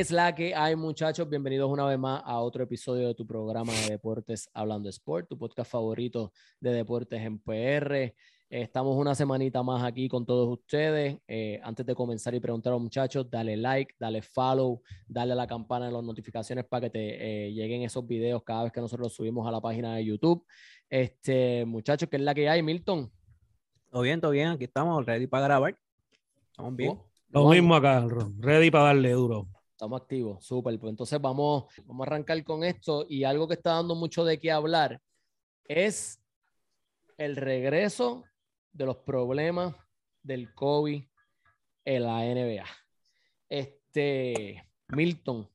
¿Qué es la que hay, muchachos? Bienvenidos una vez más a otro episodio de tu programa de deportes Hablando Sport, tu podcast favorito de deportes en PR. Estamos una semanita más aquí con todos ustedes. Eh, antes de comenzar y preguntar a los muchachos, dale like, dale follow, dale a la campana de las notificaciones para que te eh, lleguen esos videos cada vez que nosotros los subimos a la página de YouTube. Este, muchachos, ¿qué es la que hay, Milton? Todo bien, todo bien. Aquí estamos, ready para grabar. Estamos bien. Oh, lo mismo acá, ready para darle duro. Estamos activos, súper. Pues entonces vamos, vamos a arrancar con esto y algo que está dando mucho de qué hablar es el regreso de los problemas del COVID en la NBA. Este, Milton,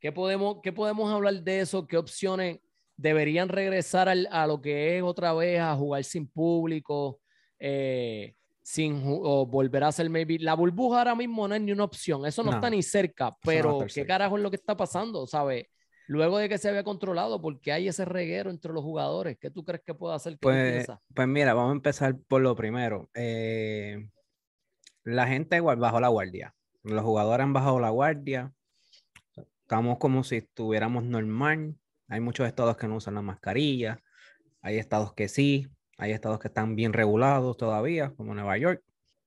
¿qué podemos, qué podemos hablar de eso? ¿Qué opciones deberían regresar a lo que es otra vez a jugar sin público? Eh, sin o volver a ser maybe. La burbuja ahora mismo no es ni una opción, eso no, está ni cerca, pero ¿qué carajo es lo que está pasando? ¿Sabes? Luego de que se había controlado, ¿por qué hay ese reguero entre los jugadores? ¿Qué tú crees que puede hacer? Pues, pues mira, vamos a empezar por lo primero. Eh, la gente bajó la guardia. Los jugadores han bajado la guardia. Estamos como si estuviéramos normal. Hay muchos estados que no usan la mascarilla. Hay estados que sí. Hay estados que están bien regulados todavía, como Nueva York.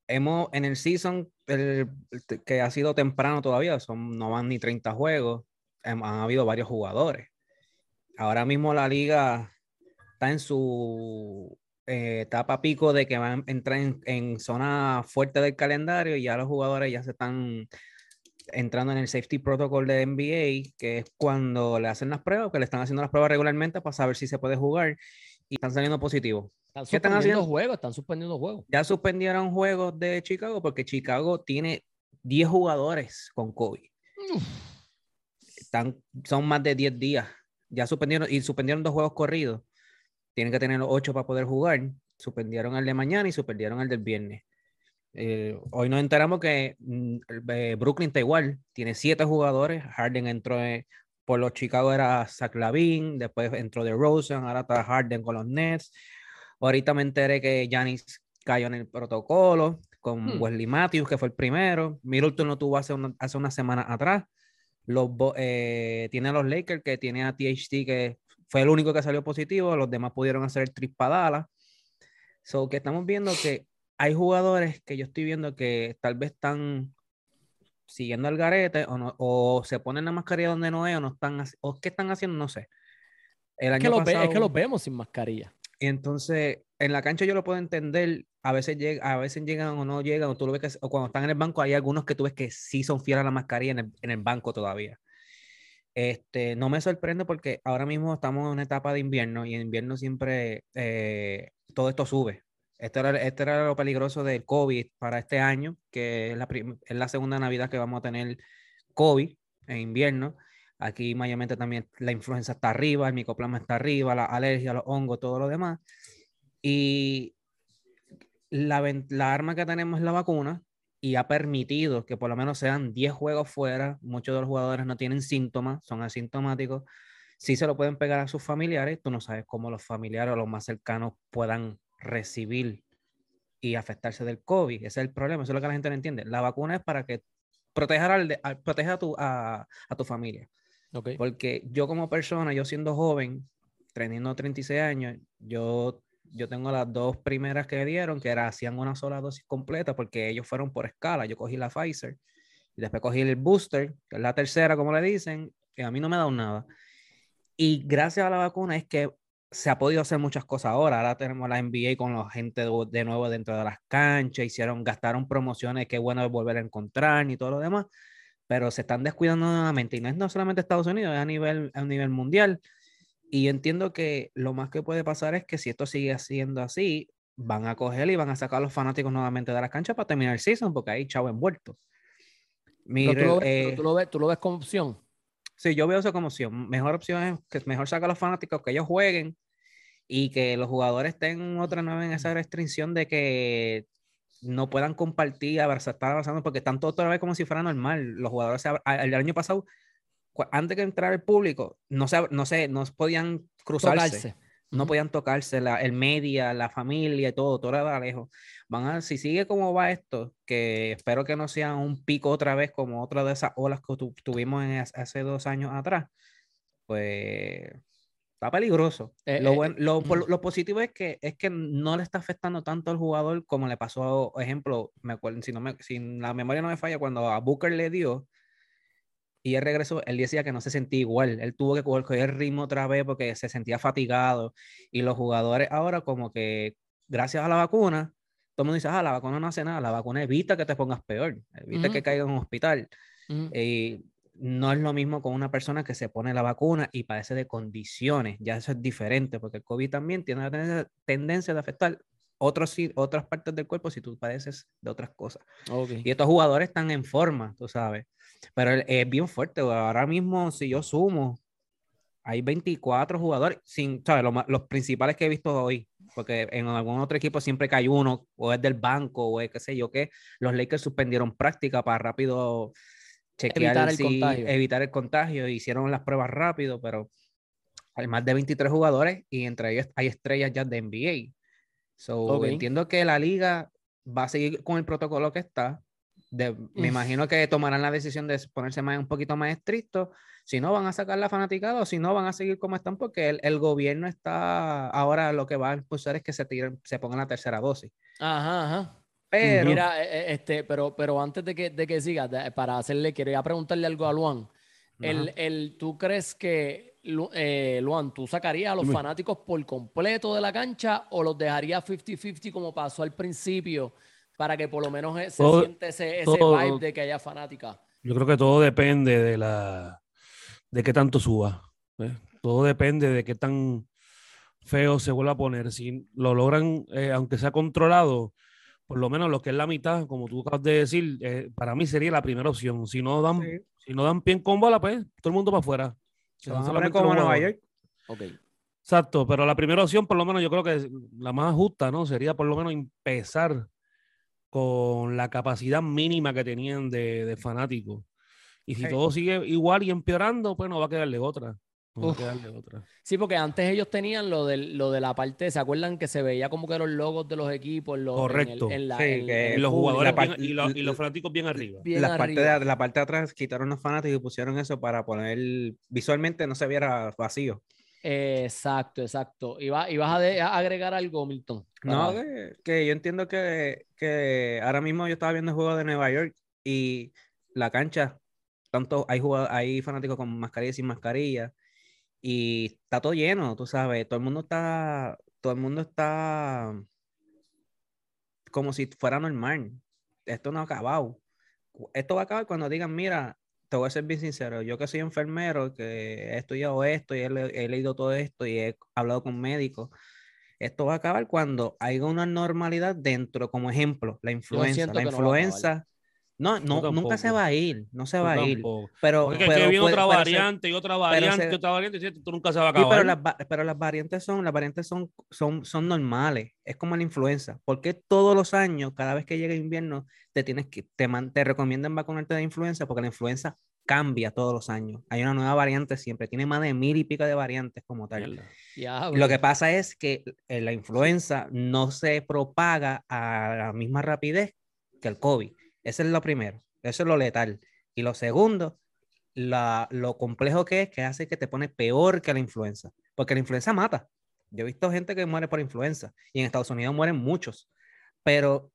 Hemos, en el season que ha sido temprano todavía, son, no van ni 30 juegos, han, habido varios jugadores. Ahora mismo la liga está en su eh, etapa pico de que van a entrar en, zona fuerte del calendario y ya los jugadores ya se están entrando en el safety protocol de NBA, que es cuando le hacen las pruebas, que le están haciendo las pruebas regularmente para saber si se puede jugar y están saliendo positivos. Están ¿Qué están haciendo? Juegos, están suspendiendo juegos. Ya suspendieron juegos de Chicago porque Chicago tiene 10 jugadores con COVID. Están, son más de 10 días. Ya suspendieron y suspendieron dos juegos corridos. Tienen que tener los 8 para poder jugar. Suspendieron el de mañana y suspendieron el del viernes. Eh, hoy nos enteramos que mm, eh, Brooklyn está igual. Tiene 7 jugadores. Harden entró eh, por los Chicago era Zach Lavin, después entró de Rosen, ahora está Harden con los Nets. Ahorita me enteré que Giannis cayó en el protocolo con hmm. Wesley Matthews, que fue el primero. Middleton lo tuvo hace una, hace una semana atrás. Los, eh, tiene a los Lakers, que tiene a THT, que fue el único que salió positivo. Los demás pudieron hacer el trispadala. So que estamos viendo que hay jugadores que yo estoy viendo que tal vez están siguiendo al garete o, no, o se ponen la mascarilla donde no es o no están o qué están haciendo, no sé. El es, que es que los vemos sin mascarilla. Y entonces, en la cancha yo lo puedo entender, a veces, llega, a veces llegan o no llegan, o tú lo ves que, o cuando están en el banco, hay algunos que tú ves que sí son fieles a la mascarilla en el, en el banco todavía. Este, no me sorprende porque ahora mismo estamos en una etapa de invierno y en invierno siempre eh, todo esto sube. Esto era, este era lo peligroso del COVID para este año, que es la, es la segunda Navidad que vamos a tener COVID en invierno. Aquí mayormente también la influenza está arriba, el micoplasma está arriba, la alergia, los hongos, todo lo demás. Y la, la arma que tenemos es la vacuna y ha permitido que por lo menos sean 10 juegos fuera. Muchos de los jugadores no tienen síntomas, son asintomáticos. Sí se lo pueden pegar a sus familiares. Tú no sabes cómo los familiares o los más cercanos puedan recibir y afectarse del COVID. Ese es el problema, eso es lo que la gente no entiende. La vacuna es para que proteja, al, proteja a, tu, a, a tu familia. Porque yo como persona, yo siendo joven, teniendo 36 años, yo, yo tengo las dos primeras que dieron, que era, hacían una sola dosis completa, porque ellos fueron por escala. Yo cogí la Pfizer y después cogí el booster, que es la tercera, como le dicen, y a mí no me ha dado nada. Y gracias a la vacuna es que se ha podido hacer muchas cosas ahora. Ahora tenemos la NBA con la gente de, nuevo dentro de las canchas, hicieron, gastaron promociones, qué bueno es volver a encontrar y todo lo demás pero se están descuidando nuevamente y no es no solamente Estados Unidos, es a nivel, a nivel mundial. Y entiendo que lo más que puede pasar es que si esto sigue siendo así, van a coger y van a sacar a los fanáticos nuevamente de la cancha para terminar el season, porque hay chavo envuelto. Mire, tú, lo ves, tú, lo ves, ¿tú, lo ves, como opción? Sí, yo veo eso como opción. Mejor opción es que mejor saca a los fanáticos, que ellos jueguen y que los jugadores tengan otra vez en esa restricción de que no puedan compartir, estar avanzando, porque están todos otra vez como si fuera normal. Los jugadores, el año pasado, antes que entrar el público, no se, no se, no podían cruzarse. No podían tocarse, la, el media, la familia, todo, todo era lejos. Van a, si sigue como va esto, que espero que no sea un pico otra vez como otra de esas olas que tuvimos en, hace dos años atrás, pues está peligroso. Eh, lo, eh, lo, lo, positivo es que, es que no le está afectando tanto al jugador como le pasó, ejemplo, me acuerdo, si, no me, si la memoria no me falla, cuando a Booker le dio y él regresó, él decía que no se sentía igual, él tuvo que coger el ritmo otra vez porque se sentía fatigado y los jugadores ahora como que gracias a la vacuna, todo el mundo dice, ah, la vacuna no hace nada, la vacuna evita que te pongas peor, evita que caigas en un hospital. Y no es lo mismo con una persona que se pone la vacuna y padece de condiciones, ya eso es diferente, porque el COVID también tiene la tendencia de afectar otros, otras partes del cuerpo si tú padeces de otras cosas. Y estos jugadores están en forma, tú sabes, pero es bien fuerte. Ahora mismo, si yo sumo, hay 24 jugadores, sin, ¿sabes? Los, principales que he visto hoy, porque en algún otro equipo siempre cae uno, o es del banco, o es qué sé yo qué, los Lakers suspendieron práctica para rápido evitar el, contagio. evitar el contagio. Hicieron las pruebas rápido, pero hay más de 23 jugadores y entre ellos hay estrellas ya de NBA. So, Entiendo que la liga va a seguir con el protocolo que está. Me imagino que tomarán la decisión de ponerse más, un poquito más estricto. Si no, van a sacar la fanaticada o si no, van a seguir como están porque el, el, gobierno está ahora lo que va a impulsar es que se, tiren, se pongan la tercera dosis. Ajá, ajá. Pero, Mira, eh, eh, este, pero, pero antes de que, de que siga, para hacerle, quería preguntarle algo a Luan. El, el, ¿Tú crees que, eh, Luan, tú sacarías a los fanáticos por completo de la cancha o los dejarías 50-50 como pasó al principio para que por lo menos se siente ese, ese vibe de que haya fanática? Yo creo que todo depende de la de qué tanto suba. Todo depende de qué tan feo se vuelva a poner. Si lo logran, aunque sea controlado, por lo menos lo que es la mitad, como tú acabas de decir, eh, para mí sería la primera opción. Si no dan, si no dan pie con bola, pues todo el mundo para afuera. Se van a como Nueva York. Exacto, pero la primera opción, por lo menos, yo creo que la más justa, ¿no? Sería por lo menos empezar con la capacidad mínima que tenían de, de fanáticos. Y si todo sigue igual y empeorando, pues no va a quedarle otra. Sí, porque antes ellos tenían lo de, lo de la parte, ¿se acuerdan que se veía como que los logos de los equipos? Los, Correcto. En, los jugadores y, los, fanáticos bien arriba. la, Parte de, la parte de atrás quitaron los fanáticos y pusieron eso para poner visualmente no se viera vacío. Exacto, exacto. ¿Y, vas a, agregar algo, Milton? No, que, yo entiendo que, que ahora mismo yo estaba viendo el juego de Nueva York y la cancha, tanto hay, hay fanáticos con mascarilla y sin mascarilla y está todo lleno, tú sabes, todo el mundo está, todo el mundo está como si fuera normal. Esto no ha acabado. Esto va a acabar cuando digan, mira, te voy a ser bien sincero, yo que soy enfermero, que he estudiado esto y he, leído todo esto y he hablado con médicos, esto va a acabar cuando haya una normalidad dentro, como ejemplo, la influenza. La influenza no, no nunca se va a ir, no se va a ir. Pero, Porque pero, viene otra variante y otra variante y otra variante, tú nunca se va a acabar. pero, las, pero, las, variantes son, las variantes son, son, son normales, es como la influenza. Porque todos los años, cada vez que llega invierno, te tienes que, te, te recomiendan vacunarte de influenza porque la influenza cambia todos los años. Hay una nueva variante siempre, tiene más de mil y pico de variantes como tal. Lo que pasa es que eh, la influenza no se propaga a la misma rapidez que el COVID. Eso es lo primero. Eso es lo letal. Y lo segundo, lo complejo que es que hace que te pone peor que la influenza. Porque la influenza mata. Yo he visto gente que muere por influenza y en Estados Unidos mueren muchos. Pero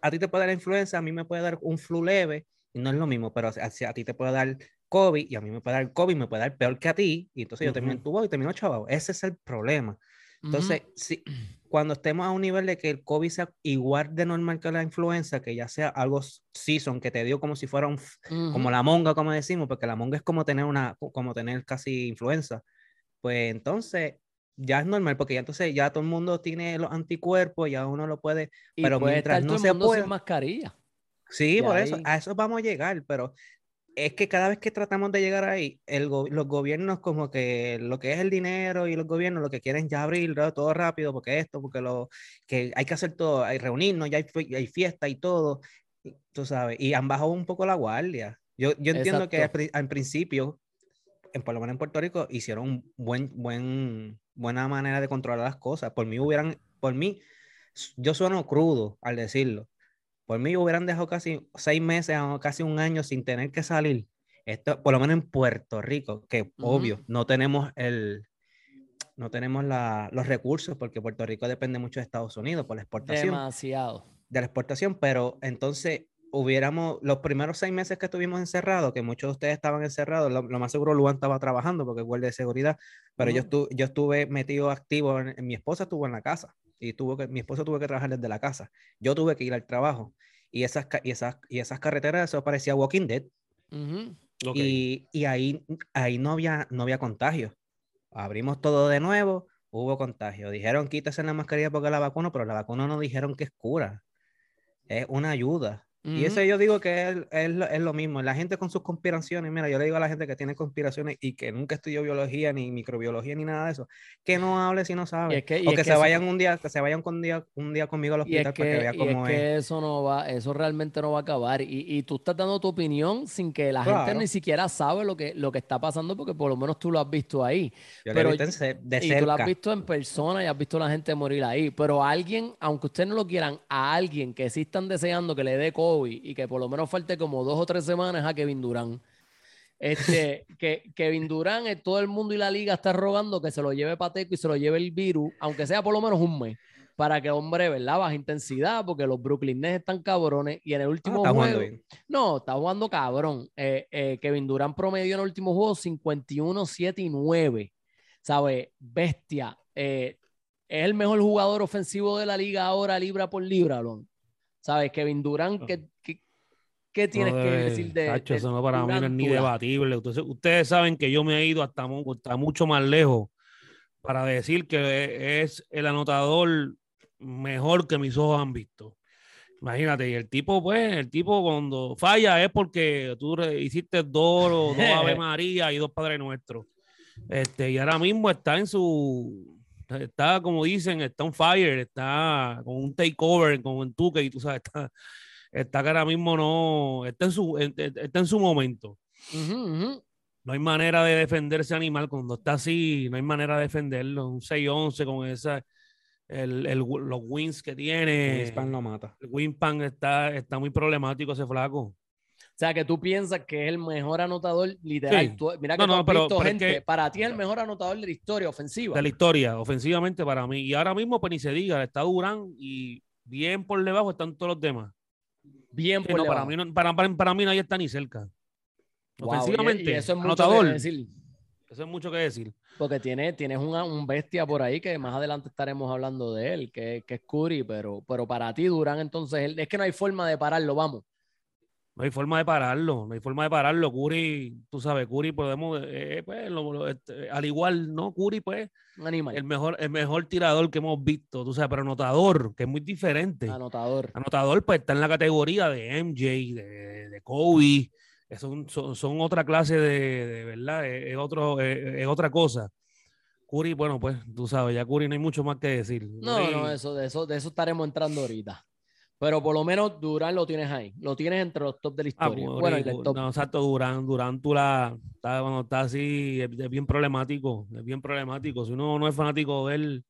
a ti te puede dar la influenza, a mí me puede dar un flu leve y no es lo mismo, pero a, a ti te puede dar COVID y a mí me puede dar COVID, me puede dar peor que a ti y entonces yo termino entubado y termino chaval. Ese es el problema. Entonces, si, cuando estemos a un nivel de que el COVID sea igual de normal que la influenza, que ya sea algo season, que te dio como si fuera un, como la monga, como decimos, porque la monga es como tener una, como tener casi influenza, pues entonces ya es normal, porque ya entonces ya todo el mundo tiene los anticuerpos, ya uno lo puede, pero mientras no se puede... mascarilla. Sí, por eso, a eso vamos a llegar, pero es que cada vez que tratamos de llegar ahí, el los gobiernos como que lo que es el dinero y los gobiernos lo que quieren ya abrir todo rápido, porque esto, porque lo que hay que hacer todo, hay reunirnos, ya hay, hay fiesta y todo, tú sabes, y han bajado un poco la guardia. Yo, yo entiendo que al principio, en, por lo menos en Puerto Rico, hicieron un buen, buen, buena manera de controlar las cosas. Por mí hubieran, por mí, yo sueno crudo al decirlo. Por mí hubieran dejado casi seis meses o casi un año sin tener que salir. Esto, por lo menos en Puerto Rico, que obvio, no tenemos el, no tenemos la, los recursos porque Puerto Rico depende mucho de Estados Unidos por la exportación. Demasiado. De la exportación, pero entonces hubiéramos, los primeros seis meses que estuvimos encerrados, que muchos de ustedes estaban encerrados, lo, más seguro Luan estaba trabajando porque es guardia de seguridad, pero yo, estuve, yo estuve metido activo, en, mi esposa estuvo en la casa y tuvo que, mi esposa tuvo que trabajar desde la casa, yo tuve que ir al trabajo y esas, y esas, y esas carreteras, eso parecía Walking Dead. y, y, ahí, ahí no, había, no había contagio. Abrimos todo de nuevo, hubo contagio. Dijeron quítese la mascarilla porque la vacuna, pero la vacuna no dijeron que es cura. Es una ayuda. Y eso yo digo que es, es, es, lo mismo. La gente con sus conspiraciones, mira, yo le digo a la gente que tiene conspiraciones y que nunca estudió biología, ni microbiología, ni nada de eso, que no hable si no sabe. o que, se vayan un día, que se vayan un día, un día conmigo al hospital para que vea cómo es. que eso no va, eso realmente no va a acabar. Y, y tú estás dando tu opinión sin que la gente ni siquiera sabe lo que, lo que está pasando, porque por lo menos tú lo has visto ahí. Yo pero, de cerca. Y tú lo has visto en persona y has visto a la gente morir ahí. Pero alguien, aunque ustedes no lo quieran, a alguien que sí están deseando que le dé COVID y que por lo menos falte como dos o tres semanas a Kevin Durán. Este, que Kevin Durán, eh, todo el mundo y la liga está rogando que se lo lleve Pateco y se lo lleve el virus, aunque sea por lo menos un mes, para que hombre, ¿verdad? Baja intensidad, porque los Brooklyn Nets están cabrones y en el último ah, juego. No, está jugando cabrón. Eh, eh, Kevin Durán promedió en el último juego 51, 7 y 9. ¿Sabes? Bestia. es el mejor jugador ofensivo de la liga ahora, libra por libra, Alon. ¿Sabes? Kevin Durán, ah. que, ¿Qué tienes que decir de, Tacho, eso no para mí no es ni debatible. ustedes saben que yo me he ido hasta, hasta, mucho más lejos para decir que es el anotador mejor que mis ojos han visto. Imagínate, y el tipo, pues, el tipo cuando falla es porque tú hiciste dos, dos Ave María y dos Padres Nuestros. Este, y ahora mismo está en su, está como dicen, está on fire, está con un takeover, con un tuque y tú sabes, está, está que ahora mismo no, está en su, está en su momento. No hay manera de defender ese animal cuando está así, no hay manera de defenderlo. Un 6-11 con esa, el, el, los wins que tiene. El Winspan lo mata. El Winspan está, está muy problemático ese flaco. O sea, que tú piensas que es el mejor anotador literal. mira que no, no, gente. para ti es el mejor anotador de la historia ofensiva. De la historia, ofensivamente para mí. Y ahora mismo, pues ni se diga, está Durán y bien por debajo están todos los demás. Bien por para, mí para, para, mí nadie está ni cerca. Ofensivamente, eso es mucho Que decir. Eso es mucho que decir. Porque tiene, tienes un bestia por ahí que más adelante estaremos hablando de él, que, que es Curry, pero, pero para ti, Durán, entonces, es que no hay forma de pararlo, vamos. No hay forma de pararlo, no hay forma de pararlo. Curi, tú sabes, Curi podemos, eh, pues, este, al igual, ¿no? Curi, pues, Animal. El mejor, el mejor tirador que hemos visto, tú sabes, pero anotador, que es muy diferente. Anotador. Anotador, pues, está en la categoría de MJ, de, de Kobe. Son, son, son, otra clase de, de verdad, es, otro, es, otra cosa. Curi, bueno, pues, tú sabes, ya Curi no hay mucho más que decir. No, no, eso, de eso, de eso estaremos entrando ahorita. Pero por lo menos Durán lo tienes ahí. Lo tienes entre los top de la ah, historia. bueno, top. No, exacto, Durán. Durán, tú la. Está, cuando está así, es, bien problemático. Es bien problemático. Si uno no es fanático de él,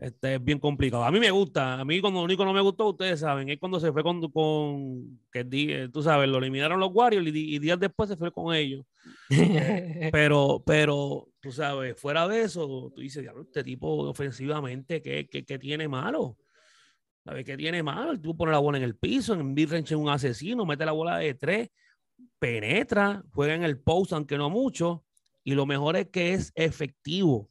este, es bien complicado. A mí me gusta. A mí, cuando lo único no me gustó, ustedes saben, es cuando se fue con. con que eh, tú sabes, lo eliminaron los Warriors y, días después se fue con ellos. pero, pero, tú sabes, fuera de eso, tú dices, este tipo ofensivamente, ¿qué, qué, qué tiene malo? ¿Sabes qué tiene malo? El tipo pone la bola en el piso, en midrange es un asesino, mete la bola de tres, penetra, juega en el post, aunque no mucho, y lo mejor es que es efectivo.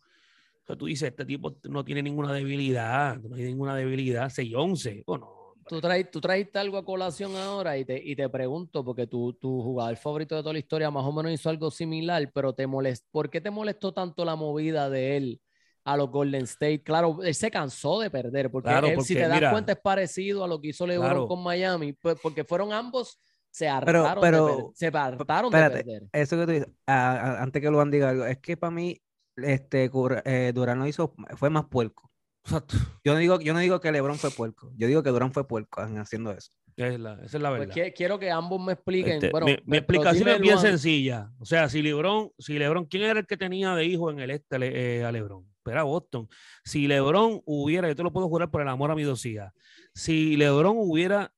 O tú dices, este tipo no tiene ninguna debilidad, no tiene ninguna debilidad, 6-11. Bueno, tú, traes, tú trajiste algo a colación ahora y te, y te pregunto, porque tu, tu jugador favorito de toda la historia más o menos hizo algo similar, pero te molest, ¿por qué te molestó tanto la movida de él a los Golden State. Claro, él se cansó de perder, porque, si te das cuenta es parecido a lo que hizo LeBron con Miami, pues, porque fueron ambos se hartaron, pero, de, se hartaron de perder. Eso que tú dices, antes que lo diga algo, es que para mí este eh, Durán lo hizo, fue más puerco. Yo no digo, yo no digo que LeBron fue puerco, yo digo que Durán fue puerco haciendo eso. Es la, esa es la pues verdad. quiero que ambos me expliquen. Este, mi, explicación es bien sencilla. O sea, si LeBron, si LeBron, ¿quién era el que tenía de hijo en el este eh, a LeBron? Pero era Boston. Si LeBron hubiera, yo te lo puedo jurar por el amor a mi dos si LeBron hubiera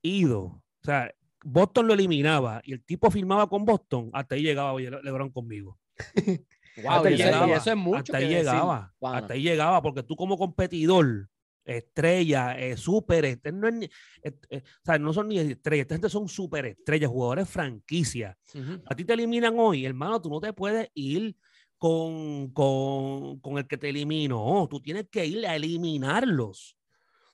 ido, o sea, Boston lo eliminaba y el tipo firmaba con Boston, hasta ahí llegaba LeBron conmigo. hasta ahí llegaba, eso es mucho hasta ahí llegaba, hasta ahí llegaba, porque tú como competidor, estrella, eh, súper, no, eh, o sea, no son ni estrellas, esta gente son súper estrellas, jugadores franquicia. A ti te eliminan hoy, hermano, tú no te puedes ir con, con, con el que te eliminó, tú tienes que ir a eliminarlos.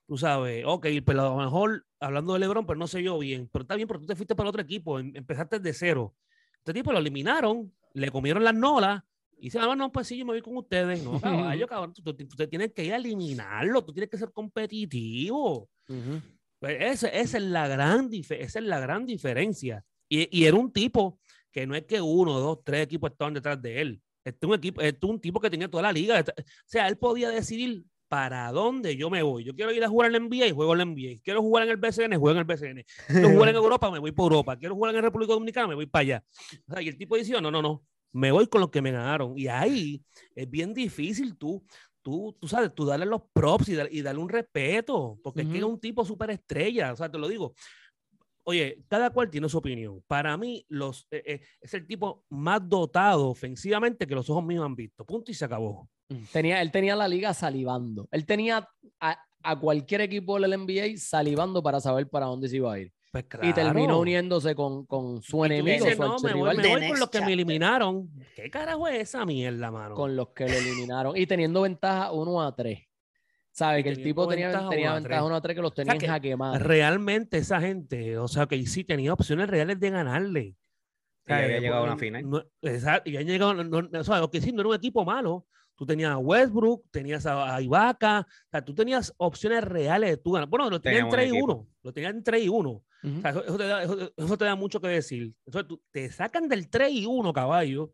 Tú sabes, ok, pero a lo mejor hablando de LeBron, pero no sé yo bien, pero está bien, pero tú te fuiste para otro equipo, em, empezaste de cero. Este tipo lo eliminaron, le comieron las nolas y dice, ah, no, pues sí, yo me voy con ustedes. No, caballo, cabrón, tú, tienes que ir a eliminarlo, tú tienes que ser competitivo. Pues esa, esa, es la gran esa es la gran diferencia. Y, y, era un tipo que no es que uno, dos, tres equipos estaban detrás de él. Este es un equipo, este es un tipo que tenía toda la liga. O sea, él podía decidir para dónde yo me voy. Yo quiero ir a jugar en la NBA y juego en la NBA. Quiero jugar en el BCN, juego en el BCN. Quiero jugar en Europa, me voy por Europa. Quiero jugar en la República Dominicana, me voy para allá. O sea, y el tipo dice, no, no, no, me voy con los que me ganaron. Y ahí es bien difícil tú, tú, tú sabes, tú darle los props y, darle un respeto, porque es que es un tipo súper estrella, o sea, te lo digo. Oye, cada cual tiene su opinión. Para mí, los, eh, eh, es el tipo más dotado ofensivamente que los ojos míos han visto. Punto y se acabó. Tenía, él tenía la liga salivando. Él tenía a, a cualquier equipo del NBA salivando para saber para dónde se iba a ir. Pues y terminó uniéndose con, con su enemigo. no, me, voy, me voy con los que me eliminaron. ¿Qué carajo es esa mierda, mano? Con los que lo eliminaron. Y teniendo ventaja 1 a 3. ¿Sabes? Que el tipo tenía, tenía ventaja 1 a 3 que los tenía o sea, Realmente esa gente, o sea, que sí tenía opciones reales de ganarle. O sea, había llegado a una final. exacto, y había llegado, no, o sea, que sí, no era un equipo malo, Tú tenías a Westbrook, tenías a, Ibaka, o sea, tú tenías opciones reales de tu ganar. Bueno, lo tenías en 3 y 1, lo tenías en 3 y 1. o sea, eso, te da, eso, te da, mucho que decir. Entonces, tú, te sacan del 3 y 1, caballo,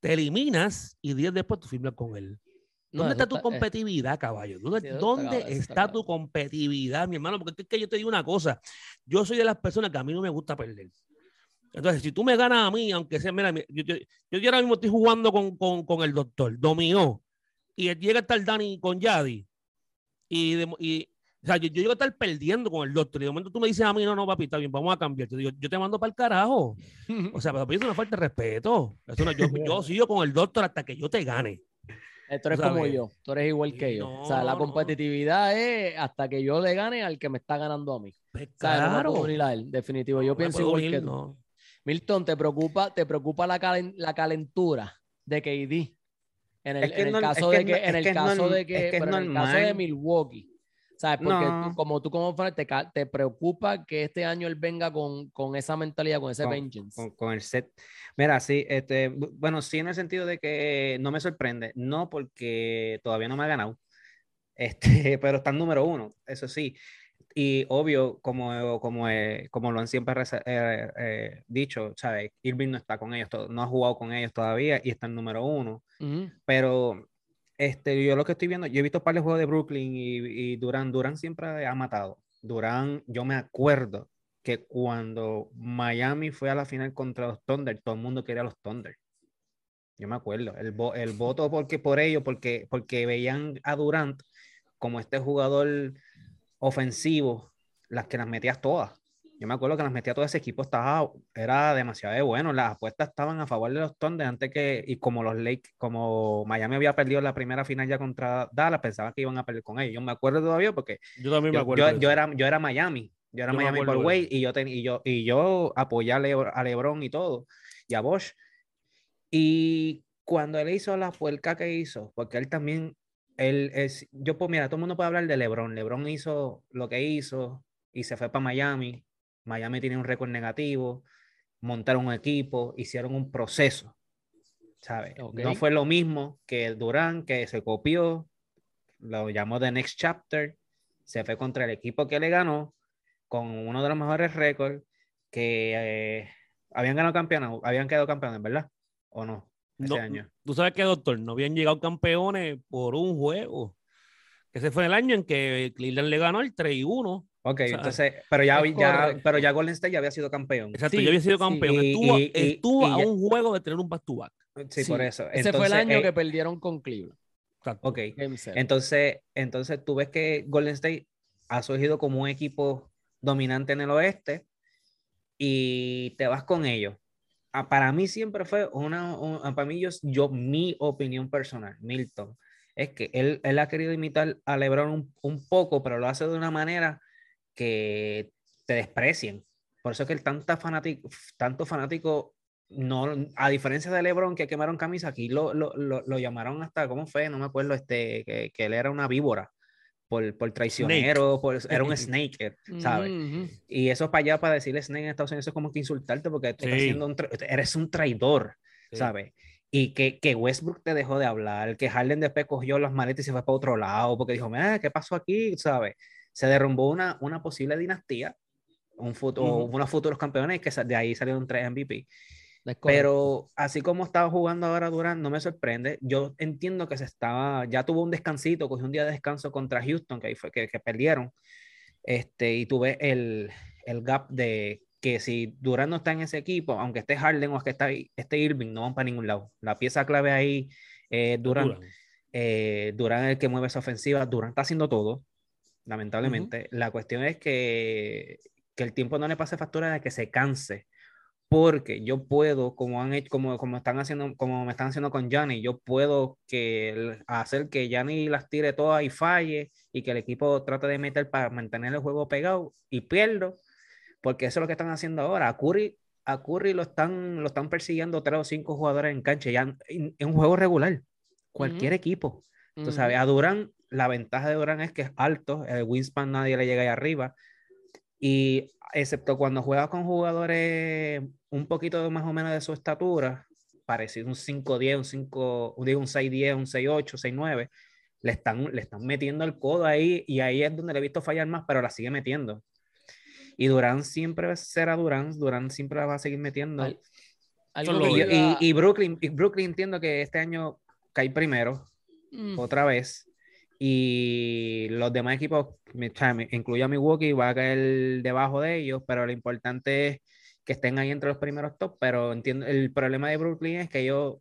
te eliminas y 10 después tú firmas con él. ¿Dónde está tu competitividad, caballo? ¿Dónde, ¿dónde está, tu competitividad, mi hermano? Porque es que yo te digo una cosa. Yo soy de las personas que a mí no me gusta perder. Entonces, si tú me ganas a mí, aunque sea, mira, yo, yo, yo ahora mismo estoy jugando con, con, con el doctor, dominó, y llega a estar Dani con Yadi, y, y o sea, yo, yo, llego a estar perdiendo con el doctor, y de momento tú me dices a mí, no, no, papi, está bien, vamos a cambiar. Yo digo, yo te mando para el carajo. O sea, pero es una falta de respeto. yo, yo sigo con el doctor hasta que yo te gane. Tú eres como yo, tú eres igual que yo. o sea, la competitividad es hasta que yo le gane al que me está ganando a mí. Pues claro. O sea, no a él, definitivo. Yo pienso igual que tú. Milton, ¿te preocupa, te preocupa la, la calentura de KD? En el, en el caso de que, en el caso de que, en el caso de Milwaukee. ¿Sabes? Porque tú, como tú como fan, te, te, preocupa que este año él venga con, con esa mentalidad, con ese vengeance. Con, el set. Mira, sí, este, bueno, sí en el sentido de que no me sorprende, no porque todavía no me ha ganado, este, pero está en número uno, eso sí. Y obvio, como, como, eh, como lo han siempre eh, eh, dicho, ¿sabes? Irving no está con ellos, no ha jugado con ellos todavía y está en número uno. Pero este, yo lo que estoy viendo, yo he visto par de juegos de Brooklyn y, y Durán, Durán siempre ha matado. Durán, yo me acuerdo que cuando Miami fue a la final contra los Thunder, todo el mundo quería los Thunder. Yo me acuerdo, el, el voto porque, por ello, porque, porque veían a Durant como este jugador ofensivo, las que las metías todas. Yo me acuerdo que las metía todo ese equipo, estaba, era demasiado bueno. Las apuestas estaban a favor de los Thunder antes que, y como los Lakers, como Miami había perdido la primera final ya contra Dallas, pensaba que iban a perder con ellos. Yo me acuerdo todavía porque yo también me acuerdo. Yo, era, yo era Miami, yo era Miami por Way y yo, y yo, y yo apoyé a, LeBron y todo, y a Bosch. Y cuando él hizo la puerca que hizo, porque él también él es, yo pues mira, todo el mundo puede hablar de LeBron. LeBron hizo lo que hizo y se fue para Miami. Miami tiene un récord negativo, montaron un equipo, hicieron un proceso, ¿sabes? No fue lo mismo que Durán, que se copió, lo llamó The Next Chapter, se fue contra el equipo que le ganó, con uno de los mejores récords, que eh, habían ganado campeones, habían quedado campeones, ¿verdad? ¿O no? ese año. Tú sabes que, doctor, no habían llegado campeones por un juego. Ese fue el año en que Cleveland le ganó el 3 y 1. Ok, entonces, pero ya, ya, pero ya Golden State ya había sido campeón. Exacto, ya había sido campeón. estuvo, a un juego de tener un back to back. Sí, por eso. Ese fue el año eh, que perdieron con Cleveland. Exacto. Ok. Entonces, entonces tú ves que Golden State ha surgido como un equipo dominante en el oeste y te vas con ellos. Ah, Para mí siempre fue una, un- ah, para mí yo, yo, mi opinión personal, Milton, es que él, él ha querido imitar a LeBron un, un poco, pero lo hace de una manera que te desprecian. Por eso es que el tanta fanático, tanto fanático, no, a diferencia de LeBron que quemaron camisa, aquí lo, lo, lo, lo llamaron hasta, ¿cómo fue? No me acuerdo, este, que, que él era una víbora por, por traicionero, por, era un snake, ¿sabes? Y eso para allá, para decirle snake en Estados Unidos, es como que insultarte porque tú estás Sí. siendo un eres un traidor, Sí. ¿sabes? Y que, que Westbrook te dejó de hablar, que Harden después cogió las maletas y se fue para otro lado porque dijo, mira, ¿qué pasó aquí? ¿Sabes? Se derrumbó una, una posible dinastía, un futuro, Ujú. unos futuros campeones que de ahí salieron tres MVP. Es. Pero así como estaba jugando ahora Durant, no me sorprende. Yo entiendo que se estaba, ya tuvo un descansito, cogió un día de descanso contra Houston, que ahí fue que, que perdieron. Este, y tuve el, el gap de que si Durant no está en ese equipo, aunque esté Harden o que está, esté Irving, no van para ningún lado. La pieza clave ahí, eh, Durant, Durant. eh, es el que mueve esa ofensiva. Durant está haciendo todo, lamentablemente. La cuestión es que, que el tiempo no le pase factura de que se canse. Porque yo puedo, como han hecho, como, como están haciendo, como me están haciendo con Gianni, yo puedo que hacer que Gianni las tire todas y falle y que el equipo trate de meter para mantener el juego pegado y pierdo, porque eso es lo que están haciendo ahora. A Curry, a Curry lo están, lo están persiguiendo tres o cinco jugadores en cancha, ya en, en un juego regular, cualquier equipo. Ujú. sabes, a Durán, la ventaja de Durán es que es alto, el wingspan nadie le llega ahí arriba. Y excepto cuando juega con jugadores un poquito más o menos de su estatura, parecido un 5-10, un 5, digo un 6-10, un 6-8, 6-9, le están, le están metiendo el codo ahí y ahí es donde le he visto fallar más, pero la sigue metiendo. Y Durán siempre será Durán, Durán siempre la va a seguir metiendo. Y, y- y Brooklyn, y Brooklyn entiendo que este año cae primero, Mm. otra vez. Y los demás equipos, incluyo a Milwaukee, va a caer debajo de ellos, pero lo importante es que estén ahí entre los primeros top. Pero entiendo, el problema de Brooklyn es que ellos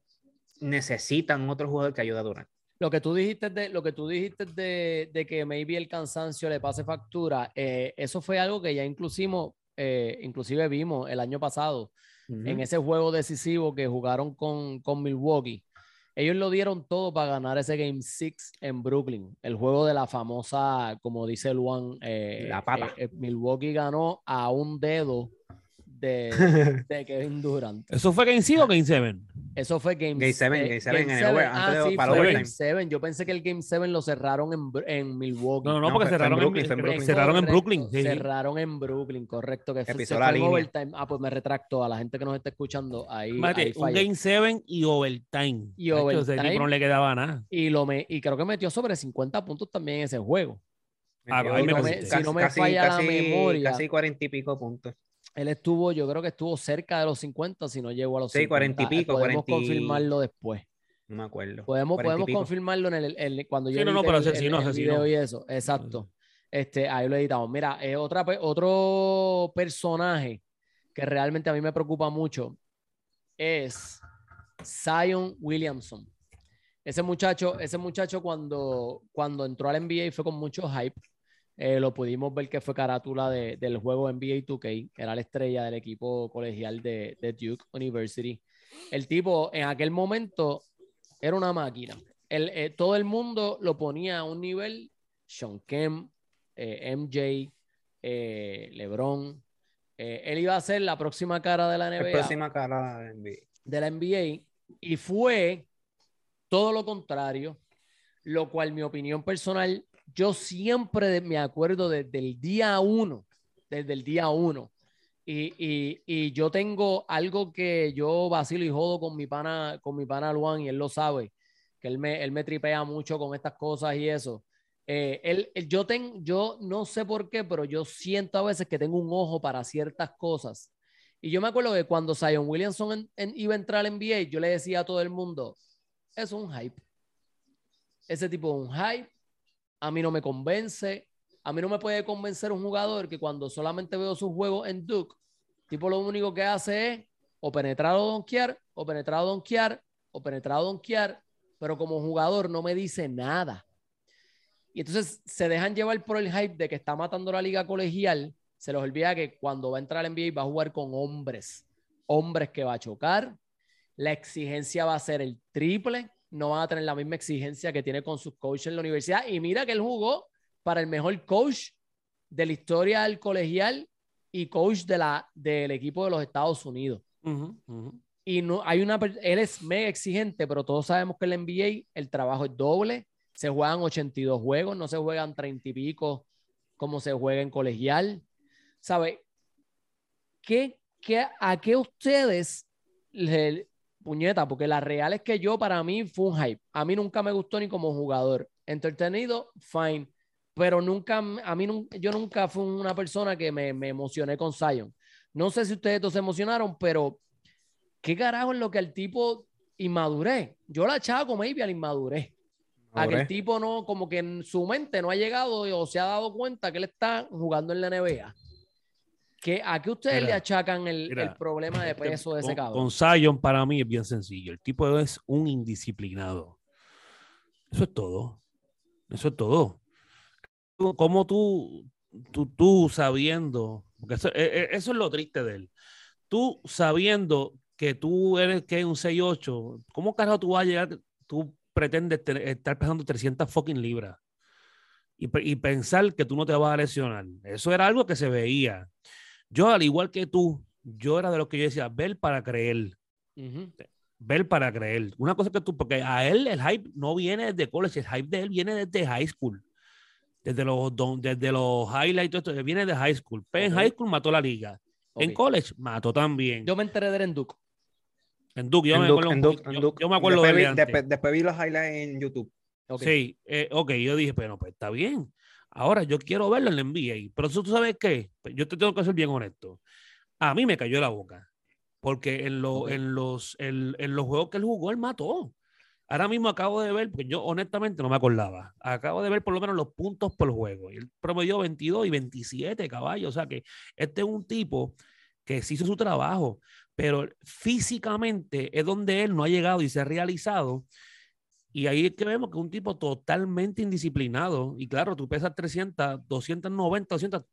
necesitan otro jugador que ayude a Durant. Lo que tú dijiste de, lo que tú dijiste de, de que maybe el cansancio le pase factura, eh, eso fue algo que ya inclusimos, eh, inclusive vimos el año pasado en ese juego decisivo que jugaron con, con Milwaukee. Ellos lo dieron todo para ganar ese Game 6 en Brooklyn, el juego de la famosa, como dice Luan, eh, La pata. eh, eh, Milwaukee ganó a un dedo de, de Kevin Durant. ¿Eso fue Game 6 o Game 7? Eso fue Game, Game seven, eh, Game seven en el seven. over- Ah, antes de- sí, para fue overtime. Game 7. Yo pensé que el Game 7 lo cerraron en, en Milwaukee. No, no, No, porque fue en cerraron, Brooklyn, en, Brooklyn. cerraron en Brooklyn. sí, sí. Cerraron en Brooklyn, correcto. Que fue- pisó se la fue en overtime. Ah, pues me retracto a la gente que nos está escuchando. Ahí, Mate, ahí un. Game 7 y overtime. Y Hacho, Ese overtime. no le quedaba nada. Y, lo me, y creo que metió sobre 50 puntos también en ese juego. Ah, Metió ahí me casi-. Si no me casi- falla la casi- memoria. Casi cuarenta y pico puntos. Él estuvo, yo creo que estuvo cerca de los 50, si no llegó a los Sí, 50. 40 y pico, Podemos 40 y- confirmarlo después. No me acuerdo. Podemos, 40 y podemos confirmarlo en el, cuando yo Sí, no, no, pero sí el- no, el video no. y eso. Exacto. Este, ahí lo editamos. Mira, eh, otra, otro personaje que realmente a mí me preocupa mucho es Zion Williamson. Ese muchacho, ese muchacho cuando, cuando entró al NBA fue con mucho hype. Eh, lo pudimos ver que fue carátula de- del juego NBA 2K, era la estrella del equipo colegial de, de Duke University. El tipo en aquel momento era una máquina. El, eh, todo el mundo lo ponía a un nivel, Sean Kemp, eh, MJ, eh, LeBron. Él iba a ser la próxima cara de la La NBA próxima cara de NBA. de la NBA y fue todo lo contrario, lo cual mi opinión personal, yo siempre me acuerdo desde el día uno, desde el día uno. Y, y- y yo tengo algo que yo vacilo y jodo con mi pana, con mi pana Luan, y él lo sabe, que él me, él me tripea mucho con estas cosas y eso. Eh, él, él- yo, ten, yo no sé por qué, pero yo siento a veces que tengo un ojo para ciertas cosas. Y yo me acuerdo que cuando Zion Williamson en- en- iba a entrar al NBA, yo le decía a todo el mundo, es un hype. Ese tipo es un hype. A mí no me convence. A mí no me puede convencer un jugador que cuando solamente veo sus juegos en Duke, tipo lo único que hace es o penetrar o donkear, o penetrar o donkear, o penetrar o donkear, pero como jugador no me dice nada. Y entonces se dejan llevar por el hype de que está matando la liga colegial. Se les olvida que cuando va a entrar al NBA va a jugar con hombres. Hombres que va a chocar. La exigencia va a ser el triple. No van a tener la misma exigencia que tiene con sus coaches en la universidad. Y mira que él jugó para el mejor coach de la historia del colegial y coach de la, del equipo de los Estados Unidos. Y no, hay una, él es mega exigente, pero todos sabemos que el NBA, el trabajo es doble, se juegan 82 juegos, no se juegan 30 y pico como se juega en colegial. ¿Sabe? ¿Qué, qué, ¿A qué ustedes, le, puñeta? Porque la real es que yo, para mí, fue un hype. A mí nunca me gustó ni como jugador. Entretenido, fine. Pero nunca, a mí, yo nunca fui una persona que me, me emocioné con Zion. No sé si ustedes dos se emocionaron, pero ¿qué carajo es lo que el tipo inmaduré? Yo la echaba como maybe al inmadurez. A que el tipo no, como que en su mente no ha llegado o se ha dado cuenta que él está jugando en la NBA. ¿Qué, ¿A qué ustedes le achacan el, problema de peso de ese cabrón? Con Zion para mí es bien sencillo. El tipo es un indisciplinado. Eso es todo. Eso es todo. ¿Cómo tú, tú, tú sabiendo, porque eso, e, e, eso es lo triste de él, tú sabiendo que tú eres que un 6'8, ¿cómo carajo tú vas a llegar? Tú pretendes estar pesando 300 fucking libras y, y, pensar que tú no te vas a lesionar. Eso era algo que se veía. Yo, al igual que tú, yo era de los que yo decía, ver para creer. Ver para creer. Una cosa que tú, porque a él el hype no viene desde college, el hype de él viene desde high school. Desde los, desde los highlights, esto, viene de high school. Pero en high school mató la liga. En college mató también. Yo me enteré de él en Duke. En Duke, yo, me, acuerdo, yo, me acuerdo después, de vi, después, vi los highlights en YouTube. Sí, eh, ok, yo dije, pero pues está bien. Ahora yo quiero verlo en la NBA. Pero tú sabes qué, pues, yo te tengo que ser bien honesto. A mí me cayó la boca. Porque en, lo, en, los, en, los juegos que él jugó, él mató. Ahora mismo acabo de ver, porque yo honestamente no me acordaba, acabo de ver por lo menos los puntos por juego. Y él promedió 22 y 27 caballos. O sea que este es un tipo que se hizo su trabajo pero físicamente es donde él no ha llegado y se ha realizado. Y ahí es que vemos que es un tipo totalmente indisciplinado. Y claro, tú pesas 300, 290, 200,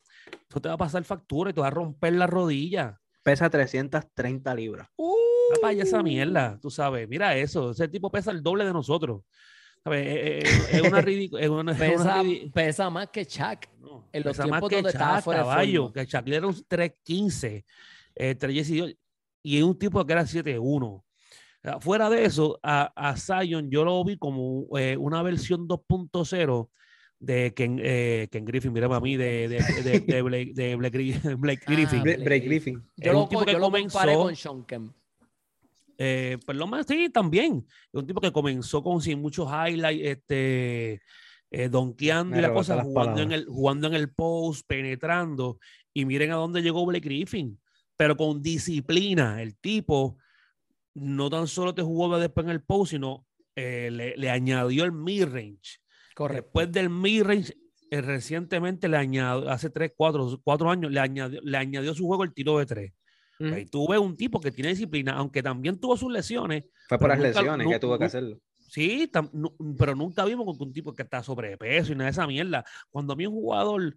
eso te va a pasar factura y te va a romper la rodilla. Pesa 330 libras. Uh, esa mierda, tú sabes. Mira eso, ese tipo pesa el doble de nosotros. Es, una ridícula. Pesa, pesa, más que Chuck. en los tiempos que donde estaba fuera caballo, que Chuck era un 315, eh, 318 y es un tipo que era 7-1. Fuera de eso, a, a, Zion yo lo vi como eh, una versión 2.0 de Ken, eh, Ken, Griffin, mira a mí, de, de, de, de Blake, de Blake, Griffin. Blake Griffin. Yo, lo, tipo que comenzó, con Sean Kemp. Eh, pues lo más, sí, también. Es un tipo que comenzó con sin muchos highlights, este, eh, donkeando y la cosa, jugando en, el, jugando en el post, penetrando. Y miren a dónde llegó Blake Griffin pero con disciplina. El tipo no tan solo te jugó después en el post, sino eh, le, añadió el mid-range. Después del mid-range, eh, recientemente le añadió, hace 3, 4, 4 años, le añadió, le añadió su juego el tiro de 3. Y tú ves un tipo que tiene disciplina, aunque también tuvo sus lesiones. Fue por las lesiones que tuvo que hacerlo. Sí, pero nunca vimos con un tipo que está sobrepeso y nada de esa mierda. Cuando a mí un jugador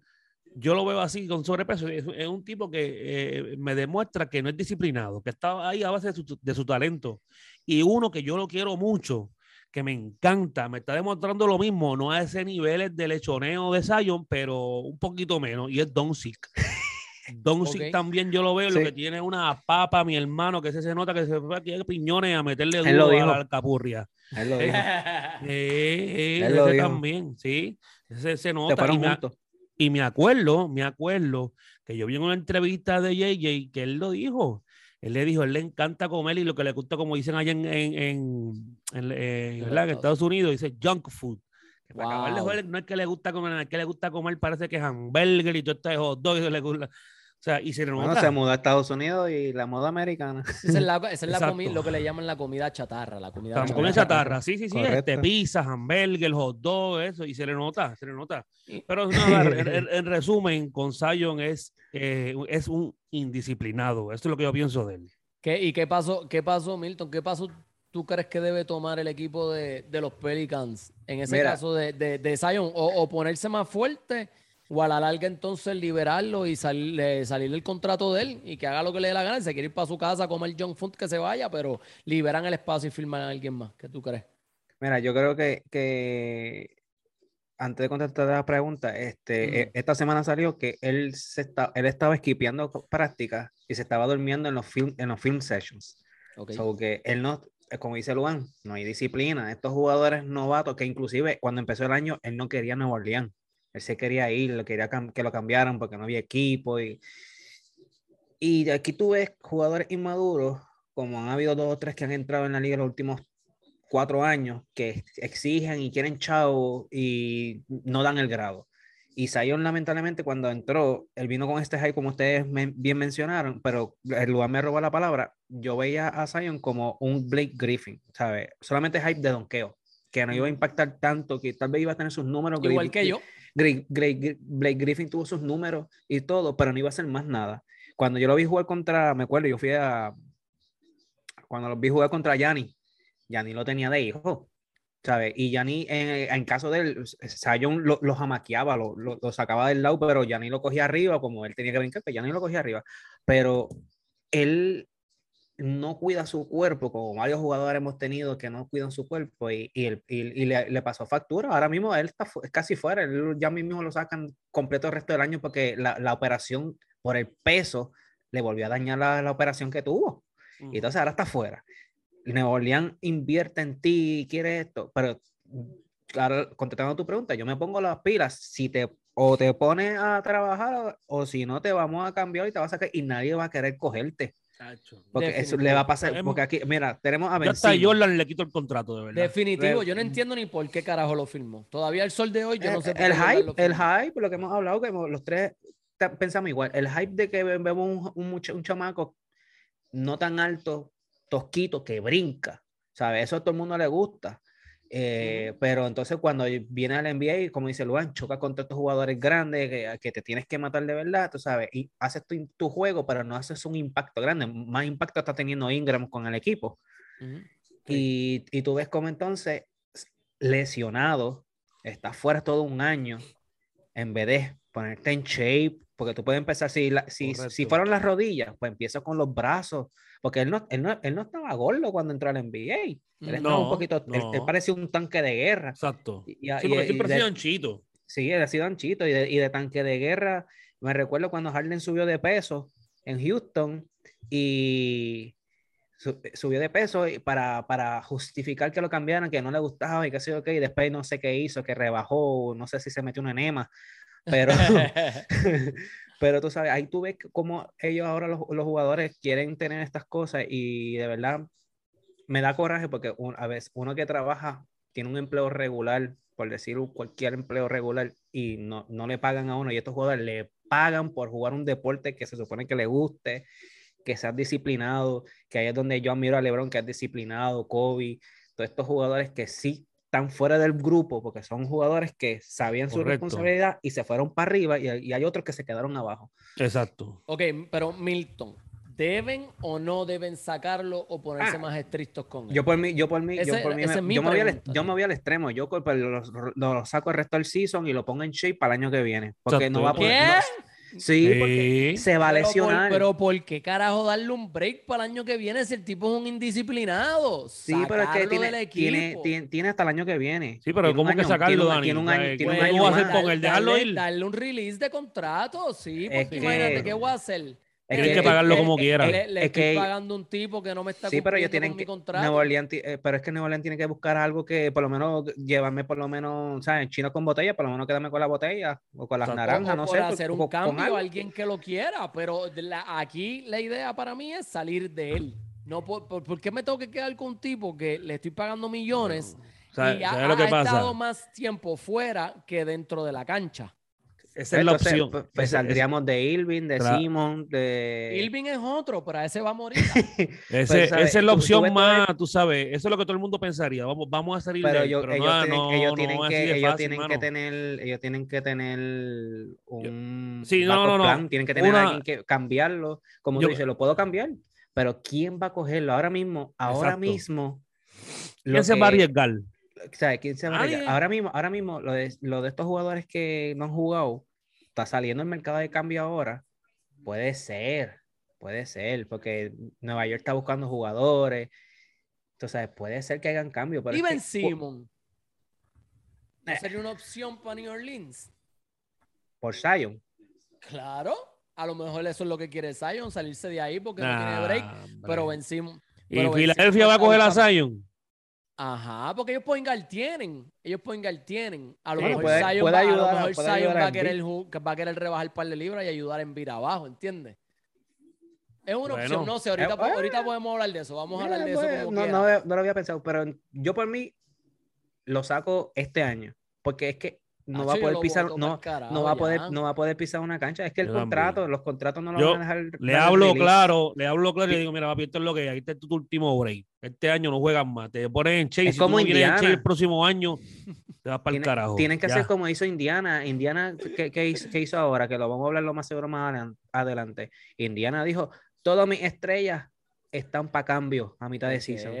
yo lo veo así con sobrepeso. Es, un tipo que eh, me demuestra que no es disciplinado, que está ahí a base de su, talento. Y uno que yo lo quiero mucho, que me encanta, me está demostrando lo mismo, no a ese nivel de lechoneo de Zion, pero un poquito menos, y es Doncic. Doncic también yo lo veo, lo que tiene una papa, mi hermano, que se, nota que se fue aquí piñones a meterle duro a la alcapurria. Él lo dijo. Eh, eh, Él también, sí. Ese se nota. Y me acuerdo, me acuerdo que yo vi en una entrevista de JJ que él lo dijo. Él le dijo, él le encanta comer y lo que le gusta, como dicen allá en, en, en, Estados Unidos, dice junk food. no es que le gusta comer, es que le gusta comer, parece que es hamburger y todo este hot dog. Le gusta, sea, y se Bueno, se mudó a Estados Unidos y la moda americana. Esa es, la, esa es la lo que le llaman la comida chatarra. La comida, la comida chatarra, sí, sí, sí. Este, pizza, hamburger, hot dog, eso. Y se le nota, se le nota. Pero en, resumen, con Zion es, eh, es un indisciplinado. Esto es lo que yo pienso de él. ¿Qué, ¿Y qué pasó, qué pasó, Milton? ¿Qué pasó tú crees que debe tomar el equipo de, de los Pelicans en ese Mira. caso de, de, de Zion? O, o ponerse más fuerte o a la larga entonces liberarlo y salir, eh, salir del contrato de él y que haga lo que le dé la gana. Si se quiere ir para su casa a comer John Fund, que se vaya, pero liberan el espacio y firman a alguien más. ¿Qué tú crees? Mira, yo creo que, que antes de contestar la pregunta, este, e- esta semana salió que él, se está, él estaba esquipeando prácticas y se estaba durmiendo en los film, en los film sessions. Ok. So que él no, como dice Luan, no hay disciplina. Estos jugadores novatos que inclusive cuando empezó el año él no quería Nueva Orleans. Él se quería ir, lo quería que lo cambiaran porque no había equipo. Y, y aquí tú ves jugadores inmaduros, como han habido dos o tres que han entrado en la liga en los últimos cuatro años, que exigen y quieren chavo y no dan el grado. Y Zion, lamentablemente, cuando entró, él vino con este hype, como ustedes men- bien mencionaron, pero el lugar me robó la palabra. Yo veía a Zion como un Blake Griffin, ¿sabes? Solamente hype de donqueo, que no iba a impactar tanto, que tal vez iba a tener sus números. Igual que yo. Gri- Gri- Blake Griffin tuvo sus números y todo, pero no iba a hacer más nada. Cuando yo lo vi jugar contra, me acuerdo, yo fui a. Cuando lo vi jugar contra Yanni, Yanni lo tenía de hijo, ¿sabes? Y Yanni, en, en caso de él, Zion lo, lo jamaqueaba, lo, lo, lo sacaba del lado, pero Yanni lo cogía arriba, como él tenía que brincar, pues Yanni lo cogía arriba. Pero él no cuida su cuerpo, como varios jugadores hemos tenido que no cuidan su cuerpo y, y, el- y- y le, le pasó factura. Ahora mismo él está casi fuera, él ya mismo lo sacan completo el resto del año porque la, la operación por el peso le volvió a dañar la, la operación que tuvo. Y entonces ahora está fuera. Nueva Orleans invierte en ti y quiere esto, pero claro, contestando tu pregunta, yo me pongo las pilas si te o te pones a trabajar o si no te vamos a cambiar y te vas a sacar y nadie va a querer cogerte. Porque eso le va a pasar, porque aquí, mira, tenemos a Ya hasta Benzino. Jordan le quito el contrato, de verdad. Definitivo, yo no entiendo ni por qué carajo lo firmó. Todavía el sol de hoy, yo no Eh, sé por el qué Jordan hype, el hype, lo que hemos hablado, que los tres pensamos igual. El hype de que ve- vemos un, un, un chamaco no tan alto, tosquito, que brinca, ¿sabes? Eso a todo el mundo le gusta. Eh, Pero entonces cuando viene al NBA, como dice Luan, choca contra estos jugadores grandes que, que te tienes que matar de verdad, tú sabes, y haces tu, tu juego, pero no haces un impacto grande. Más impacto está teniendo Ingram con el equipo. Ujú. Y, y tú ves como entonces lesionado, está fuera todo un año, en vez de ponerte en shape, porque tú puedes empezar, si, la- si, si fueron las rodillas, pues empieza con los brazos, porque él no, él no, él no estaba gordo cuando entró al NBA, él estaba un No, poquito, él, él parecía un tanque de guerra. Exacto. Y- y- Sí, porque y siempre ha sido anchito. Sí, él ha sido anchito y de, y de tanque de guerra. Me recuerdo cuando Harden subió de peso en Houston y su- subió de peso y para, para justificar que lo cambiaran, que no le gustaba y que sé yo qué, y después no sé qué hizo, que rebajó, no sé si se metió un enema, pero, pero tú sabes, ahí tú ves cómo ellos ahora los, los jugadores quieren tener estas cosas y de verdad me da coraje porque un- a veces uno que trabaja tiene un empleo regular, por decir cualquier empleo regular, y no, no le pagan a uno, y estos jugadores le pagan por jugar un deporte que se supone que le guste, que seas disciplinado, que ahí es donde yo admiro a LeBron, que es disciplinado, Kobe, todos estos jugadores que sí están fuera del grupo, porque son jugadores que sabían su responsabilidad y se fueron para arriba, y, y hay otros que se quedaron abajo. Exacto. ok, pero Milton, ¿deben o no deben sacarlo o ponerse Ah, más estrictos con él? Yo por mí, yo por mí, yo Ese- por mí, me, yo, me voy al, yo me voy al extremo. Yo pues, lo, lo- lo saco el resto del season y lo pongo en shape para el año que viene. Porque no va a Exacto. poder. ¿Qué? no- sí, porque Sí. se va a Pero por- lesionar. Pero, ¿por qué carajo darle un break para el año que viene si el tipo es un indisciplinado? sí, pero es que Sacarlo tiene, tiene, tiene, tiene hasta el año que viene. Sí, pero Tiene un ¿cómo que año- sacarlo, tiene un- Dani? Tiene un año, tiene un ¿cómo año va a hacer más. con él? ¿Dejarlo darle, ir? darle un release de contrato, sí, Es porque que- imagínate, ¿qué voy a hacer? Es Tienen que pagarlo como quiera. Le, le es estoy que- pagando un tipo que no me está Sí, pero ellos tienen con que. mi contrato. Nueva Orleans ti- eh, pero es que Nueva Orleans tiene que buscar algo que por lo menos llevarme por lo menos, ¿sabes? Chino con botella, por lo menos quedarme con la botella o con las naranjas, o no sé. hacer con- un con cambio a alguien que lo quiera, pero la- aquí la idea para mí es salir de él. No por, por, ¿por qué me tengo que quedar con un tipo que le estoy pagando millones ¿Sabes y ha, lo que ha pasa? estado más tiempo fuera que dentro de la cancha? Esa es la Entonces, opción. pues, pues Esa- saldríamos de Irving, de Tra- Simon, de. Irving es otro, pero a ese va a morir. Ese- Pues, esa ¿sabes? es la Tú- tú opción ves más, tú sabes, eso es lo que todo el mundo pensaría. Vamos, vamos a salir pero de ellos, pero ellos no, tienen, no, ellos tienen que, ellos fácil, tienen que tener, ellos tienen que tener un Sí, no, backup no, no. plan, tienen que tener Una- alguien que cambiarlo. Como Yo- tú dices, lo puedo cambiar, pero ¿quién va a cogerlo? Ahora mismo, ahora Exacto. mismo, lo ¿Quién se va a que- arriesgar? O sea, ¿quién se? Nadie. Ahora mismo, ahora mismo lo de, lo de estos jugadores que no han jugado, está saliendo el mercado de cambio ahora. Puede ser, puede ser, porque Nueva York está buscando jugadores. Entonces, puede ser que hagan cambio. Pero y es que- Ben Simon. ¿No Eh. sería una opción para New Orleans? por Zion. Claro. A lo mejor eso es lo que quiere Zion, salirse de ahí porque no tiene break. hombre. Pero Ben Simon. ¿Y pero Ben Filadelfia va a coger a Zion? Ajá, porque ellos point guard tienen. Ellos point guard tienen. A lo Bueno, mejor puede- Zion, puede va, a ayudar lo mejor Zion va, a querer, va a querer rebajar un par de libras y ayudar a Envir abajo, ¿entiendes? Es una Bueno. opción. No sé, ahorita, Eh, po- ahorita podemos hablar de eso. Vamos a hablar de eso como no, no, no lo había pensado, pero yo por mí lo saco este año, porque es que no Hacho, va a poder pisar, no, carajo no va a poder, ya. no va a poder pisar una cancha. Es que el Yo también. contrato, los contratos no lo Yo van a dejar. Le el hablo claro, le hablo claro y le digo, mira, papi, esto es lo que hay, este es tu, tu último break. Este año no juegas más, te pones en Chase, Es si tú como no vienes en Indiana. Chase el próximo año, te vas para el Tiene- carajo. Tienen que Ya. hacer como hizo Indiana. Indiana, ¿qué, qué hizo, qué hizo ahora? Que lo vamos a hablar lo más seguro más adelan- adelante. Indiana dijo, todas mis estrellas están para cambio a mitad de season.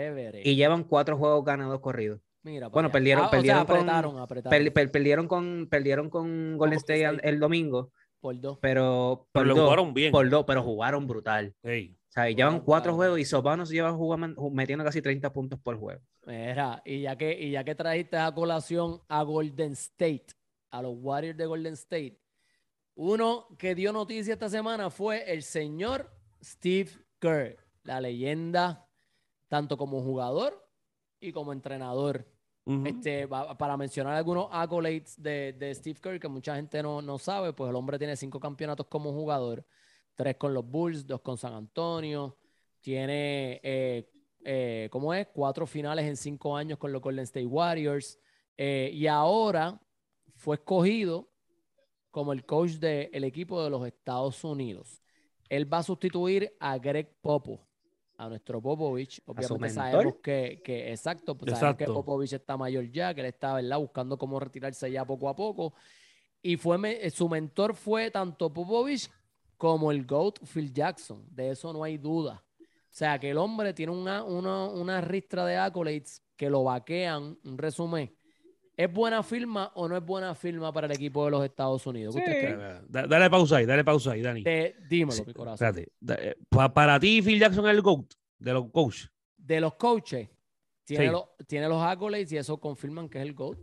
Y llevan cuatro juegos ganados corridos. Mira, bueno, allá. perdieron- Ah, o sea, perdieron con- apretaron, apretaron. Per- per- perdieron con, perdieron con Golden State el, domingo, por dos. pero, Pero por dos, jugaron bien. por dos, pero jugaron brutal. Ey, Llevan cuatro juegos y Sobanos lleva jugando, metiendo casi 30 puntos por juego. Mira, y ya que, y ya que trajiste a colación a Golden State, a los Warriors de Golden State, uno que dio noticia esta semana fue el señor Steve Kerr, la leyenda, tanto como jugador y como entrenador. Este, pa- para mencionar algunos accolades de, de Steve Kerr que mucha gente no, no sabe, pues el hombre tiene cinco campeonatos como jugador, tres con los Bulls, dos con San Antonio, tiene, eh, eh, ¿cómo es? Cuatro finales en cinco años con los Golden State Warriors, eh, y ahora fue escogido como el coach del equipo de los Estados Unidos. Él va a sustituir a Greg Popo, a nuestro Popovich. Obviamente mentor. sabemos que, que exacto, pues sabemos que. Popovich está mayor ya, que él está ¿verdad? buscando cómo retirarse ya poco a poco. Y fue su mentor fue tanto Popovich como el GOAT Phil Jackson. De eso no hay duda. O sea, que el hombre tiene una, una, una ristra de accolades que lo vaquean. Un resumen. ¿Es buena firma o no es buena firma para el equipo de los Estados Unidos? ¿Qué usted Sí. cree? Espera, espera, da- Dale pausa ahí, dale pausa ahí, Dani. De- dímelo, Sí, mi corazón. Espérate. eh, pa- para ti, Phil Jackson es el GOAT de los coaches. De los coaches, tiene, Sí. los, tiene los accolades y eso confirman que es el GOAT.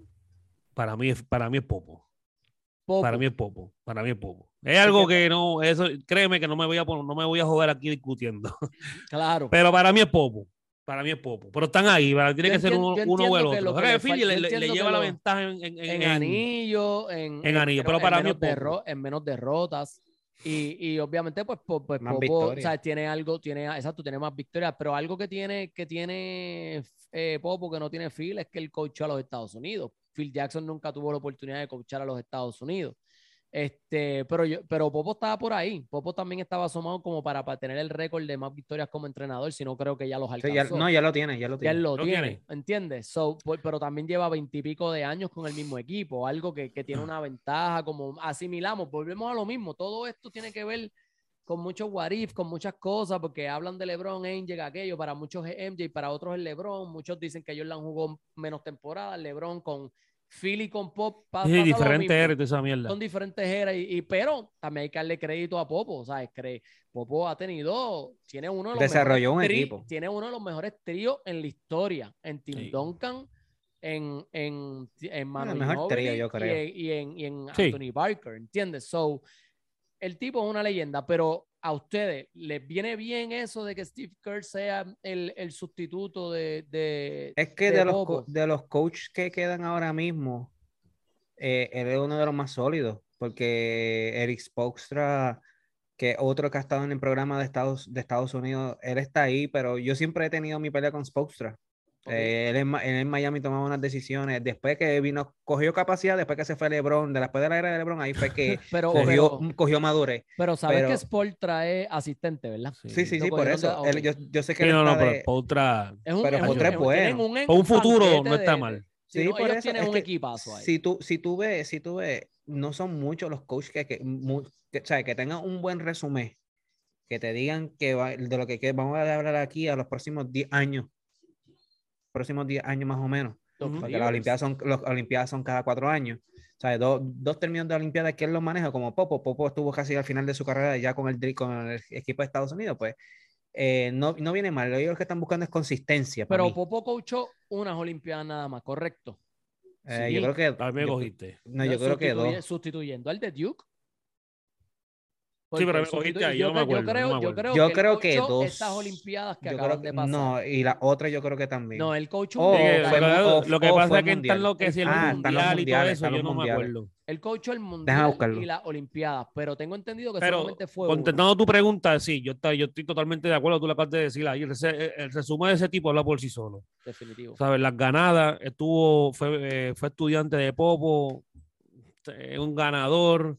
Para mí, para mí es Popo. Popo. Para mí es Popo. Para mí es Popo. Es algo que no, eso, créeme que no me voy a poner, no me voy a joder aquí discutiendo. Claro. Pero para mí es Popo. Para mí es Popo. Pero están ahí, para- tiene Yo que ser uno, o el otro. que que le, le- lleva la lo- ventaja en, en- en, en- anillo, en, en anillo, pero para mí menos, es Popo. en menos derrotas. Y, y obviamente, pues, pues Más Popo, o sea, tiene algo, tiene, exacto, tiene más victorias, pero algo que tiene, que tiene eh, Popo que no tiene Phil es que él coachó a los Estados Unidos. Phil Jackson nunca tuvo la oportunidad de coachar a los Estados Unidos. Este, pero yo, pero Popo estaba por ahí. Popo también estaba asomado como para, para tener el récord de más victorias como entrenador, si no creo que ya los Sí, alcanzó. ya- no, ya lo tiene, ya lo Ya tiene. él lo Lo tiene, tiene. ¿entiendes? So, pero también lleva veintipico de años con el mismo equipo, algo que, que tiene una ventaja, como asimilamos, volvemos a lo mismo. Todo esto tiene que ver con muchos what if, con muchas cosas, porque hablan de LeBron, Angel, aquello, para muchos es MJ, para otros es LeBron, muchos dicen que Jordan jugó menos temporadas, LeBron con Philly con Pop, pa- Sí, pasa lo diferente mismo era y toda esa mierda. son diferentes eras, y, y- pero también hay que darle crédito a Popo, ¿sabes? Cre- Popo ha tenido, tiene uno de los Desarrolló mejores un tri- equipo. Tiene uno de los mejores tríos en la historia, en Tim Sí. Duncan, en, en, en Manu el mejor Ginóbili trío, yo y creo. en- Y, en, y en Sí. Anthony Barker, ¿entiendes? So, el tipo es una leyenda, pero a ustedes, ¿les viene bien eso de que Steve Kerr sea el, el sustituto de, de, Es que de de los, de los coaches que quedan ahora mismo, eh, él es uno de los más sólidos, porque Eric Spoelstra, que otro que ha estado en el programa de Estados, de Estados Unidos, él está ahí, pero yo siempre he tenido mi pelea con Spoelstra. Eh, él, en, él en Miami tomaba unas decisiones, después que vino, cogió capacidad, después que se fue LeBron, de después de la era de LeBron, ahí fue que pero, cogió, pero, cogió madurez. pero sabes pero- que Sport trae asistente, ¿verdad? Sí, sí, Lo sí, por eso. él- yo, yo sé que Sí, no, no, pero. Es un, Pero un- es bueno. un- Para un futuro no está de- mal. Sí, Sí, no, por ellos eso, tienen es un que equipazo ahí. Si tú, si tú ves, si tú ves, no son muchos los coaches que, que, que, o sea, que tengan un buen resumen, que te digan que va- de lo que, que vamos a hablar aquí a los próximos 10 años. Próximos 10 años más o menos. Porque las Olimpiadas son, las Olimpiadas son cada cuatro años. O sea, dos, dos términos de Olimpiadas que él los maneja como Popo. Popo estuvo casi al final de su carrera ya con el, con el equipo de Estados Unidos, pues eh, no, no viene mal. Ellos lo que están buscando es consistencia. Pero mí. Popo coachó unas Olimpiadas nada más, correcto. Eh, sí. Yo creo que. A mí me yo- cogiste. no, yo creo que dos. Sustituyendo al de Duke. Sí, pero me cogiste ahí, yo no me creo- acuerdo, no creo, me yo creo Yo él creo que dos. Estas Olimpiadas que yo acaban creo de que- pasar. No, y la otra yo creo que también. No, el coach Oh, que- mundial. fue lo, lo que pasa es que están lo que es el Ah, mundial y todo eso, yo no me mundiales. acuerdo. El coach el mundial y las Olimpiadas, pero tengo entendido que Pero solamente fue uno. contestando tu pregunta, sí, yo, está- yo estoy totalmente de acuerdo, tú lo acabas de decir ahí. El, rese- el resumen de ese tipo habla por sí solo. definitivo. ¿Sabes? Las ganadas, estuvo, fue, eh, fue estudiante de Popo, eh, un ganador.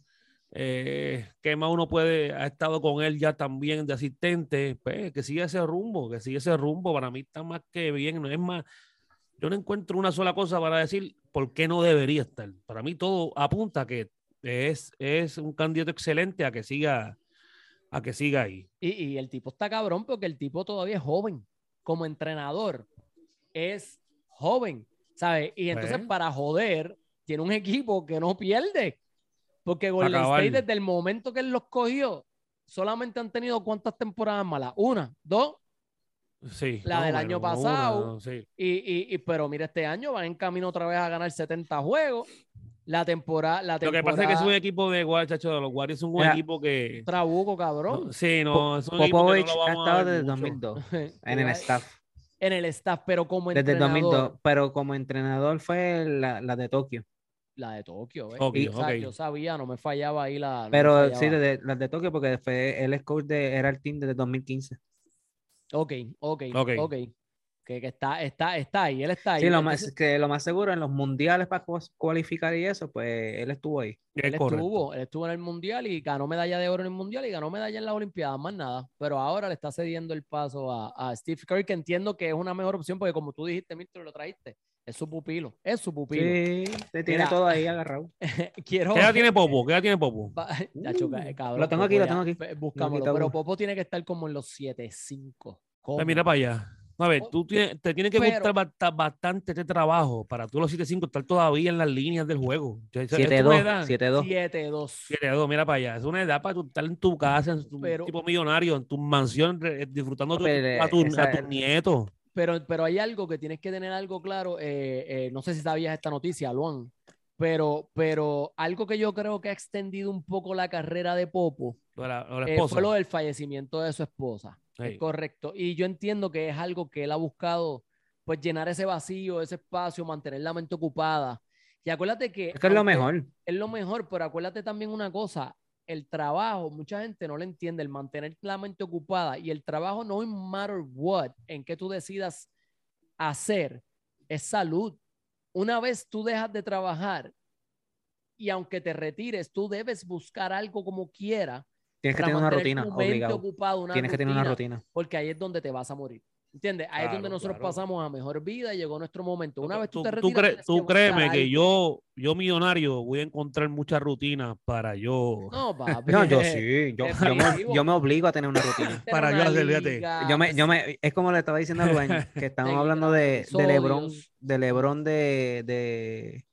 Eh, ¿Qué más uno puede? Ha estado con él ya también de asistente. Pues, que siga ese rumbo, que siga ese rumbo. Para mí está más que bien. No es más, yo no encuentro una sola cosa para decir por qué no debería estar. Para mí todo apunta a que es, es un candidato excelente a que siga, a que siga ahí. Y, y el tipo está cabrón porque el tipo todavía es joven. Como entrenador, es joven, ¿sabes? Y entonces Pues. para joder, tiene un equipo que no pierde. Porque Golden acabar. State, desde el momento que él los cogió, solamente han tenido cuántas temporadas malas. Una, dos, Sí. La del año pasado. una, sí. y, y, y- pero mira, este año van en camino otra vez a ganar 70 juegos. La temporada, la Lo temporada. que pasa es que es un equipo de Warriors, chacho, los Warriors son un Mira, equipo que. Trabuco, cabrón. no, sí, no, es un equipo que Popovich no lo ha vamos estado desde mucho. 2002 en el staff. En el staff, pero como Desde entrenador. 2002. Pero como entrenador fue la, la de Tokio. La de Tokio, ok. Yo sabía, no me fallaba ahí la. no Pero sí, desde, las de Tokio, porque fue, él es coach de, era el team desde 2015. Ok, ok, Ok. ok. Que, que está, está, está ahí, él está ahí. Sí, lo Entonces, más, que lo más seguro en los mundiales para cualificar y eso, pues él estuvo ahí. Él correcto. estuvo, él estuvo en el mundial y ganó medalla de oro en el mundial y ganó medalla en las Olimpiadas, más nada. Pero ahora le está cediendo el paso a, a Steve Curry, que entiendo que es una mejor opción porque, como tú dijiste, Milton, lo trajiste. Es su pupilo, es su pupilo. Sí, te tiene Mira. todo ahí agarrado. Quiero. ¿Qué edad tiene Popo? ¿Qué edad tiene Popo? Ca- Uh, cabrón, lo tengo Popo aquí, lo tengo aquí. quita pero. Popo tiene que estar como en los 7-5. Pues mira para allá. A ver, tú tienes, te tiene que Pero- gustar basta- bastante este trabajo para tú los 7-5 estar todavía en las líneas del juego. O sea, eso- esto es una 7-2. edad- 7-2. 7-2. 7-2, mira para allá. Es una edad para tú estar en tu casa, en tu Pero- tipo millonario, en tu mansión, re- disfrutando Pero, a, tu- esa- a tus nietos. Pero, pero hay algo que tienes que tener algo claro. eh, eh, no sé si sabías esta noticia, Luan, pero, pero algo que yo creo que ha extendido un poco la carrera de Popo de la, la eh, fue lo del fallecimiento de su esposa. Sí. Es correcto. Y yo entiendo que es algo que él ha buscado, pues llenar ese vacío, ese espacio, mantener la mente ocupada. Y acuérdate que... Es que es lo mejor. Es lo mejor, pero acuérdate también una cosa, el trabajo, mucha gente no lo entiende, el mantener la mente ocupada y el trabajo no matter what, en que tú decidas hacer, es salud. Una vez tú dejas de trabajar y aunque te retires, tú debes buscar algo como quiera Tienes que tener una rutina, obligado. ocupada, una Tienes que tener una rutina. Porque ahí es donde te vas a morir. ¿Entiendes? Ahí es donde nosotros claro. pasamos a mejor vida y llegó nuestro momento. Una vez tú, te tú, retiras, cre- tú que buscar créeme que yo, yo millonario, voy a encontrar muchas rutinas para yo. No, papi. No, yo sí. Yo, yo, me, Definitivo. yo me obligo a tener una rutina. Para yo una hacer, Yo me, yo me, es como le estaba diciendo a Rubén, que estamos hablando de, de Lebron, de Lebron de, de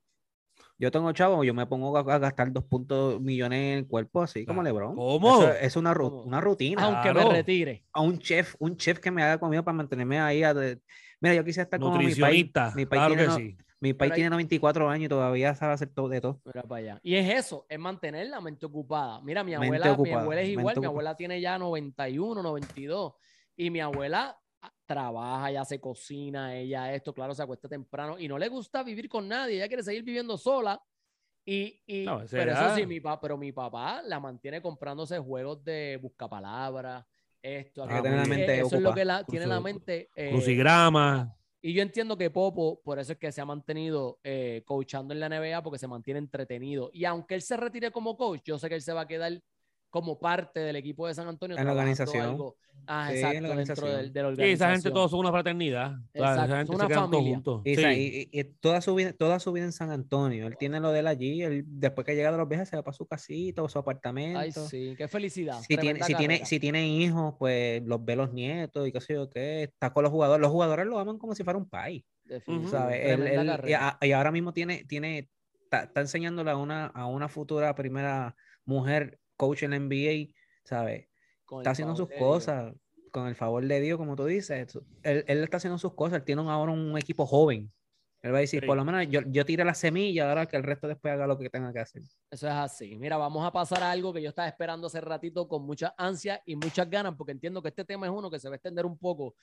yo tengo chavo, yo me pongo a, a gastar dos puntos millones en el cuerpo, así como Ah, Lebron. ¿cómo? Eso es una, rutina. Aunque Claro. me retire. A un chef, un chef que me haga comida para mantenerme ahí. a de- Mira, yo quisiera estar como mi país. Nutricionista, Mi país claro tiene que no- sí. Mi país Pero hay- tiene 94 años y todavía sabe hacer todo de todo. Mira para allá. Y es eso, es mantener la mente ocupada. Mira, mi abuela, mi abuela es igual, mi abuela tiene ya 91, 92. Y mi abuela trabaja, ella se cocina, ella esto, claro, se acuesta temprano y no le gusta vivir con nadie, ella quiere seguir viviendo sola. Y, y No, pero eso sí, mi papá, pero mi papá la mantiene comprándose juegos de buscapalabras, esto, Ah, la mente eso es lo que la, tiene la mente. eh, Crucigrama. y yo entiendo que Popo, por eso es que se ha mantenido eh, coachando en la NBA, porque se mantiene entretenido. Y aunque él se retire como coach, yo sé que él se va a quedar como parte del equipo de San Antonio. En la organización. algo- Ah, Sí, en exacto, la dentro organización. del, de la Sí, esa gente organización. todos son una fraternidad. Toda- Exacto, esa gente una todos familia. juntos. Y, Sí. y- y- y toda, su vida, toda su vida en San Antonio. Él tiene lo de él allí. Él, después que llega de los viajes, se va para su casita o su apartamento. Ay, sí, qué felicidad. Si tiene, si, tiene, si tiene hijos, pues los ve los nietos y qué sé yo qué. Está con los jugadores. Los jugadores lo aman como si fuera un país. ¿sabes? Él- él- y, y ahora mismo tiene, tiene, está, está enseñándole a una, a una futura primera mujer coach en la NBA, ¿sabes? Está haciendo sus Dios. cosas con el favor de Dios, como tú dices. Él, él está haciendo sus cosas. Él tiene ahora un equipo joven. Él va a decir, Sí. por lo menos yo, yo tiré la semilla, ahora que el resto después haga lo que tenga que hacer. Eso es así. Mira, vamos a pasar a algo que yo estaba esperando hace ratito con mucha ansia y muchas ganas, porque entiendo que este tema es uno que se va a extender un poco.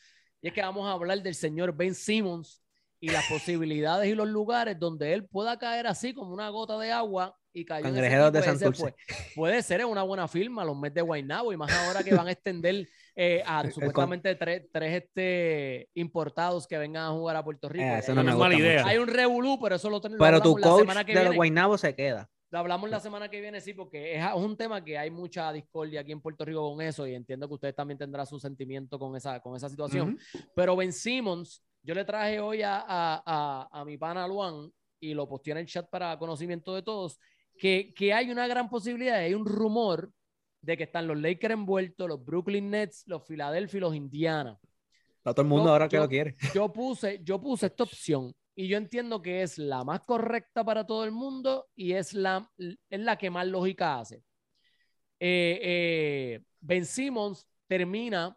Y es que vamos a hablar del señor Ben Simmons y las posibilidades y los lugares donde él pueda caer así como una gota de agua y cayó Cangrejeros de Santurce. fue. Puede ser es una buena firma, los Mets de Guaynabo, y más ahora que van a extender eh, a con- supuestamente tres, tres este, importados que vengan a jugar a Puerto Rico. Eh, eso no Ellos- me mala gusta idea. mucho. Hay un revolú, pero eso lo, ten- lo Pero tu la coach semana que de los. Guaynabo se queda. Lo hablamos la semana que viene, sí, porque es un tema que hay mucha discordia aquí en Puerto Rico con eso y entiendo que ustedes también tendrán su sentimiento con esa, con esa situación. Pero Ben Simmons, yo le traje hoy a, a, a, a mi pana Luan y lo posteé en el chat para conocimiento de todos, que, que hay una gran posibilidad, hay un rumor de que están los Lakers envueltos, los Brooklyn Nets, los Philadelphia y los Indiana A todo el mundo Yo- ahora que yo- lo quiere. yo puse, yo puse esta opción y yo entiendo que es la más correcta para todo el mundo y es la, es la que más lógica hace. Eh, eh, ben Simmons termina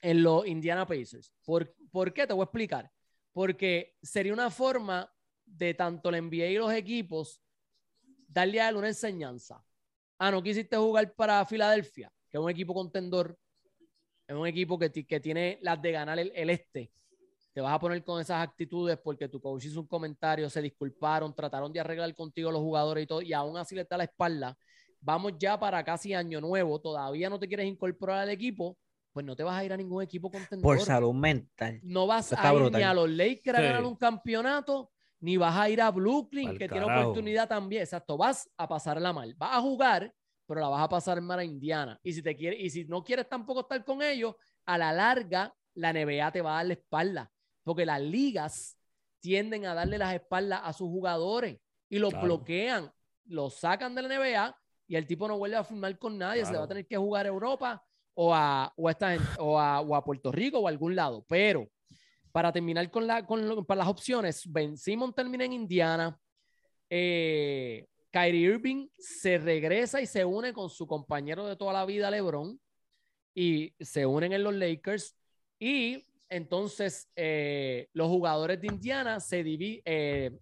en los Indiana Pacers. ¿Por, ¿Por qué? Te voy a explicar. Porque sería una forma de tanto la NBA y los equipos darle a él una enseñanza. Ah, no quisiste jugar para Filadelfia, que es un equipo contendor, es un equipo que, que tiene las de ganar el, el este. Te vas a poner con esas actitudes porque tu coach hizo un comentario, se disculparon, trataron de arreglar contigo los jugadores y todo, y aún así le está la espalda. Vamos ya para casi año nuevo, todavía no te quieres incorporar al equipo, pues no te vas a ir a ningún equipo contendor. Por salud mental. No vas a ir brutal. ni a los Lakers a Sí. ganar un campeonato, ni vas a ir a Brooklyn, que tiene oportunidad también. Exacto, vas a pasarla mal. Vas a jugar, pero la vas a pasar mal a Indiana. Y si, te quiere, y si no quieres tampoco estar con ellos, a la larga, la NBA te va a dar la espalda. Porque las ligas tienden a darle las espaldas a sus jugadores y los Claro. bloquean, los sacan de la NBA y el tipo no vuelve a firmar con nadie. Se le va a tener que jugar a Europa o a, o a, esta gente- o a, o a Puerto Rico o a algún lado. Pero para terminar con, la, con lo- para las opciones, Ben Simon termina en Indiana. Eh, Kyrie Irving se regresa y se une con su compañero de toda la vida, LeBron, y se unen en los Lakers. Y entonces eh, los jugadores de Indiana se dividen.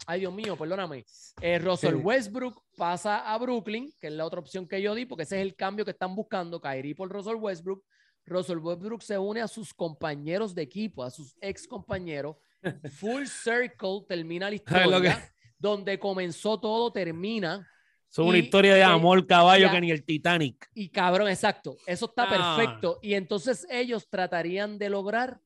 ay, Dios mío, perdóname. Eh, Russell Sí. Westbrook pasa a Brooklyn, que es la otra opción que yo di, porque ese es el cambio que están buscando, Kyrie por Russell Westbrook. Russell Westbrook se une a sus compañeros de equipo, a sus ex compañeros. Full Circle termina la que- historia. Donde comenzó todo, termina. Es una Y- historia de amor, caballo, ya- que ni el Titanic. Y cabrón, exacto. Eso está Ah. perfecto. Y entonces ellos tratarían de lograr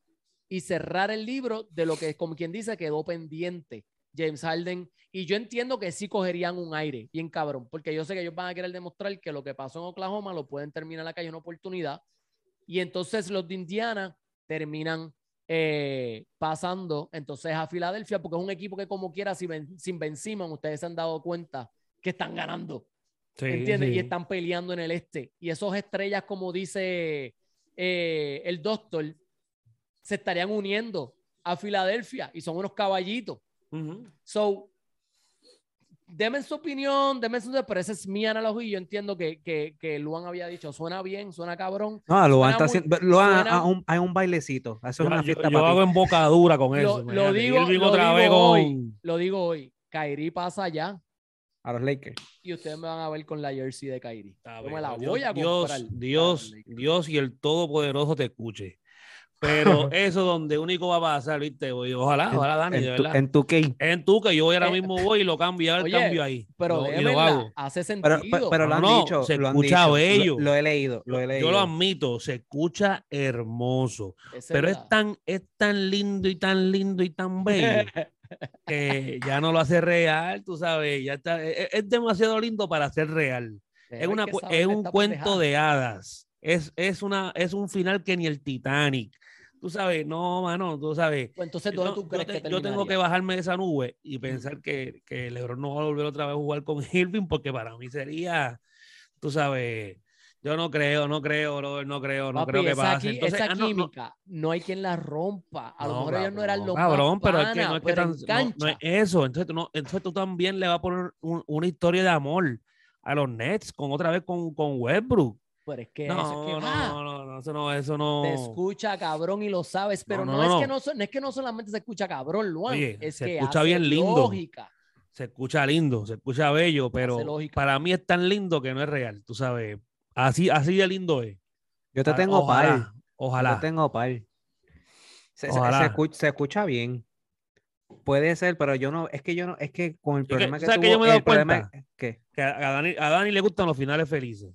y cerrar el libro de lo que, como quien dice, quedó pendiente James Harden. Y yo entiendo que sí cogerían un aire, bien cabrón, porque yo sé que ellos van a querer demostrar que lo que pasó en Oklahoma lo pueden terminar acá y una oportunidad. Y entonces los de Indiana terminan eh, pasando entonces a Filadelfia, porque es un equipo que como quiera, si ven- sin Ben Simmons, ustedes se han dado cuenta que están ganando. Sí, ¿Entiendes? sí. Y están peleando en el este. Y esos estrellas, como dice eh, el doctor, se estarían uniendo a Filadelfia y son unos caballitos. Ujú. So, denme su opinión, denme su... Pero esa es mi analogía y yo entiendo que, que, que Luan había dicho, suena bien, suena cabrón. No, Luan Suena está muy- haciendo. Luan, suena- a un- hay un bailecito. Eso es Yo, una yo- fiesta yo para ti. hago embocadura con Lo, eso. lo imagínate. digo, lo otra vez digo hoy, con- lo digo hoy. Kyrie pasa allá A los Lakers. y ustedes me van a ver con la jersey de Kyrie. A Yo me la Dios- voy a comprar. Dios, para. Dios y el Todopoderoso te escuche. Pero eso donde único va a pasar, ¿viste? Ojalá, ojalá, Dani, de en, tu, verdad. en tu key. En tu que yo ahora Eh, mismo voy y lo cambio, el oye, cambio ahí. Pero Lo- y lo hago. hace sentido. Pero, lo han No, dicho. se lo han escucha dicho, lo- bello. Lo, he leído, lo he leído. Yo lo admito, se escucha hermoso. Pero es tan, es tan lindo y tan lindo y tan bello que ya no lo hace real, tú sabes. Ya está, es, es demasiado lindo para ser real. es, una, es un cuento de hadas. Es, es, una, es un final que ni el Titanic. Tú sabes, no, mano, tú sabes. Pues entonces, ¿dónde tú crees yo, que yo tengo que bajarme de esa nube y pensar que, que LeBron no va a volver otra vez a jugar con Irving porque para mí sería, tú sabes, yo no creo, no creo, bro, no creo, no creo que pase. Entonces, esa ah, química, no, hay quien la rompa. A lo mejor ellos no eran los cabrón, pero es que no es que tan, no, es eso. Entonces tú, entonces tú también le vas a poner una historia de amor a los Nets con otra vez con, con Westbrook. Pero es que no, eso es que, no, no, no, eso no, eso no. Te escucha cabrón y lo sabes, pero no, es, que no, no, es que no solamente se escucha cabrón, Luan, es se que escucha bien lindo. Lógica. Se escucha lindo, se escucha bello, pero para mí es tan lindo que no es real, tú sabes. Así, así de lindo es. Yo te tengo ojalá, par. Ojalá. Yo te tengo par. Se, Se, escucha, se, escucha, bien. Puede ser, pero yo no, es que yo no, es que con el problema que, que, tuvo, que yo me he dado cuenta? que a Dani, a Dani le gustan los finales felices.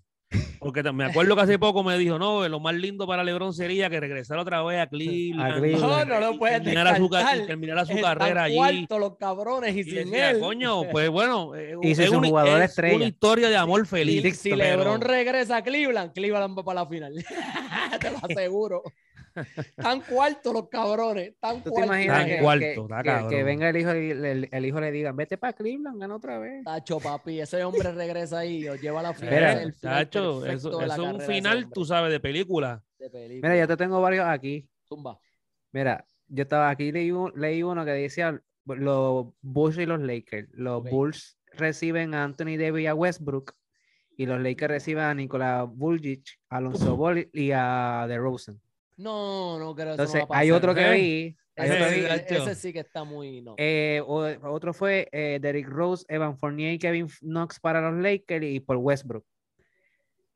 Porque me acuerdo que hace poco me dijo, no, lo más lindo para LeBron sería que regresara otra vez a Cleveland. No, no lo puedes terminar su, terminara su carrera allí. Cuarto, los cabrones y, sin él. Coño, pues bueno, eh, y es, un, jugador es estrella. una historia de amor feliz. Y, si LeBron regresa a Cleveland, Cleveland va para la final. Te lo aseguro. Tan cuartos los cabrones. Tan ¿Tú te imaginas que, que, venga el hijo, el, el, hijo le diga, vete para Cleveland, gana otra vez. Tacho, papi, ese hombre regresa ahí, o lleva la final. Tacho, eso, es un final, tú sabes, de película. Mira, yo te tengo varios aquí. Zumba. Mira, yo estaba aquí, leí, leí uno que decía los Bulls y los Lakers. Los Bulls reciben a Anthony Davis y a Westbrook y los Lakers reciben a Nikola Bulgic, a Alonso Ball y a DeRozan. No, no creo. Entonces, hay otro que vi. ese, sí que está muy. No. Eh, otro fue eh, Derrick Rose, Evan Fournier y Kevin Knox para los Lakers y por Westbrook.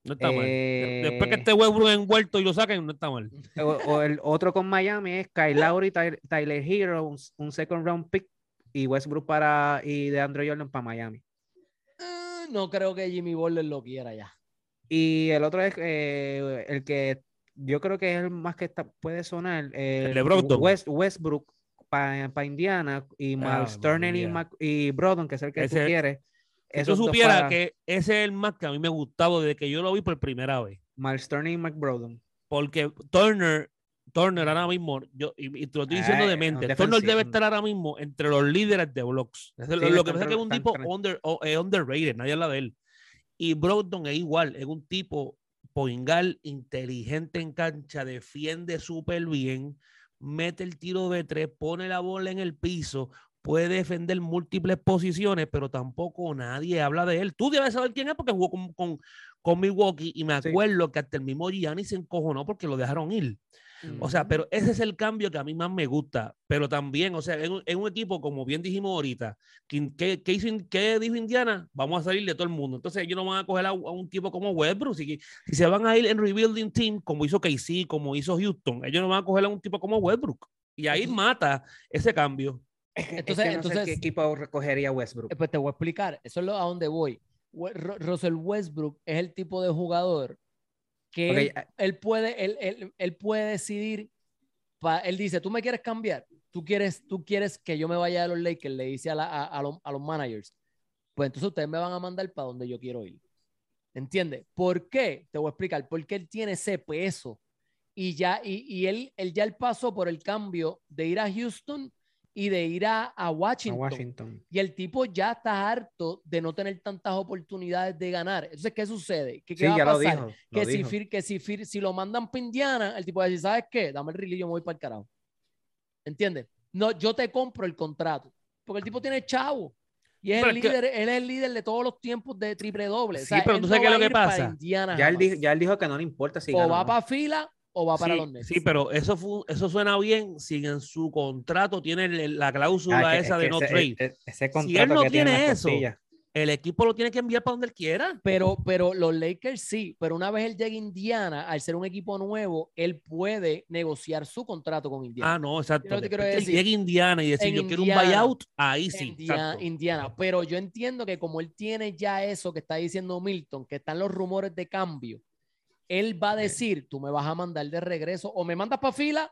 No está mal. Después que este Westbrook envuelto y lo saquen, no está mal. O, el otro con Miami es Kyle Lowry, Tyler, Hero, un, second round pick y Westbrook para y de Andrew Jordan para Miami. Ah, no creo que Jimmy Butler lo quiera ya. Y el otro es eh, el que yo creo que es el más que está, puede sonar. el de West, Westbrook para Indiana y ah, Miles Turner y, y Brodon, que es el que tú quieres. Si tú supieras que ese es el más que a mí me gustaba desde que yo lo vi por primera vez. Miles Turner y McBrodon. Porque Turner, Turner ahora mismo, yo, y, te lo estoy diciendo de mente, Turner debe estar ahora mismo entre los líderes de blocks. lo, que pasa es que es un tipo under, underrated, nadie habla de él. Y Brodon es igual, es un tipo Poingal, inteligente en cancha, defiende súper bien, mete el tiro de tres, pone la bola en el piso, puede defender múltiples posiciones, pero tampoco nadie habla de él. Tú debes saber quién es porque jugó con, con, con Milwaukee y me acuerdo que hasta el mismo Gianni se encojonó porque lo dejaron ir. O sea, pero ese es el cambio que a mí más me gusta. Pero también, o sea, en, un equipo, como bien dijimos ahorita, ¿qué, qué, hizo, ¿qué, dijo Indiana? Vamos a salir de todo el mundo. Entonces ellos no van a coger a, un tipo como Westbrook. Si, si se van a ir en rebuilding team, como hizo KC, como hizo Houston, ellos no van a coger a un tipo como Westbrook. Y ahí mata ese cambio. Entonces, entonces ¿qué equipo recogería Westbrook? Pues te voy a explicar. Eso es lo, a dónde voy. Russell Westbrook es el tipo de jugador que él, puede, él, él, puede decidir, él dice, tú me quieres cambiar, tú quieres, tú quieres que yo me vaya a los Lakers, le dice a, a, a, los, a los managers, pues entonces ustedes me van a mandar para donde yo quiero ir. ¿Entiendes? ¿Por qué? Te voy a explicar. Porque él tiene ese peso y ya, y, y él, él ya él pasó por el cambio de ir a Houston y de ir a, Washington. Y el tipo ya está harto de no tener tantas oportunidades de ganar. Entonces, ¿qué sucede? ¿Qué, va a pasar? que, si, que si, si lo mandan para Indiana, el tipo va a decir, ¿sabes qué? Dame el rilillo, me voy para el carajo. ¿Entiendes? No, yo te compro el contrato. Porque el tipo tiene chavo. Y es el líder, él es el líder de todos los tiempos de triple doble. Sí, pero tú sabes qué es lo que pasa. Ya él, dijo, ya él, dijo, que no le importa si O va para fila o va para sí, Sí, pero eso, fue, eso suena bien si en su contrato tiene la cláusula ah, esa de no trade. E, si él no tiene, eso, el equipo lo tiene que enviar para donde él quiera. Pero, pero los Lakers sí, pero una vez él llegue a Indiana, al ser un equipo nuevo, él puede negociar su contrato con Indiana. Ah, no, exacto. Yo llegue a Indiana y decir, yo quiero un buyout, ahí sí. Indiana, Indiana, pero yo entiendo que como él tiene ya eso que está diciendo Milton, que están los rumores de cambio, él va a decir, tú me vas a mandar de regreso o me mandas para fila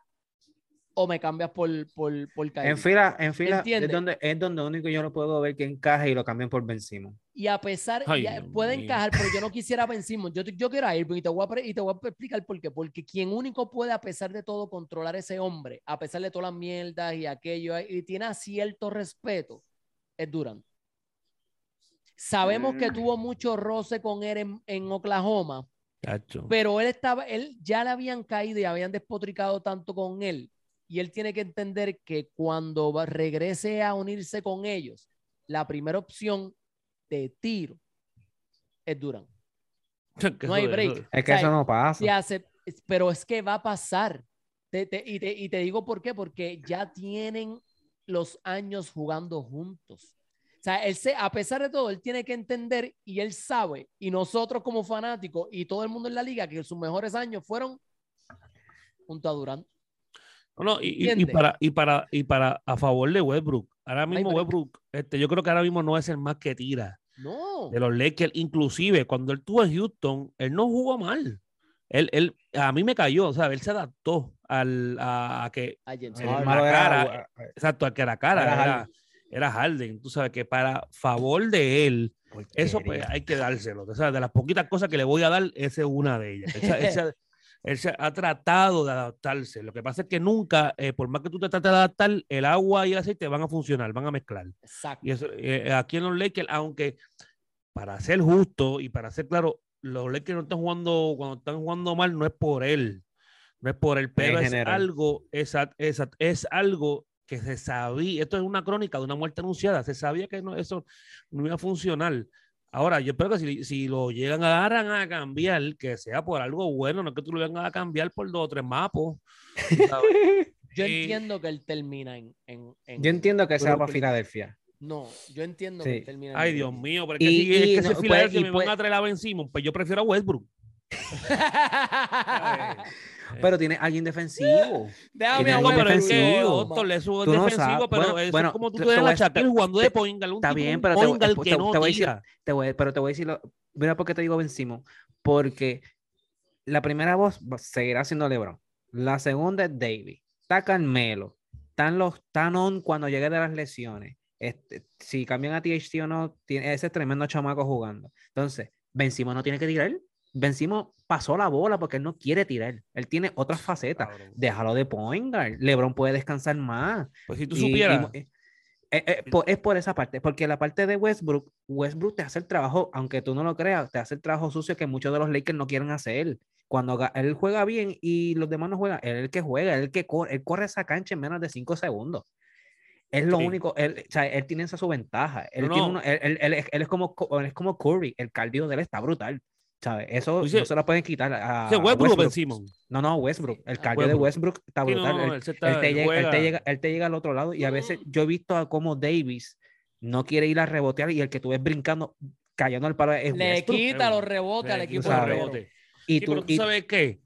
o me cambias por, por, por Kyrie. En fila, en fila es donde, es donde único yo lo puedo ver que encaje y lo cambian por Ben Simmons. Y a pesar, Ay, ya puede mío. encajar, pero yo no quisiera Ben Simmons. Yo, yo quiero a Irving y te, voy a, pre- y te voy a explicar por qué. Porque quien único puede, a pesar de todo, controlar a ese hombre, a pesar de todas las mierdas y aquello, y tiene cierto respeto, es Durant. Sabemos que tuvo mucho roce con él en, en Oklahoma, Pero él estaba, él ya le habían caído y habían despotricado tanto con él. Y él tiene que entender que cuando va- regrese a unirse con ellos, la primera opción de tiro es. Que no hay break. Es que O sea, eso no pasa. Hace, pero es que va a pasar. Te- te- y, te, y te digo por qué, porque ya tienen los años jugando juntos. O sea, él se, a pesar de todo, él tiene que entender y él sabe, y nosotros como fanáticos y todo el mundo en la liga, que sus mejores años fueron junto a Durant. No, no, y, y- para, y, para, y para a favor de Westbrook. Ahora mismo break. Westbrook, este, yo creo que ahora mismo no es el más que tira No. de los Lakers. Inclusive cuando él estuvo en Houston, él no jugó mal. Él, él, a mí me cayó, o sea, él se adaptó al, a, a que, a la era- cara, exacto, a que la cara Era era, Harden. Tú sabes que para favor de él, eso pues Porquería. hay que dárselo. O sea, de las poquitas cosas que le voy a dar, esa es una de ellas. Él se, él se- ha tratado de adaptarse. Lo que pasa es que nunca, eh, por más que tú te trates de adaptar, el agua y el aceite van a funcionar, van a mezclar. Exacto. Y eso, eh, aquí en los Lakers, aunque para ser justo y para ser claro, los Lakers no están jugando, cuando están jugando mal, no es por él. No es por él, pero es general. algo, esa- esa- es algo que se sabía, esto es una crónica de una muerte anunciada, se sabía que no, eso no iba a funcionar. Ahora, yo espero que si, si lo llegan a dar a cambiar, que sea por algo bueno, no que tú lo vengas a cambiar por dos o tres mapos. Yo entiendo que él termina en. en, en- Yo entiendo que sea para Brooklyn. Filadelfia. No, yo entiendo que Sí. él termina en Ay, Dios mío, pero es que Y- si, es que no, si pues, Filadelfia y me pues- van a traer a Ben Simmons, pues yo prefiero a Westbrook. Pero tiene alguien defensivo. Déjame Tiene a No, alguien pero es que. Otto le subo no defensivo, pero Bueno, eso bueno, es como tú tienes te a voy a- Shaquille jugando de point guard, un Está bien, pero point guard que te- no te voy a decir, te voy, pero te voy a decir, lo- mira por qué te digo Ben. Porque la primera voz seguirá siendo LeBron. La segunda es David. Está Carmelo. Están los tan on cuando llegue de las lesiones. Este, si cambian a THT o no, tiene ese tremendo chamaco jugando. Entonces, Ben no tiene que tirar. Ben Simmons pasó la bola porque él no quiere tirar. Él tiene otras facetas. Cabrón. Déjalo de point guard. LeBron puede descansar más. Pues si tú Y- y- supieras, eh, eh, eh, po- es por esa parte, porque la parte de Westbrook, Westbrook te hace el trabajo, aunque tú no lo creas, te hace el trabajo sucio que muchos de los Lakers no quieren hacer. Cuando él juega bien y los demás no juegan, él es el que juega, él, el que corre, él corre esa cancha en menos de 5 segundos. Es lo Sí. único, él, o sea, él tiene esa su ventaja. Él, No, tiene no. uno- él, él- él es, como, co- él es como Curry, el cardio de él está brutal. ¿Sabes? Eso Dice- no se lo pueden quitar a, ¿ese a Westbrook o Ben Westbrook. No, no, Westbrook. El cardio de Westbrook. Está Sí, no, brutal. no, Él- él se está- él te, llega, él, te juega. llega, él te llega al otro lado y a veces yo he visto a cómo Davis no quiere ir a rebotear y el que tú ves brincando, cayendo al palo es Le Westbrook. quita los rebotes al equipo de rebote. Y Sí, tú, pero tú y- sabes qué,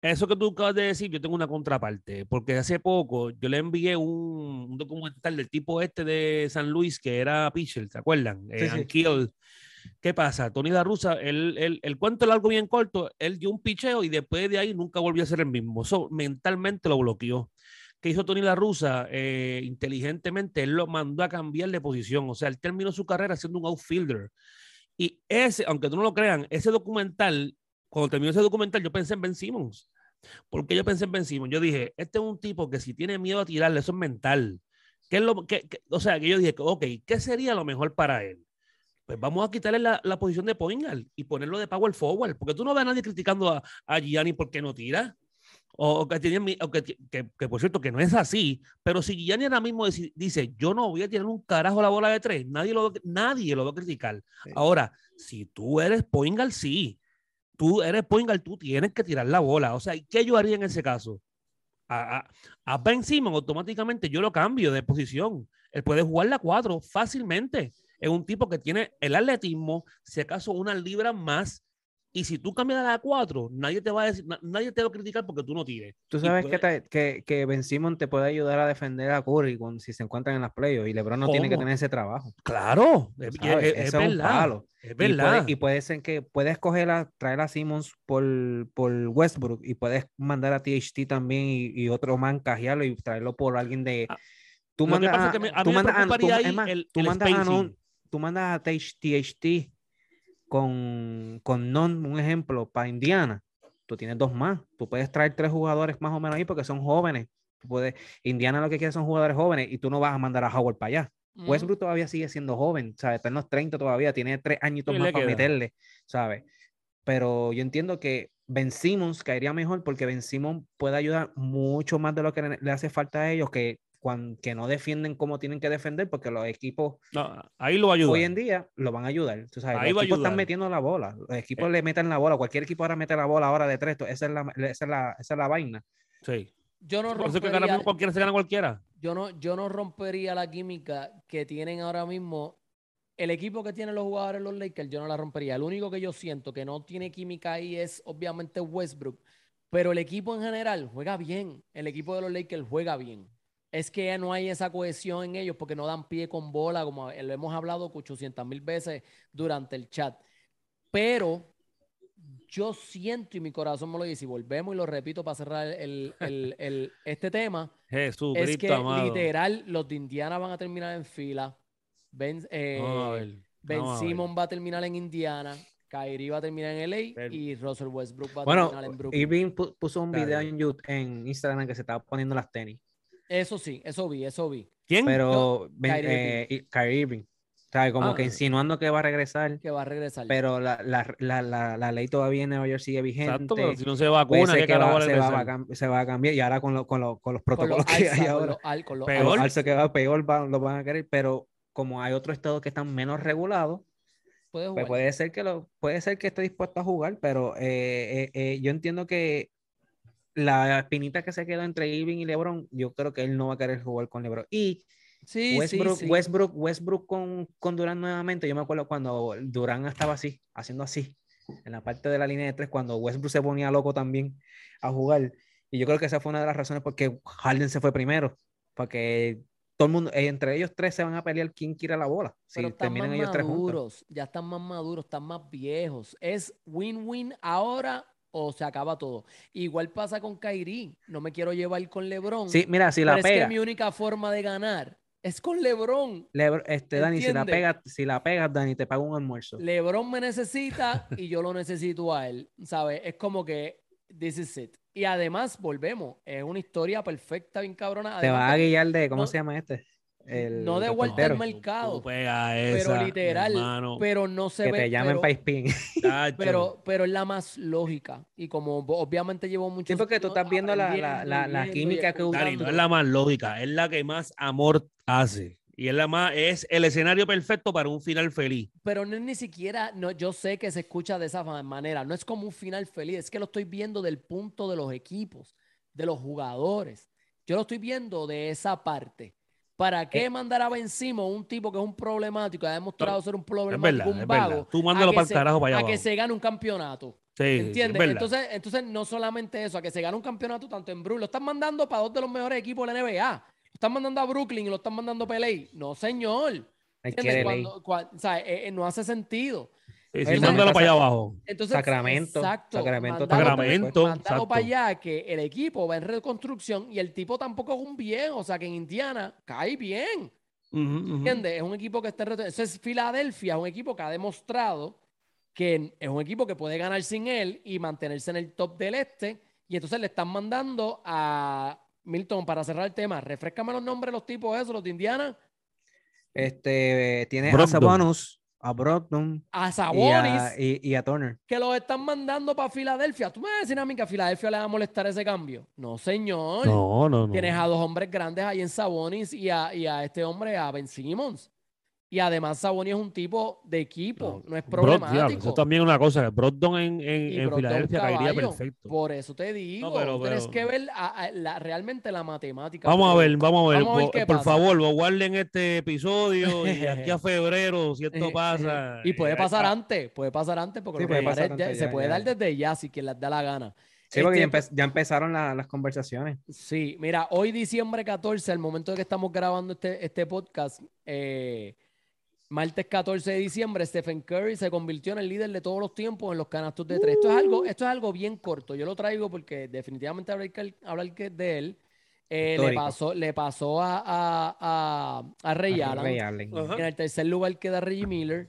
eso que tú acabas de decir, yo tengo una contraparte, porque hace poco yo le envié un, un documental del tipo este de San Luis que era pitcher, ¿se acuerdan? Eh, Sí, sí. ¿Qué pasa? Tony La Russa, el, el, el cuento largo bien corto, él dio un picheo y después de ahí nunca volvió a ser el mismo. Eso mentalmente lo bloqueó. ¿Qué hizo Tony La Russa? Eh, inteligentemente, él lo mandó a cambiar de posición. O sea, él terminó su carrera siendo un outfielder. Y ese, aunque tú no lo crean, ese documental, cuando terminó ese documental, yo pensé en Ben Simmons. ¿Por qué yo pensé en Ben Simmons? Yo dije, este es un tipo que si tiene miedo a tirarle, eso es mental. ¿Qué es lo, qué- o sea, que yo dije, ok, ¿qué sería lo mejor para él? Pues vamos a quitarle la, la posición de point guard y ponerlo de power forward, porque tú no ves a nadie criticando a, a Gianni porque no tira. O, o que, tiene o que, que- que, por cierto, que no es así, pero si Gianni ahora mismo dice, yo no voy a tirar un carajo la bola de tres, nadie lo, va a- nadie lo va a criticar. Sí. Ahora, si tú eres point guard, sí. Tú eres point guard, tú tienes que tirar la bola. O sea, ¿y ¿qué yo haría en ese caso? A, a, a Ben Simmons automáticamente yo lo cambio de posición. Él puede jugar la 4 fácilmente. Es un tipo que tiene el atletismo, si acaso unas libras más, Y si tú cambias a la 4, nadie te va a decir, na- nadie te va a criticar porque tú no tires. Tú sabes que, puede- te- que, que Ben Simmons te puede ayudar a defender a Curry cuando, si se encuentran en las playoffs y LeBron no tiene que ¿Cómo? tener ese trabajo. Claro, es, es- es es verdad. Es Y puede, verdad. y puede ser que puedes coger a, traer a Simmons por, por Westbrook y puedes mandar a THT también y, y otro man cajearlo y traerlo por alguien de. Ah, Tú que mandas a, que tú mandas a- tú- preocuparía es ahí más, el- tú el mandas a. tú mandas a THT con, con Non, un ejemplo, para Indiana. Tú tienes dos más. Tú puedes traer tres jugadores más o menos ahí porque son jóvenes. Tú puedes, Indiana lo que quiere son jugadores jóvenes y tú no vas a mandar a Howard para allá. Ujú. Westbrook todavía sigue siendo joven, ¿sabes? Está en los 30 todavía, tiene tres añitos más para queda. meterle, ¿sabes? Pero yo entiendo que Ben Simmons caería mejor porque Ben Simmons puede ayudar mucho más de lo que le- le hace falta a ellos, que, cuan- que no defienden como tienen que defender, porque los equipos No, ahí lo va a ayudar. hoy en día lo van a ayudar. Tú sabes, Ahí los equipos están metiendo la bola, los equipos le meten la bola, cualquier equipo ahora mete la bola ahora de tres, esa es la, esa es la, esa es la vaina. Sí. Yo no que rompería, cualquiera se gana cualquiera. yo no, yo no rompería la química que tienen ahora mismo. El equipo que tienen los jugadores los Lakers, yo no la rompería. El único que yo siento que no tiene química ahí es obviamente Westbrook. Pero el equipo en general juega bien. El equipo de los Lakers juega bien. Es que ya no hay esa cohesión en ellos porque no dan pie con bola, como lo hemos hablado 800 mil veces durante el chat. Pero yo siento y mi corazón me lo dice, y volvemos y lo repito para cerrar el, el- el- este tema, Jesús, es Cristo que amado. literal los de Indiana van a terminar en fila. Ben, eh. Ben. Simmons va a terminar en Indiana. Kyrie va a terminar en LA Pero- y Russell Westbrook va a Bueno, terminar en Brooklyn. Irving pu- puso un video en, YouTube, en Instagram que se estaba poniendo las tenis. Eso sí, eso vi, eso vi. ¿Quién? Pero Kyrie eh, y- Kyrie Irving, ¿sabes? Como Ah. que insinuando que va a regresar, Que va a regresar. pero la, la, la, la, la ley todavía en Nueva York sigue vigente. Exacto, pero si no se vacuna, ¿qué que va- se, va, a se va a cambiar y ahora con, lo- con, lo- con los con los protocolos que alza, hay ahora, con los Peor. alza. que va peor va- lo van a querer, pero como hay otros estados que están menos regulados, Puede pues puede ser que lo, puede ser que esté dispuesto a jugar, pero eh, eh, eh, yo entiendo que la espinita que se quedó entre Irving y LeBron, yo creo que él no va a querer jugar con LeBron. Y Sí, Westbrook, sí, sí. Westbrook, Westbrook con, con Durán nuevamente, yo me acuerdo cuando Durán estaba así, haciendo así, en la parte de la línea de tres, cuando Westbrook se ponía loco también a jugar. Y yo creo que esa fue una de las razones por qué Harden se fue primero, porque todo el mundo, entre ellos tres se van a pelear quién quiere la bola. Si Pero están terminan más ellos tres juntos. maduros, ya están más maduros, están más viejos. Es win-win ahora o se acaba todo. Igual pasa con Kyrie. No me quiero llevar con LeBron. Sí, mira, si pero la es pega, que mi única forma de ganar es con LeBron. Lebr- este, Dani, si la pegas, si la pegas, Dani, te pago un almuerzo. LeBron me necesita y yo lo necesito a él. ¿Sabes? Es como que this is it. Y además, volvemos. Es una historia perfecta, bien cabrona. te Además va a guiar de, ¿cómo no- se llama este? El no de vuelta al mercado. Pero literal, hermano. pero no se Que ve. te llamen pero- para Spin. Chacho. Pero, pero es la más lógica. Y como obviamente llevo mucho Sí, porque tú estás viendo la- la- la- la química que Dani, no es la más lógica, es la que más amor hace. Y es la más, es el escenario perfecto para un final feliz. Pero no es ni siquiera, no, yo sé que se escucha de esa ma- manera. No es como un final feliz, es que lo estoy viendo del punto de los equipos, de los jugadores. Yo lo estoy viendo de esa parte. ¿Para qué Eh. mandar a Ben Simmons, un tipo que es un problemático, ha demostrado ser un Es problemático, verdad, un es vago? verdad. Tú mándalo para el carajo para allá A que se gane un campeonato. Sí, sí, sí, es ¿Entiendes? entonces, entonces, no solamente eso, a que se gane un campeonato tanto en Brooklyn, lo están mandando para dos de los mejores equipos de la NBA. Lo están mandando a Brooklyn y lo están mandando a PLA. No, señor. Cuando- cua- o sea, eh, eh, no hace sentido. Sí, sí, mándalo para allá abajo. Entonces, Sacramento, exacto, Sacramento Sacramento, mandalo exacto. para allá que el equipo va en reconstrucción y el tipo tampoco es un bien, o sea que en Indiana cae bien. Ujú. ¿Entiendes? Es un equipo que está en reto- Eso es Filadelfia, es un equipo que ha demostrado que es un equipo que puede ganar sin él y mantenerse en el top del este. Y entonces le están mandando a Milton para cerrar el tema. Refrescame los nombres de los tipos esos, los de Indiana. Este, tiene a. Sabonis, a Brogdon A y Sabonis, a, y, y a Turner. que los están mandando para Filadelfia. ¿Tú me vas a decir a mí que a Filadelfia le va a molestar ese cambio? No, señor. No, no, no. Tienes a dos hombres grandes ahí en Sabonis y a, y a este hombre, a Ben Simmons. Y además Saboni es un tipo de equipo, no, es diablo, problemático. eso también es una cosa. Brogdon en, en, Filadelfia caería perfecto. Por eso te digo, pero- tienes pero- que ver a- a- la- realmente la matemática. Vamos a ver, vamos a ver. vamos a ver por por favor, guarden este episodio y aquí a febrero, si esto pasa. Y puede eh, pasar ah, antes, puede pasar antes, porque Sí, puede ya- se puede ya, dar ya. desde ya si quien les da la gana. Sí, porque ya, Este, empe- ya empezaron la- las conversaciones. Sí, mira, hoy diciembre 14, al momento de que estamos grabando este, este podcast, eh, martes 14 de diciembre, Stephen Curry se convirtió en el líder de todos los tiempos en los canastos de tres. Esto es algo, esto es algo bien corto. Yo lo traigo porque definitivamente hablar, que- hablar que de él. Eh, le pasó, le pasó a, a, a, a Ray A Allen. Ray Allen. Ajá. En el tercer lugar queda Reggie Miller.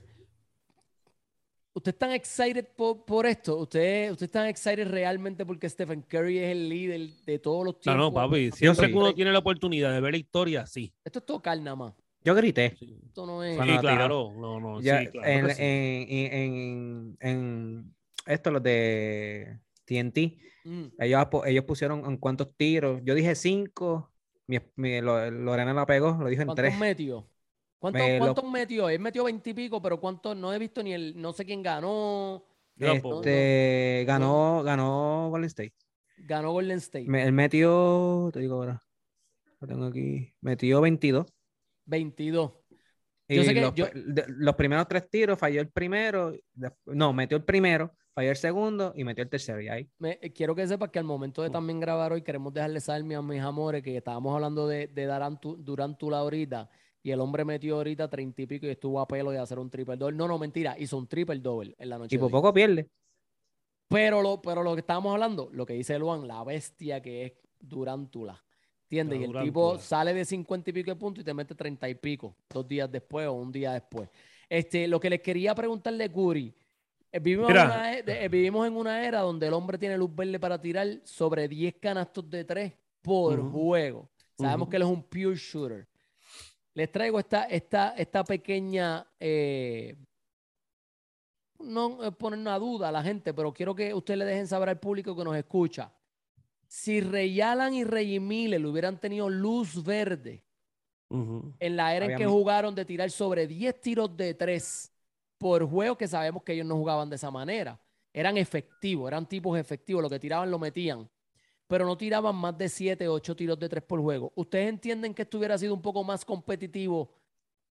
¿Usted están excited por, por esto? ¿Usted, ¿Usted están excited realmente porque Stephen Curry es el líder de todos los No, tiempos? no, papi. Yo Siempre sí. que uno tiene la oportunidad de ver la historia, sí. Esto es tocar nada más. Yo grité. Sí, Esto no es... Cuando Sí, la tiró. claro. No, no, Ya, sí, claro en, sí. en, en, en, en esto, los de TNT, Mm. ellos, ellos pusieron en cuántos tiros. Yo dije cinco. Mi, mi- Lo- Lorena la pegó, lo dijo en ¿Cuántos tres. metió? ¿Cuántos, Me lo- cuántos metió? Él metió veintipico, pero ¿cuántos? No he visto ni el... No sé quién ganó. Este, ganó, ganó Golden State. Ganó Golden State. Me- él metió, te digo ahora, lo tengo aquí, metió 22. 22. Y Yo sé que los, yo- los primeros tres tiros falló el primero, no, metió el primero, falló el segundo y metió el tercero. Y ahí, Me- eh, quiero que sepas que al momento de también grabar hoy queremos dejarle saber mi- a mis amores que estábamos hablando de, de Darantu- Durantula ahorita y el hombre metió ahorita treinta y pico y estuvo a pelo de hacer un triple doble. No, no, mentira, hizo un triple doble en la noche. y por poco pierde. Pero lo, pero lo que estábamos hablando, lo que dice Luan, la bestia que es Durantula. Y el tipo sale de 50 y pico de puntos y te mete 30 y pico, dos días después o un día después. Este, lo que les quería preguntarle, Curi, eh, vivimos, en una, e- eh, vivimos en una era donde el hombre tiene luz verde para tirar sobre 10 canastos de 3 por juego. Sabemos que él es un pure shooter. Les traigo esta, esta, esta pequeña eh, no eh, poner una duda a la gente, pero quiero que ustedes le dejen saber al público que nos escucha. Si Ray Allen y Reggie Miller hubieran tenido luz verde en la era en que jugaron de tirar sobre 10 tiros de 3 por juego, que sabemos que ellos no jugaban de esa manera. Eran efectivos, eran tipos efectivos, lo que tiraban lo metían, pero no tiraban más de 7, 8 tiros de 3 por juego. ¿Ustedes entienden que esto hubiera sido un poco más competitivo?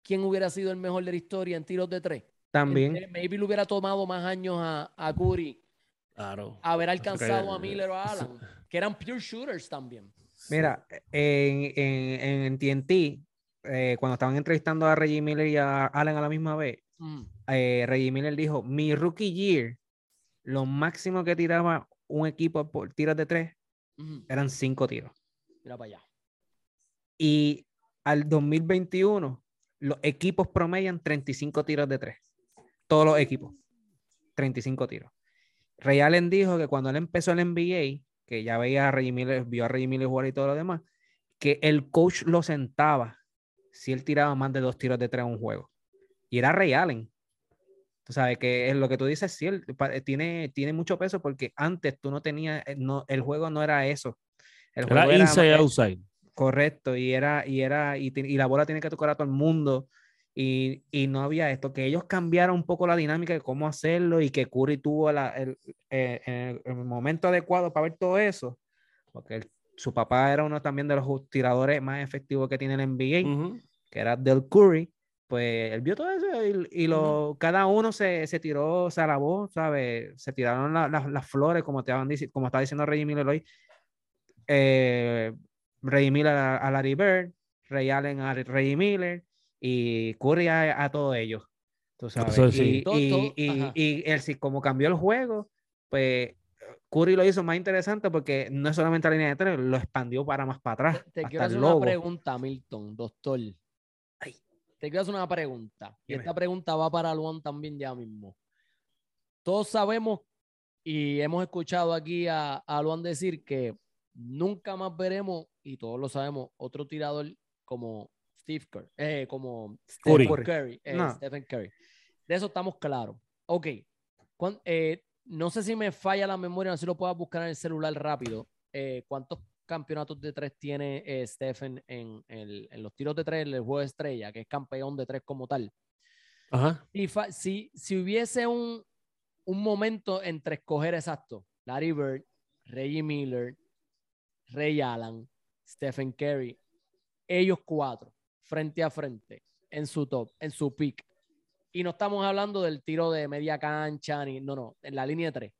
¿Quién hubiera sido el mejor de la historia en tiros de 3? También. Este, maybe le hubiera tomado más años a, a Curry Claro. haber alcanzado a Miller o a Allen, que eran pure shooters también. Mira, en, en, en TNT, eh, cuando estaban entrevistando a Reggie Miller y a Allen a la misma vez, Mm. eh, Reggie Miller dijo, mi rookie year, lo máximo que tiraba un equipo por tiros de tres eran cinco tiros. Mira para allá. Y al 2021, los equipos promedian 35 tiros de tres. Todos los equipos. 35 tiros. Ray Allen dijo que cuando él empezó el NBA, que ya veía a Reggie Miller, vio a Reggie Miller jugar y todo lo demás, que el coach lo sentaba si él tiraba más de dos tiros de tres en un juego. Y era Ray Allen. Tú sabes que es lo que tú dices, sí, él tiene, tiene mucho peso porque antes tú no tenías, eh, no, el juego no era eso. El Era juego era- inside eh, outside. Correcto, y era, y era, y, y la bola tiene que tocar a todo el mundo. Y, y no había esto, que ellos cambiaron un poco la dinámica de cómo hacerlo y que Curry tuvo la- el, eh, el, el momento adecuado para ver todo eso, porque su papá era uno también de los tiradores más efectivos que tiene el NBA, que era Del Curry, pues él vio todo eso y, y lo, cada uno se, se tiró, se alabó, ¿sabes? Se tiraron la- la- las flores, como, te estaban dici- como estaba diciendo Reggie Miller hoy. Eh, Reggie Miller a, a Larry Bird, Ray Allen a Reggie Miller y Curry a, a todos ellos. Tú sabes. Eso sí. Y, Todo- y- todo- y- él sí, como cambió el juego, pues Curry lo hizo más interesante porque no es solamente la línea de tres, lo expandió para más para atrás. Te hasta quiero hacer una pregunta, Milton, doctor. Ay. Te quiero hacer una pregunta. Y esta pregunta va para Luan también ya mismo. Todos sabemos y hemos escuchado aquí a, a Luan decir que nunca más veremos, y todos lo sabemos, otro tirador como Steve Curry, eh, como Curry. Stephen Curry. eh, No. Stephen Curry. De eso estamos claros. Ok. Cuán- eh, no sé si me falla la memoria, no sé si lo puedas buscar en el celular rápido. ¿Cuántos campeonatos de tres tiene Stephen en, el- en los tiros de tres, en el juego de estrella, que es campeón de tres como tal. Ajá. Y si hubiese un, un momento entre escoger exacto, Larry Bird, Reggie Miller, Ray Allen, Stephen Curry, ellos cuatro, frente a frente, en su top, en su pick. Y no estamos hablando del tiro de media cancha, ni, no, no, en la línea de tres.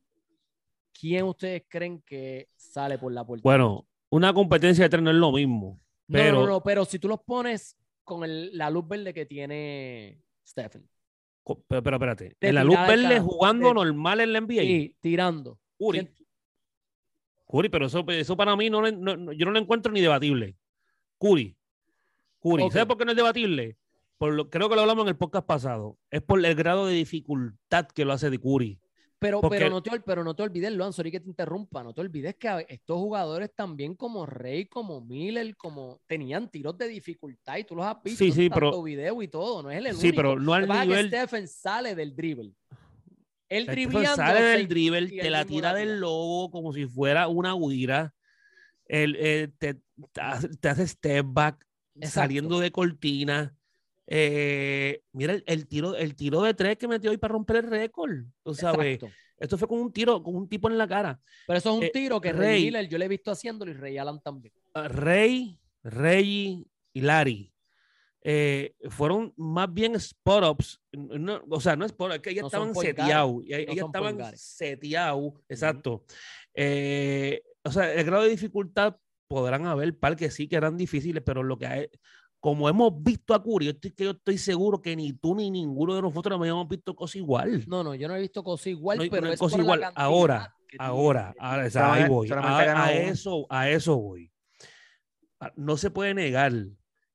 ¿Quién ustedes creen que sale por la puerta? Bueno, una competencia de tres no es lo mismo. no, pero- no, no, pero si tú los pones con el- la luz verde que tiene Stephen. Pero, pero espérate. En la luz verde jugando de- normal en la NBA. Y tirando. Curry. ¿Quién- Curry, pero eso, eso para mí no, no- no- yo no lo encuentro ni debatible. Curry. Curry. Ok. ¿Sabes por qué no es debatible? Por lo, creo que lo hablamos en el podcast pasado. Es por el grado de dificultad que lo hace de Curry. Pero, Porque- pero, no te, pero no te olvides, Luan, sorry que te interrumpa, no te olvides que estos jugadores también como Rey, como Miller, como tenían tiros de dificultad y tú los has visto Sí, sí, en pero- tanto video y todo, no es el Sí, único. pero no al es que nivel. Stephen sale del dribble. Él dribleando sale del dribble, te la tira del lobo como si fuera una huira. El, eh, te, te hace step back Exacto. saliendo de cortina. Eh, mira el, el tiro, el tiro de tres que metió hoy para romper el récord. Tú sabes, Exacto. esto fue con un tiro, con un tipo en la cara. Pero eso es un Eh, tiro que Rey. Rey Miller yo le he visto haciéndolo y Rey Allen también. Ah, Rey, Reggie y Larry eh, fueron más bien spot-ups. no- o sea, no spot es que ellos No estaban seteados. y- no estaban seteados, exacto. Eh, o sea, el grado de dificultad podrán haber par que sí que eran difíciles, pero lo que hay, como hemos visto a Curry, yo estoy, que yo estoy seguro que ni tú ni ninguno de nosotros habíamos visto cosas igual. No, no, yo no he visto cosas igual, No pero no es cosa por la igual. cantidad Ahora. Ahora, ahora, o sea, ahí voy. A, a eso, a eso voy. A- No se puede negar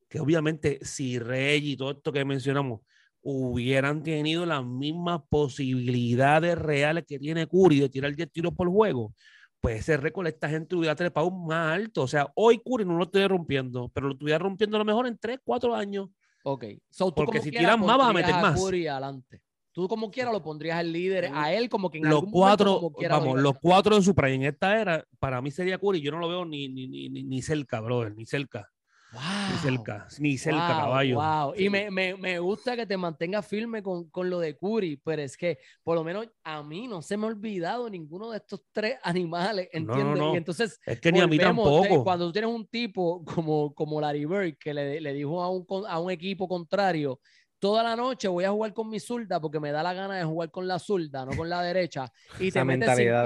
que obviamente si Rey y todo esto que mencionamos hubieran tenido las mismas posibilidades reales que tiene Curry de tirar 10 tiros por juego, pues ese récord esta gente hubiera trepado más alto. O sea, hoy Curry no lo estoy rompiendo, pero lo estuviera rompiendo a lo mejor en 3, 4 años. Ok. So, Porque si tiran más, vas a meter más. Curry adelante. Tú como quiera lo pondrías al líder, a él como que en Los algún momento cuatro, como quiera lo vamos, los cuatro de su prime en esta era, para mí sería Curry. Yo no lo veo ni, ni, ni, ni- ni cerca, brother, ni cerca. Ni Wow. cerca, ni cerca, Wow, caballo. wow. Y me, me, me gusta que te mantengas firme con, con lo de Curry, pero es que por lo menos a mí no se me ha olvidado ninguno de estos tres animales, No, no, ¿entiendes? no. Y entonces, Es que ni a mí de- tampoco. cuando tú tienes un tipo como, como Larry Bird que le, le dijo a un, con- a un equipo contrario, toda la noche voy a jugar con mi zurda porque me da la gana de jugar con la zurda, no con la derecha, y te,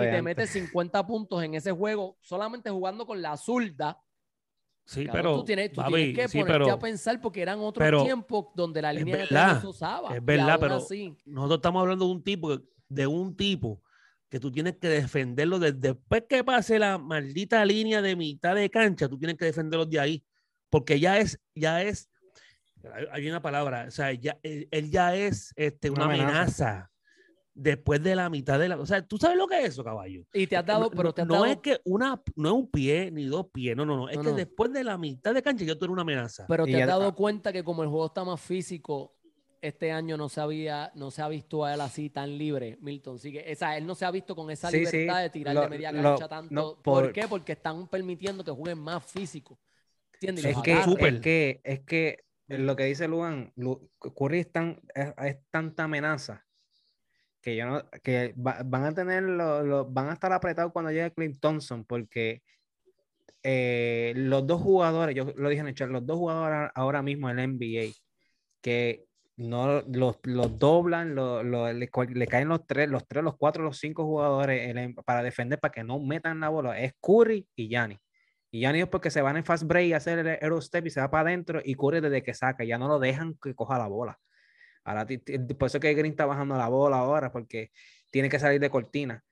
y te metes 50 puntos en ese juego solamente jugando con la zurda. Sí, pero, tú tienes, tú papi, tienes que sí, ponerte pero a pensar porque eran otros pero tiempos donde la línea de tres verdad, no se usaba. es verdad, pero- así, nosotros estamos hablando de un tipo, de un tipo que tú tienes que defenderlo desde después que pase la maldita línea de mitad de cancha, tú tienes que defenderlo de ahí, porque ya es, ya es, hay- hay una palabra, o sea, ya, él, él ya es este, una, Una amenaza. amenaza. Después de la mitad de la, o sea, tú sabes lo que es eso, caballo. y te has dado, no, pero no- te has no dado, es que una, no es un pie ni dos pies, no, no, no, es No, que no. después de la mitad de cancha ya tú eres una amenaza. pero Y te has dado cuenta que como el juego está más físico, este año no se había, no se ha visto a él así tan libre, Milton. Sigue, o sea, él no se ha visto con esa Sí, sí, libertad de tirar lo- de media lo- cancha tanto. no, ¿Por, por- qué? Porque están permitiendo que jueguen más físico. ¿Entiendes? Es que, es que, es que lo que dice Luan, Lu- Curry es, tan, es, es tanta amenaza que yo no, que va- van a tener lo- lo- van a estar apretados cuando llegue Clint Thompson, porque eh, los dos jugadores, yo lo dije en el chat, los dos jugadores ahora mismo en la NBA, que no los, los doblan, lo- lo- le, le caen los tres, los tres, los cuatro, los cinco jugadores para defender, para que no metan la bola, es Curry y Yanni. Y Yanni es porque se van en fast break a hacer el Eurostep y se va para adentro y Curry desde que saca, ya no lo dejan que coja la bola. Ahora, por eso es que Green está bajando la bola ahora, porque tiene que salir de cortina.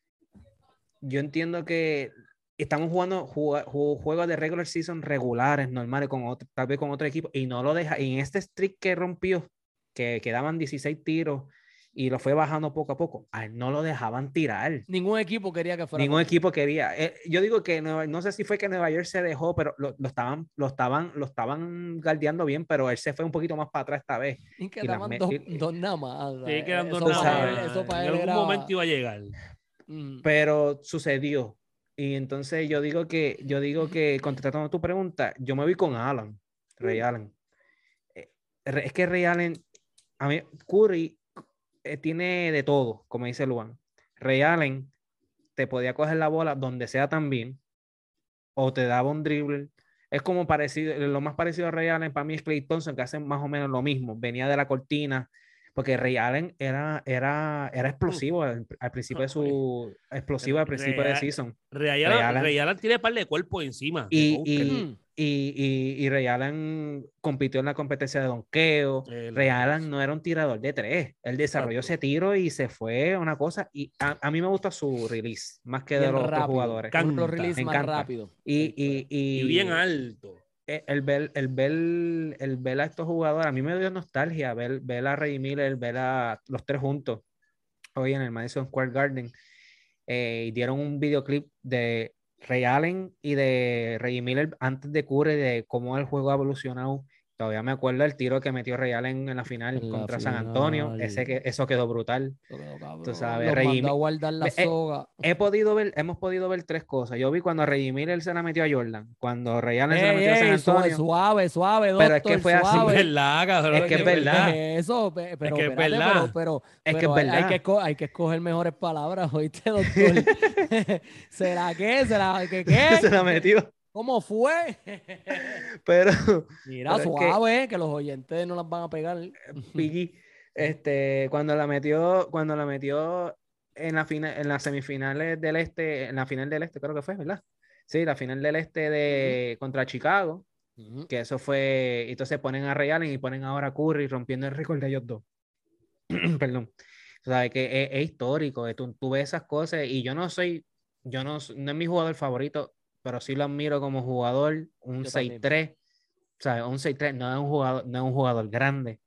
Yo entiendo que estamos jugando juga- ju- juegos de regular season regulares, normales, con tal vez con otro equipo, y no lo deja. En este streak que rompió, que quedaban 16 tiros y lo fue bajando poco a poco, a él no lo dejaban tirar. Ningún equipo quería que fuera. Ningún equipo quería. eh, yo digo que Nueva- no sé si fue que Nueva York se dejó, pero lo, lo estaban, lo estaban, lo estaban guardiando bien, pero él se fue un poquito más para atrás esta vez. Y quedaban dos, y- dos nada más. Sí, quedan dos nada más. eso para en él algún era- momento iba a llegar. Mm. Pero sucedió. Y entonces yo digo que, yo digo que, contestando tu pregunta, yo me voy con Allen, Ray Allen. Eh, Es que Ray Allen, a mí, Curry eh, tiene de todo, como dice Luan. Ray Allen te podía coger la bola donde sea también, o te daba un dribble. Es como parecido, lo más parecido a Ray Allen para mí es Clay Thompson, que hacen más o menos lo mismo. Venía de la cortina, porque Ray Allen era, era, era explosivo al, al principio de su explosivo al principio de season. Ray Ray Allen, Allen. Ray Allen tiene par de cuerpo encima. Y. y, y, y Ray Allen compitió en la competencia de donqueo. El- Ray Allen no era un tirador de tres. Él desarrolló ese tiro y se fue a una cosa. Y a, a mí me gusta su release, más que de Bien los otros rápido. jugadores. De los Canta, releases me más rápido. Y, y, y, y bien alto. eh, el ver, el ver, el ver a estos jugadores, a mí me dio nostalgia ver, ver a Ray Miller, ver a los tres juntos hoy en el Madison Square Garden. eh, y dieron un videoclip de Ray Allen y de Ray Miller antes de Curry, de cómo el juego ha evolucionado. Todavía me acuerdo el tiro que metió Ray Allen en la final En la contra San Antonio. final. Ese que, eso quedó brutal. Eso quedó cabrón. Tú sabes, Rey a guardar la Eh, soga. He podido ver, hemos podido ver tres cosas. Yo vi cuando Ray Miller se la metió a Jordan, cuando Ray Allen se la Ey, metió a San suave, Antonio. suave, suave, Pero es que doctor, fue así, suave. Es verdad, cabrón. Es que es verdad. Eso, pe- pero, que es espérate, verdad. pero, pero, Es que es hay- Hay verdad. que, hay que escoger mejores palabras, ¿oíste, doctor? ¿Será que? ¿Será que qué? se la metió. ¿Cómo fue? Pero, Mira, Pero es que- suave, que... los oyentes no las van a pegar. Piggy, este, cuando la metió, cuando la metió en la final, en las semifinales del este, en la final del este, creo que fue, ¿verdad? Sí, la final del este de contra Chicago, Ujú. que eso fue, y entonces ponen a Ray Allen y ponen ahora a Curry rompiendo el récord de ellos dos. Perdón. O sea, que es, es histórico, eh, tú, tú ves esas cosas y yo no soy, yo no, no es mi jugador favorito, pero sí lo admiro como jugador, un Yo también. 6-3, o sea, un 6-3 no es un jugador, no es un jugador grande,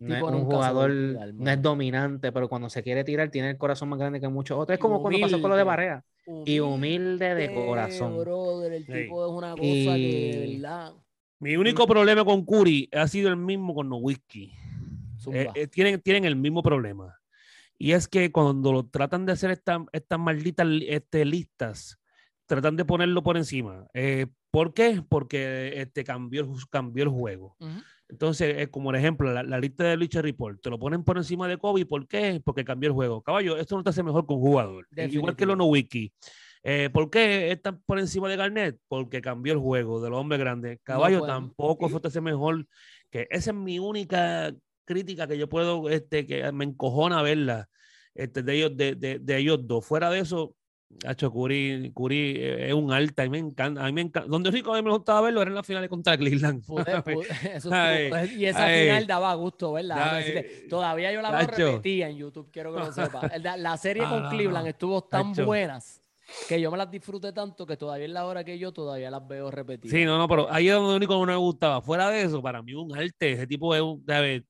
no es un jugador, olvidar, no es dominante, pero cuando se quiere tirar tiene el corazón más grande que muchos otros. Es como cuando pasó con lo de humilde. Barea. Y humilde de corazón. Brother, el Sí. tipo es una cosa Y- que, de verdad. Mi único problema con Curry ha sido el mismo con Nowitzki. Eh, eh, tienen, tienen el mismo problema. Y es que cuando lo tratan de hacer esta- estas malditas este, listas, tratan de ponerlo por encima. Eh, ¿Por qué? Porque este, cambió, el, cambió el juego. Ujú. Entonces, eh, como por ejemplo, la, la lista de Bleacher Report, te lo ponen por encima de Kobe. ¿Por qué? Porque cambió el juego. Caballo, esto no te hace mejor con jugador. Eh, Igual que lo no wiki. Eh, ¿Por qué están por encima de Garnett? Porque cambió el juego de los hombres grandes. Caballo pueden. tampoco fue hace mejor. Que esa es mi única crítica que yo puedo, este, que me encojona verla este, de, ellos, de, de, de ellos dos. Fuera de eso, Hacho Curry, Curry eh, es un alta y me encanta. A mí me encanta. Donde rico a mí me gustaba verlo era en la final contra Cleveland. Eso Ay, estuvo- y esa ay. final daba gusto, ¿verdad? Déjame Ay. decirte, Todavía yo la veo repetida en YouTube, quiero que lo sepas. La, la serie con Ah, Cleveland estuvo tan Nacho. buenas que yo me las disfruté tanto que todavía en la hora que yo todavía las veo repetidas. Sí, no, no, pero ahí es donde único que no me gustaba. Fuera de eso, para mí un arte. Ese tipo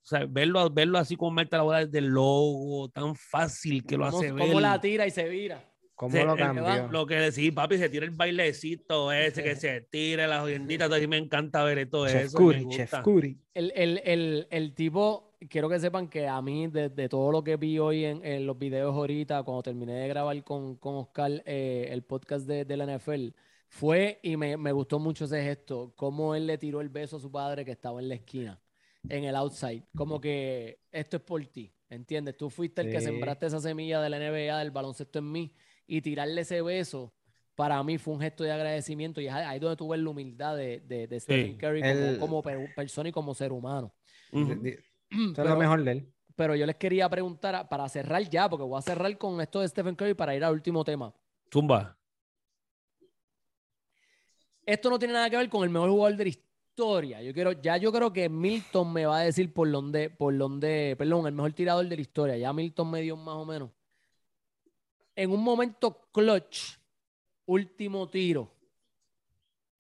sea, verlo, verlo así como Marta la bola desde el logo, tan fácil que lo hace ver. la tira y se vira. ¿Cómo Se- lo cambió? Lo que decís, papi, se tira el bailecito ese, que se tira las hoyenditas. A mí me encanta ver todo Chef eso. Curry, Chef. Curry. El, el, el, el tipo, quiero que sepan que a mí, de, de todo lo que vi hoy en, en los videos ahorita, cuando terminé de grabar con, con Oscar eh, el podcast de, de la NFL, fue y me, me gustó mucho ese gesto, cómo él le tiró el beso a su padre que estaba en la esquina, en el outside. Como que esto es por ti, ¿entiendes? Tú fuiste el que sembraste esa semilla de la NBA, del baloncesto en mí, y tirarle ese beso. Para mí fue un gesto de agradecimiento y es ahí donde tuve la humildad de, de, de Stephen Curry como, Él- como per- persona y como ser humano. Di- Eso es Pero, lo mejor de él. pero yo les quería preguntar, para cerrar ya, porque voy a cerrar con esto de Stephen Curry para ir al último tema. Zumba. Esto no tiene nada que ver con el mejor jugador de la historia. Yo quiero, ya yo creo que Milton me va a decir por dónde, por dónde, perdón, el mejor tirador de la historia. Ya Milton me dio más o menos. En un momento clutch, último tiro.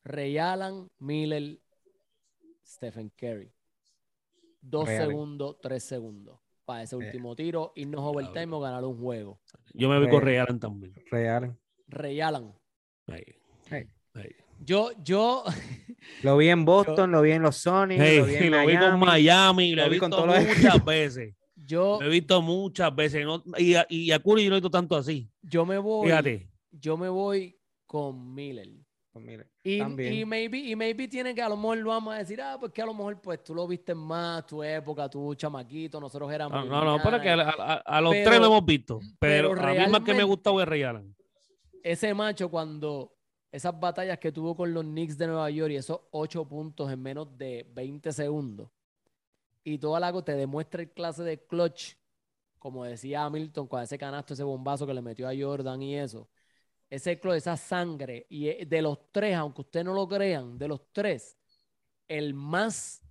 Ray Allen, Miller, Stephen Curry. Dos Ray Allen. segundos, tres segundos. Para ese Eh, último tiro, irnos overtime o ganar un juego. Yo me voy con Re- Ray Allen también. Ray Allen. Ahí, Hey. ahí. Yo, yo, Lo vi en Boston, lo vi en los Sonics, Hey, lo vi en lo vi con Miami. Miami, lo, lo he vi con visto todos los muchas veces. Yo, Lo he visto muchas veces. no- y, a, y a Curry yo no he visto tanto así. yo me voy. Fíjate. yo me voy con Miller. Mire, Y, También. y maybe, y maybe tiene que a lo mejor lo vamos a decir, ah, pues que a lo mejor pues tú lo viste más, tu época, tu chamaquito, nosotros éramos. No, no, no, pero que a, lineales. a- a los Pero- tres lo hemos visto. Pero, pero a mí más que me gusta es Ray Allen. Ese macho cuando esas batallas que tuvo con los Knicks de Nueva York y esos ocho puntos en menos de 20 segundos y toda la te demuestra el clase de clutch, como decía Hamilton con ese canasto, ese bombazo que le metió a Jordan y eso. Ese clutch, esa sangre y eh, de los tres, aunque ustedes no lo crean, de los tres, el más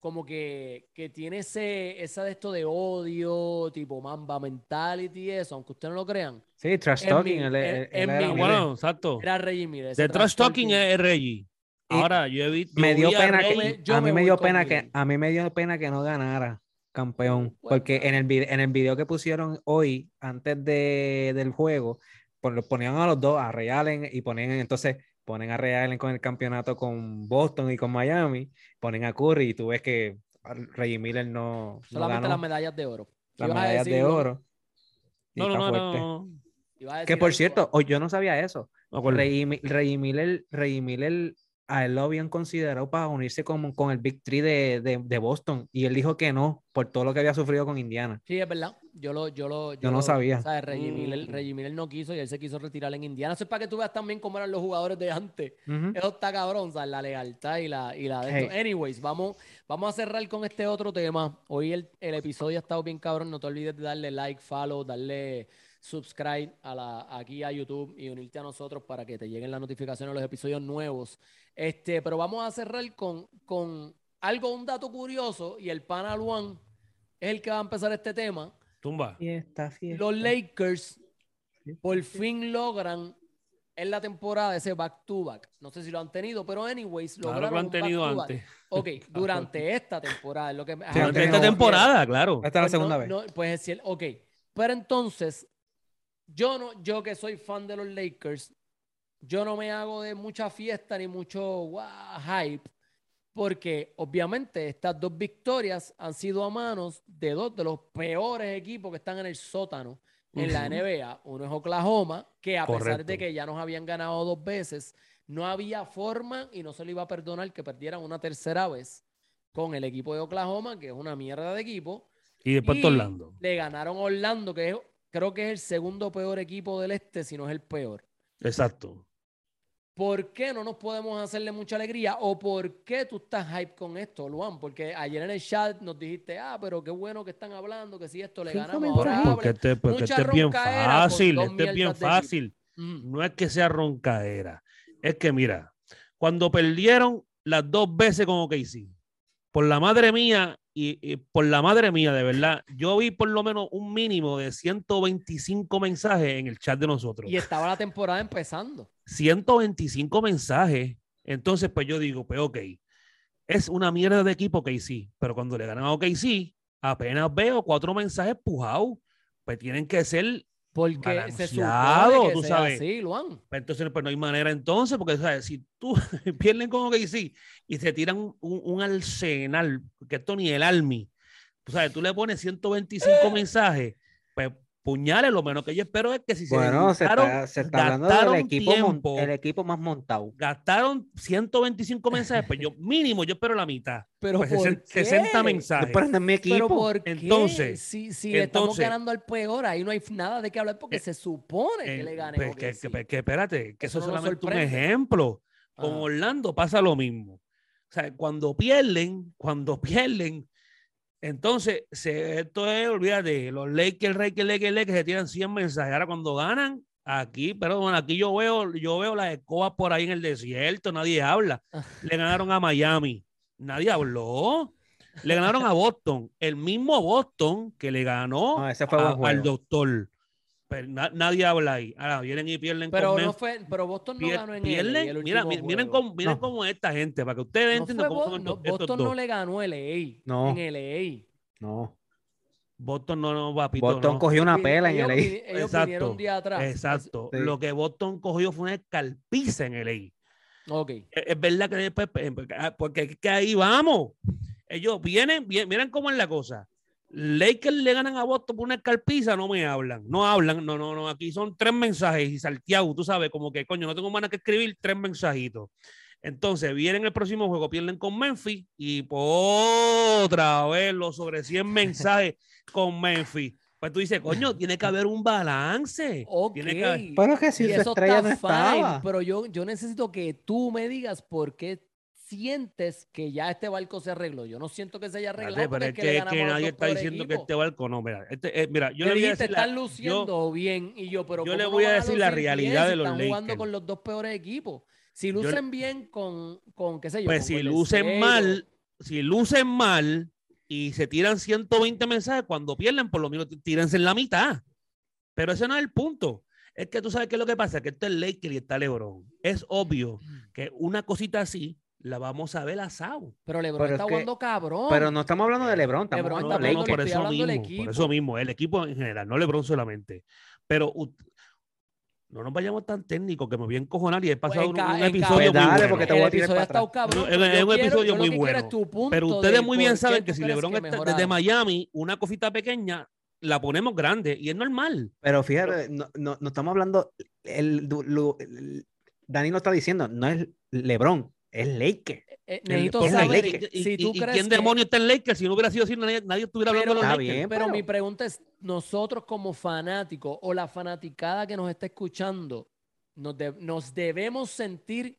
como que, que tiene ese, esa de esto de odio, tipo Mamba Mentality y eso, aunque ustedes no lo crean, Sí, trash talking. mi- era Ah, un- bueno, exacto. era Reggie ese De trash talking talking. es Reggie. Ahora, yo he visto. me dio pena que a mí me dio pena que a mí me dio pena que no ganara campeón Bueno. porque en el video, en el video que pusieron hoy antes de, del juego ponían a los dos a Ray Allen y ponían entonces ponen a Ray Allen con el campeonato con Boston y con Miami ponen a Curry y tú ves que Reggie Miller no, no Solamente ganó las medallas de oro. las medallas de decir, oro No, no, no, que por cierto hoy yo no sabía eso. Reggie, Reggie Miller, Reggie Miller, a él lo habían considerado para unirse con, con el Big Three de, de- de Boston y él dijo que no por todo lo que había sufrido con Indiana. Sí, es verdad. Yo lo, yo lo, Yo no lo- sabía. ¿sabes? Reggie, Mm. Miller, Reggie Miller no quiso y él se quiso retirar en Indiana. Eso es para que tú veas también cómo eran los jugadores de antes. Ujú. Eso está cabrón, ¿sabes? La lealtad y la, y la de Hey. esto. Anyways, vamos, vamos a cerrar con este otro tema. Hoy el, el episodio ha estado bien cabrón. No te olvides de darle like, follow, darle subscribe a la, aquí a YouTube y unirte a nosotros para que te lleguen las notificaciones de los episodios nuevos. Este, pero vamos a cerrar con, con algo, un dato curioso, y el pana Luan es el que va a empezar este tema. Tumba. Fiesta, fiesta. Los Lakers por fin logran en la temporada ese back to back. No sé si lo han tenido, pero anyways, Claro lograron que lo han tenido back-to-back. antes. Ok, durante esta temporada es lo que Durante esta temporada, claro. Esta es la pues segunda no- vez. no, pues es cier- ok. Pero entonces, yo no, yo que soy fan de los Lakers, yo no me hago de mucha fiesta ni mucho hype, porque obviamente estas dos victorias han sido a manos de dos de los peores equipos que están en el sótano en la. NBA. Uno es Oklahoma, que a pesar de que ya nos habían ganado dos veces, no había forma y no se le iba a perdonar que perdieran una tercera vez con el equipo de Oklahoma, que es una mierda de equipo. Y después Y Orlando. Le ganaron a Orlando, que es- creo que es el segundo peor equipo del este, si no es el peor. Exacto. ¿Por qué no nos podemos hacerle mucha alegría? ¿O por qué tú estás hype con esto, Luan? Porque ayer en el chat nos dijiste, ah, pero qué bueno que están hablando, que si esto le ganamos, ahora Porque este, porque este es bien fácil. Este es bien fácil. Mm. No es que sea roncaera. Es que, mira, cuando perdieron las dos veces con OKC, por la madre mía, y, y por la madre mía, de verdad, yo vi por lo menos un mínimo de 125 mensajes en el chat de nosotros. Y estaba la temporada empezando. 125 mensajes. Entonces, pues yo digo, pues ok, es una mierda de equipo OKC, pero cuando le ganan a OKC, apenas veo cuatro mensajes pujados, pues tienen que ser Porque se supone que tú sea sabes. así, Luan. pues entonces, pues no hay manera entonces, porque ¿sabes? si tú pierden con OKC y se tiran un, un, un arsenal, que esto ni el Army, tú sabes, tú le pones 125 mensajes, pues puñales, lo menos que yo espero es que si Bueno, se se dedicaron, está, se está hablando del gastaron equipo, mon- tiempo. el equipo más montado. gastaron 125 mensajes, pues yo mínimo, yo espero la mitad, Pero pues ¿por 60 qué? 60 mensajes. Pero mi equipo. Pero ¿por qué? Entonces, si, estamos ganando al peor, ahí no hay nada de qué hablar porque Eh, se supone que Eh, le ganen. pues, que, que- que espérate, que Eso eso, no es solamente un ejemplo. Con Ah. Orlando pasa lo mismo. O sea, cuando pierden, cuando pierden, entonces se, esto es, olvídate, los Lakers, Lakers, Lakers, Lakers se tiran 100 mensajes. Ahora cuando ganan, aquí, bueno, aquí yo veo, yo veo las escobas por ahí en el desierto, nadie habla. Ah. Le ganaron a Miami, nadie habló. Le ganaron a Boston, el mismo Boston que le ganó No, a- al doctor. Pero na- nadie habla ahí. Ahora vienen y pierden Pero con no fue, pero Boston no Pier- ganó en pierden, LA, el mira, mi- miren, juego. cómo, miren No. cómo esta gente, para que ustedes No entiendan fue cómo son no, estos, estos Boston dos. no le ganó LA No. en LA. No. Boston no, no, papito, Boston no. cogió una pela en ellos el vi- Ellos vinieron Exacto, un día atrás. Exacto. Sí. Lo que Boston cogió fue una escalpiza en el Es, Ok. es verdad que después, porque- ah, porque es que ahí vamos. Ellos vienen, bien, miren cómo es la cosa. Lakers le ganan a Boston por una escarpiza, no me hablan, no hablan, no, no, no, aquí son tres mensajes y salteado, tú sabes, como que coño, no tengo más que escribir tres mensajitos. Entonces, vienen el próximo juego, pierden con Memphis y otra vez los sobre 100 mensajes con Memphis. Pues tú dices, coño, tiene que haber un balance. Ok. Tiene que haber- Pero que si Y su eso estrella no está fine, estaba. pero yo, yo necesito que tú me digas por qué sientes que ya este barco se arregló. Yo no siento que se haya arreglado. Pero es que, nadie está diciendo que este barco no. Mira, este, eh, mira yo le voy a decir. la- están yo- luciendo bien. Y yo, pero yo ¿cómo le no voy a decir la bien realidad de los están jugando Lakers? con los dos peores equipos. Si lucen bien con, con, qué sé yo. pues si lucen mal, si lucen mal y se tiran 120 mensajes, cuando pierden, por lo menos tí- tírense en la mitad. Pero ese no es el punto. Es que tú sabes qué es lo que pasa, que esto es Lakers y está LeBron. Es obvio que una cosita así la vamos a ver asado. Pero LeBron Pero está es que- jugando cabrón. Pero no estamos hablando de LeBron, estamos LeBron hablando está de no, por eso hablando del mismo, por eso mismo, el equipo en general, no LeBron solamente. Pero no nos vayamos tan técnicos que me voy a encojonar y he Pues, pasado un, episodio Pues muy dale, bueno. porque te el voy a tirar episodio para ha estado atrás. cabrón. No, pero es- un quiero- episodio muy bueno. Pero de ustedes muy bien saben que si LeBron que está desde. Miami, una cosita pequeña, la ponemos grande y es normal. Pero fíjate, no, no, no estamos hablando, el- Dani lo está diciendo, no es LeBron, es Lakers. Eh, El- necesito saber y, si tú y crees quién que- demonio está en Lakers? Si no hubiera sido así, nadie, nadie estuviera hablando Pero- de los Lakers. bien, Pero pero- mi pregunta es, nosotros como fanáticos o la fanaticada que nos está escuchando, nos, de- nos debemos sentir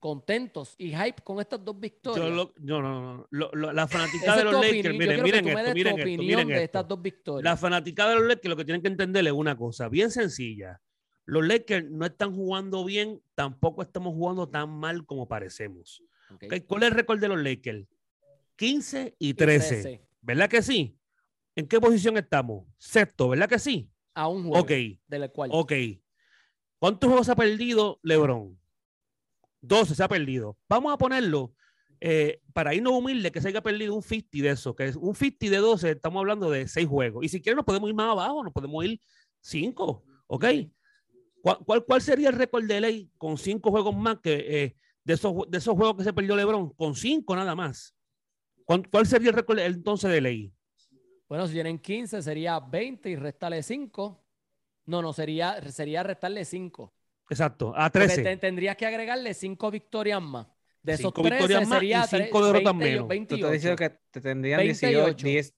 contentos y hype con estas dos victorias. Yo lo- no, no, no, lo- lo- la fanaticada de los. Lakers, miren, miren que tú me esto, miren tu esto, opinión miren de esto. estas dos victorias. La fanaticada de los Lakers lo que tienen que entender es una cosa bien sencilla. Los Lakers no están jugando bien, tampoco estamos jugando tan mal como parecemos. Ok. ¿Ok? ¿Cuál es el récord de los Lakers? 15 y Y 13. 13, ¿Verdad que sí? ¿En qué posición estamos? Sexto, ¿verdad que sí? A un juego Ok, del cual. ok. ¿Cuántos juegos ha perdido LeBron? 12 se ha perdido. Vamos a ponerlo eh, para irnos humilde que se haya perdido un 50 de eso, que es un 50 de 12, estamos hablando de 6 juegos. Y si quieren nos podemos ir más abajo, nos podemos ir 5, ¿ok? ¿Cuál, cuál, cuál sería el récord de ley con 5 juegos más que eh, de, esos, de esos juegos que se perdió LeBron? Con 5 nada más. ¿Cuál, cuál sería el récord entonces de ley? Bueno, si tienen 15 sería 20 y restarle 5. No, no, sería, sería restarle 5. Exacto, a Porque 13. te- tendrías que agregarle 5 victorias más. De esos Cinco 13 victorias más y sería cinco tre- derrotas 20 y- menos. Tú 28. estás diciendo que te tendrían 28. 18, 10.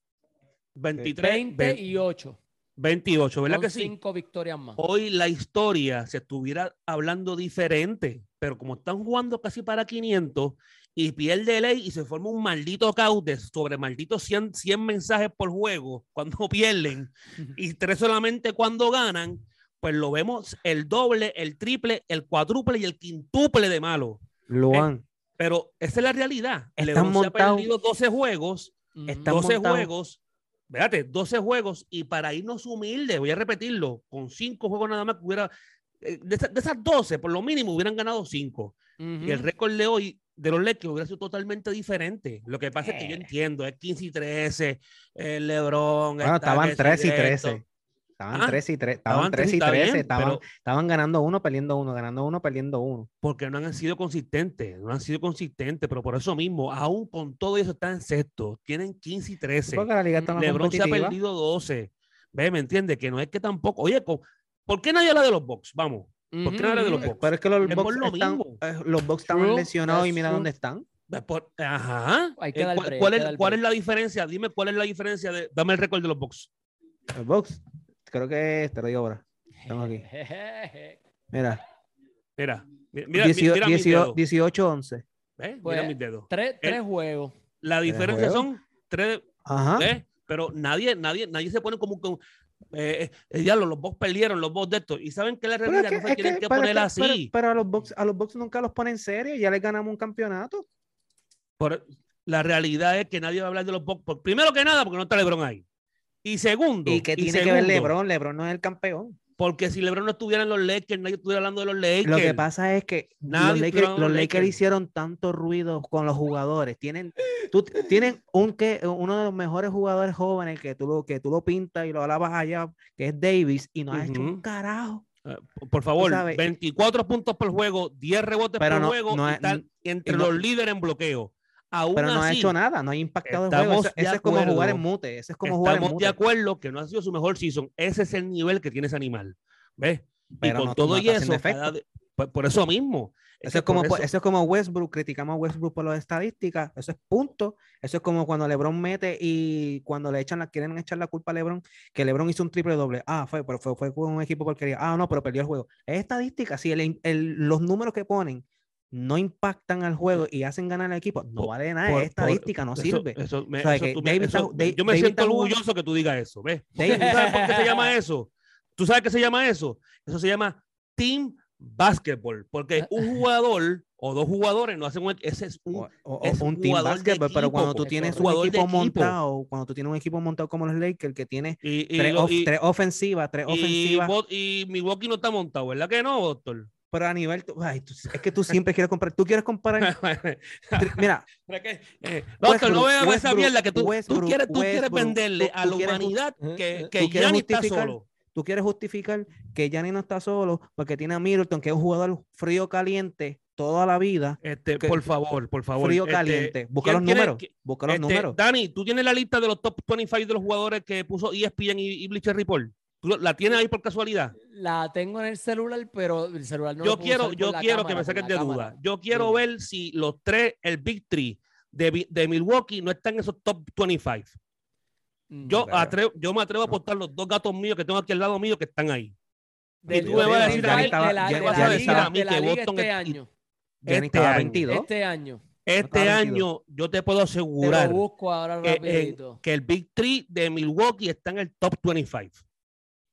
23, 20 y 8. 28, ¿verdad Son que sí? 5 victorias más. Hoy la historia se estuviera hablando diferente, pero como están jugando casi para 500 y pierde ley y se forma un maldito caos de sobre malditos 100, 100 mensajes por juego cuando pierden y tres solamente cuando ganan, pues lo vemos el doble, el triple, el cuádruple y el quintuple de malo. Luan, Pero esa es la realidad. Están LeBron se ha perdido 12 juegos están 12 montados- juegos, fíjate, 12 juegos y para irnos humildes, voy a repetirlo, con 5 juegos nada más que hubiera, eh, de, esa- de esas 12, por lo mínimo hubieran ganado 5. Y el récord de hoy de los Lakers hubiera sido totalmente diferente. Lo que pasa es que yo Eh. entiendo, es 15 y 13, el LeBron. bueno, estaban que si 3 y esto. 13. Estaban Ah, 3 y 3. estaban Estaban 3 y está bien, 13. Estaban, pero- estaban ganando uno, perdiendo uno, ganando uno, perdiendo uno. porque no han sido consistentes, no han sido consistentes, pero por eso mismo, aún con todo eso están en sexto, tienen 15 y 13. Porque la liga está más LeBron se ha perdido 12. Ve, ¿me entiendes? Que no es que tampoco. Oye, ¿por qué nadie habla de los Bucks? Vamos. ¿Por qué no habla de los. Bucks? Pero es que los Es Bucks lo están, mismo. eh, los Bucks estaban True, lesionados y mira true. dónde están. Por- Ajá. Hay que Eh, dar ¿Cuál, break, cuál hay es, que dar cuál es la diferencia? Dime cuál es la diferencia de. Dame el récord de los Bucks. Los Bucks, creo que te lo digo ahora. Estamos aquí. Mira, Mira, mi- mira, 18, mira mis 18, dedos. 18 11. ¿Ves? Pues, mira mis dedos. tres, tres Eh, juegos. La diferencia juegos? son tres. Ajá. Pero nadie, nadie, nadie se pone como que. Eh, eh, diablo, los Bucks perdieron, los Bucks de esto. Y saben que la Pero es realidad que- no se tienen que- que poner que- así. pero- pero a los Bucks, a los Bucks nunca los ponen en serio. Ya les ganamos un campeonato. Por- la realidad es que nadie va a hablar de los por- Primero que nada, porque no está LeBron ahí. Y segundo, Y que tiene que ver LeBron. LeBron no es el campeón. Porque si LeBron no estuviera en los Lakers, nadie estuviera hablando de los Lakers. Lo que pasa es que Nadie los Lakers, los hicieron tanto ruido con los jugadores. Tienen, tú, tienen un que, uno de los mejores jugadores jóvenes que tú, lo, que tú lo pintas y lo alabas allá, que es Davis, y no ha hecho un carajo. Eh, por favor, sabes, 24 puntos por juego, 10 rebotes Pero por no- juego no y entre los líderes en bloqueo. Aún Pero no ha así, hecho nada, no ha impactado el juego. estamos Eso, eso es como jugar en mute. Eso es como jugar en estamos mute. de acuerdo que no ha sido su mejor season. Ese es el nivel que tiene ese animal. ¿Ves? Pero y con no- todo no y eso, cada efecto. de- por, por eso mismo. Eso que es, como, por pues, eso- eso es como Westbrook, criticamos a Westbrook por las estadísticas, eso es punto. Eso es como cuando LeBron mete y cuando le echan la, quieren echar la culpa a LeBron, que LeBron hizo un triple doble. Ah, fue, pero fue, fue con un equipo porquería. Ah, no, pero perdió el juego. Es estadística. Si el- el- los números que ponen no impactan al juego y hacen ganar al equipo, no vale nada, por- es estadística, no sirve. eso me- O sea, eso que tú me- David eso- está- Da- yo me David siento jugando- orgulloso que tú digas eso. ¿Ves? David- ¿Tú sabes por qué se llama eso? ¿Tú sabes qué se llama eso? Eso se llama team basketball. Porque un jugador o dos jugadores no hacen un. Ese es un. o, o- o es un un team basketball, pero cuando equipo, tú tienes un equipo equipo. montado, cuando tú tienes un equipo montado como los Lakers, que tiene Y, y tres, of- tres ofensivas, tres y ofensivas, y Milwaukee no está montado, ¿verdad que no, doctor? Pero a nivel, tú- ay, tú- es que tú siempre quieres comprar, tú quieres comparar, tri- mira. Eh, doctor, no veas esa mierda que tú, tú quieres, tú quieres venderle tú- a la humanidad Eh, que, eh, que Giannis está solo. tú quieres justificar que Gianni no está solo porque tiene a Middleton, que es un jugador frío caliente toda la vida, Este, que- por favor, por favor. frío este, caliente, busca ¿quién los quiere- números, busca los este, números. Dani, ¿tú tienes la lista de los top 25 de los jugadores que puso ESPN y, y Bleacher Report? ¿Tú lo- la tienes ahí por casualidad? La tengo en el celular, pero el celular no lo yo puedo quiero, usar yo quiero que cámara, me por saques la de cámara. duda. Yo quiero ver si los tres, el Big Three de, de Milwaukee no están en esos top 25. Mm. Yo, Claro. atrevo, yo me atrevo a apostar los dos gatos míos que tengo aquí al lado mío que están ahí. Del- tú me vas a decir a mí- de la- liga- que Boston este es- año. Este estaba año. 22. Este año. Este año 22. yo te puedo asegurar lo busco ahora que, en- rapidito. que el Big Three de Milwaukee está en el top 25.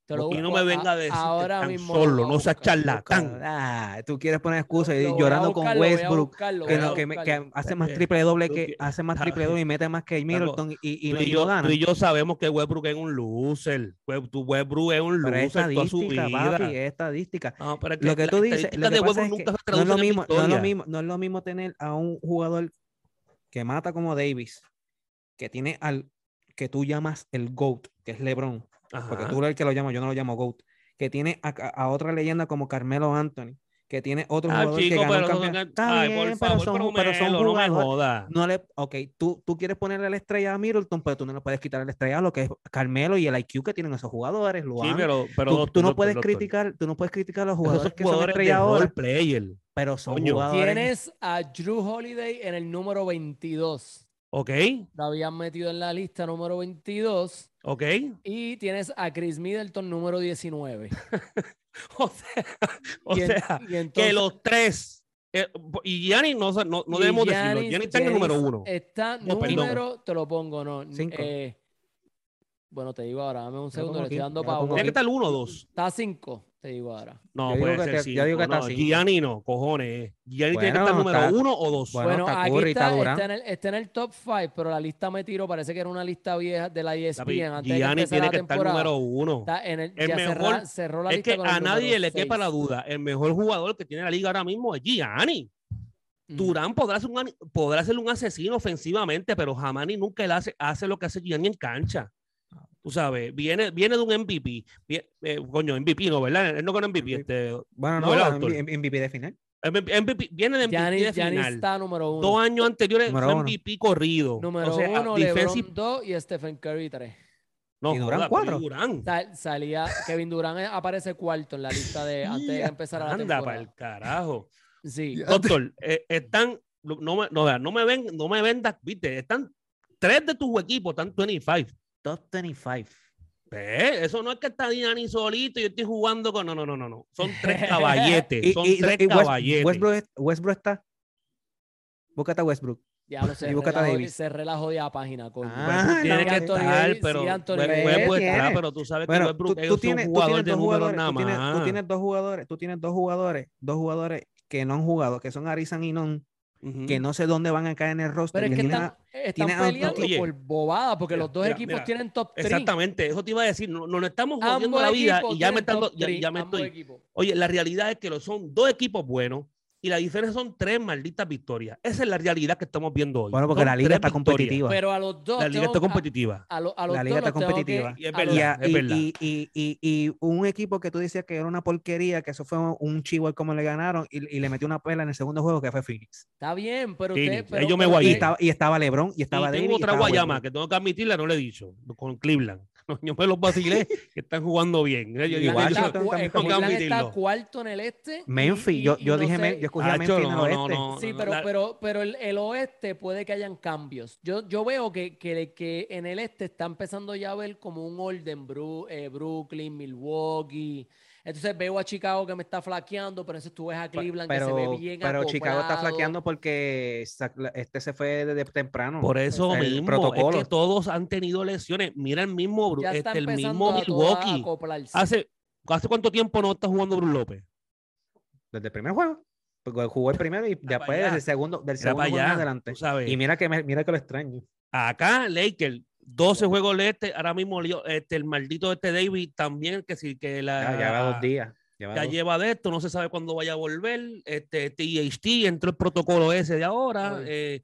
Te lo y no me venga a decir ahora mismo lo solo, no seas charlatán. Ah, tú quieres poner excusas y Lo voy a llorando buscar, con Westbrook, buscar, que, voy a no, que, me- que buscar. hace más triple doble que hace más triple doble y mete más que Middleton y, y, tú, y y yo, gana. tú y yo sabemos que Westbrook es un loser. Tu Westbrook es un loser toda su estadística, vida. papi, es estadística. No, pero es Lo que la tú dices, lo que pasa es que no es lo mismo, no es lo mismo, no es lo mismo tener a un jugador que mata como Davis, que tiene al que tú llamas el GOAT, que es LeBron, porque Ajá. tú eres el que lo llamas, yo no lo llamo GOAT, que tiene a, a otra leyenda como Carmelo Anthony, que tiene otro Ah, jugador chico, que ganó pero campeón. son- Está ay, bien, por pero favor, son, pero son Melo, no me jugadores. jodas. No le, ok, tú, tú quieres ponerle la estrella a Middleton, pero tú no le puedes quitar la estrella a lo que es Carmelo y el IQ que tienen esos jugadores. Lo Sí, pero, pero tú, doctor, tú no doctor, puedes doctor. criticar, tú no puedes criticar a los Esos jugadores son que son jugadores estrellas ahora, player. pero son Coño. jugadores. Tienes a Drew Holiday en el número 22. ¿Ok? Lo habían metido en la lista número 22. ¿Ok? Y tienes a Chris Middleton número 19. O sea, o Y en- sea y que los tres. eh, y Gianni no, no, no debemos decirlo. Gianni está en el número uno. Está No, perdón. número, te lo pongo, no. Cinco. eh, bueno, te digo ahora, dame un segundo, le estoy dando pausa. Tiene que estar el uno o dos. Está 5, te digo ahora. No, Yo digo puede que ser te- cinco. yo digo que está no, cinco. Gianni no, cojones. Gianni tiene que Bueno, estar número está- uno o dos. Bueno, Bueno, está aquí Curry, está, está en el, está en el top 5, pero la lista me tiró, parece que era una lista vieja de la ESPN. Antes de que Gianni empezara tiene la que estar temporada. número uno. Está en el, El ya mejor- cerra- cerró la Es lista que con a nadie le quepa la duda. El mejor jugador que tiene la liga ahora mismo es Gianni. Durán podrá ser, un, podrá ser un asesino ofensivamente, pero jamás ni nunca él hace, hace lo que hace Gianni en cancha. Tú sabes, viene, viene de un MVP. Vie- eh, coño, MVP no, ¿verdad? Él no con MVP. Este, Bueno, No, no, MVP de final. MVP viene de MVP Giannis, de Giannis final. está número uno. Dos años anteriores Número fue uno. MVP corrido. Número o sea, uno, defensive- LeBron 2 y Stephen Curry 3. No, ¿Y Durán cuatro? Durán. Sal- salía Kevin Durant eh, aparece cuarto en la lista de antes de Ya, empezara la Anda temporada. para el carajo. Sí. Doctor, eh, están, no me, no, no me ven, no me vendas, viste, están tres de tus equipos, están 25. Top 25. Ve, Eso no es que está Gianni solito y yo estoy jugando con. No, no, no, no. no. Son tres caballetes. Y, son y- tres y West- caballetes. Westbrook, es- Westbrook está. Búscate a Westbrook. Ya lo sé. Y Cerré, Davis. cerré la jodida página, coño. Ah, tiene no, que estar, Davis, pero sí, tiene. estar, pero tú sabes que Bueno, Westbrook tú, es tú un tienes, tú jugador tienes de dos números jugadores, nada tú tienes, tú más. tienes dos jugadores, tú tienes dos jugadores, dos jugadores que no han jugado, que son Arizan y Non, Que no sé dónde van a caer en el roster. Pero es que están, están peleando oye, por bobada, porque mira, los dos mira, equipos mira. tienen top 3. Exactamente, eso te iba a decir. No, no, no estamos jodiendo la vida y ya me, ya, ya ambos estoy. equipos. Oye, la realidad es que lo son dos equipos buenos. Y la diferencia son tres malditas victorias. Esa es la realidad que estamos viendo hoy. Bueno, porque Son la liga está victorias. competitiva. Pero a los dos. La liga está a- competitiva. A, lo- a los La dos liga está que- competitiva. Y es a verdad, Y, a- es y- verdad. y- y- y- y un equipo que tú decías que era una porquería, que eso fue un chivo como le ganaron y, y le metió una pela en el segundo juego que fue Phoenix. Está bien, pero usted. ahí pero- yo me voy a Y estaba, y estaba LeBron y estaba y Davis. tengo otra guayama Westbrook. que tengo que admitirla, no le he dicho. Con Cleveland. No, yo me los vacilé que están jugando bien. Yo yo- está, está cuarto en el este. Memphis, y- yo, y yo no dije, sé- Me- yo escogí a Memphis en el no, no, oeste. no. Sí, pero, la- pero, pero el, el oeste puede que hayan cambios. Yo, yo veo que, que, que en el este está empezando ya a ver como un orden Bru- eh, Brooklyn, Milwaukee. Entonces veo a Chicago que me está flaqueando, pero entonces tú ves a Cleveland que se ve Pero, bien pero Chicago está flaqueando porque este se fue desde temprano. Por eso El mismo, protocolo. es que todos han tenido lesiones. Mira el mismo, Ya está este, el mismo Milwaukee. Hace, ¿Hace cuánto tiempo no está jugando Bruce López? Desde el primer juego. Porque jugó el primero y para después del segundo, del Era segundo allá, adelante. Y mira que, me- mira que lo extraño. Acá, Lakers, 12 juegos de este, ahora mismo este, el maldito este David también, que sí, que la, Ya, lleva dos días. lleva ya dos. lleva de esto, no se sabe cuándo vaya a volver. Este THT entró el protocolo ese de ahora. Eh,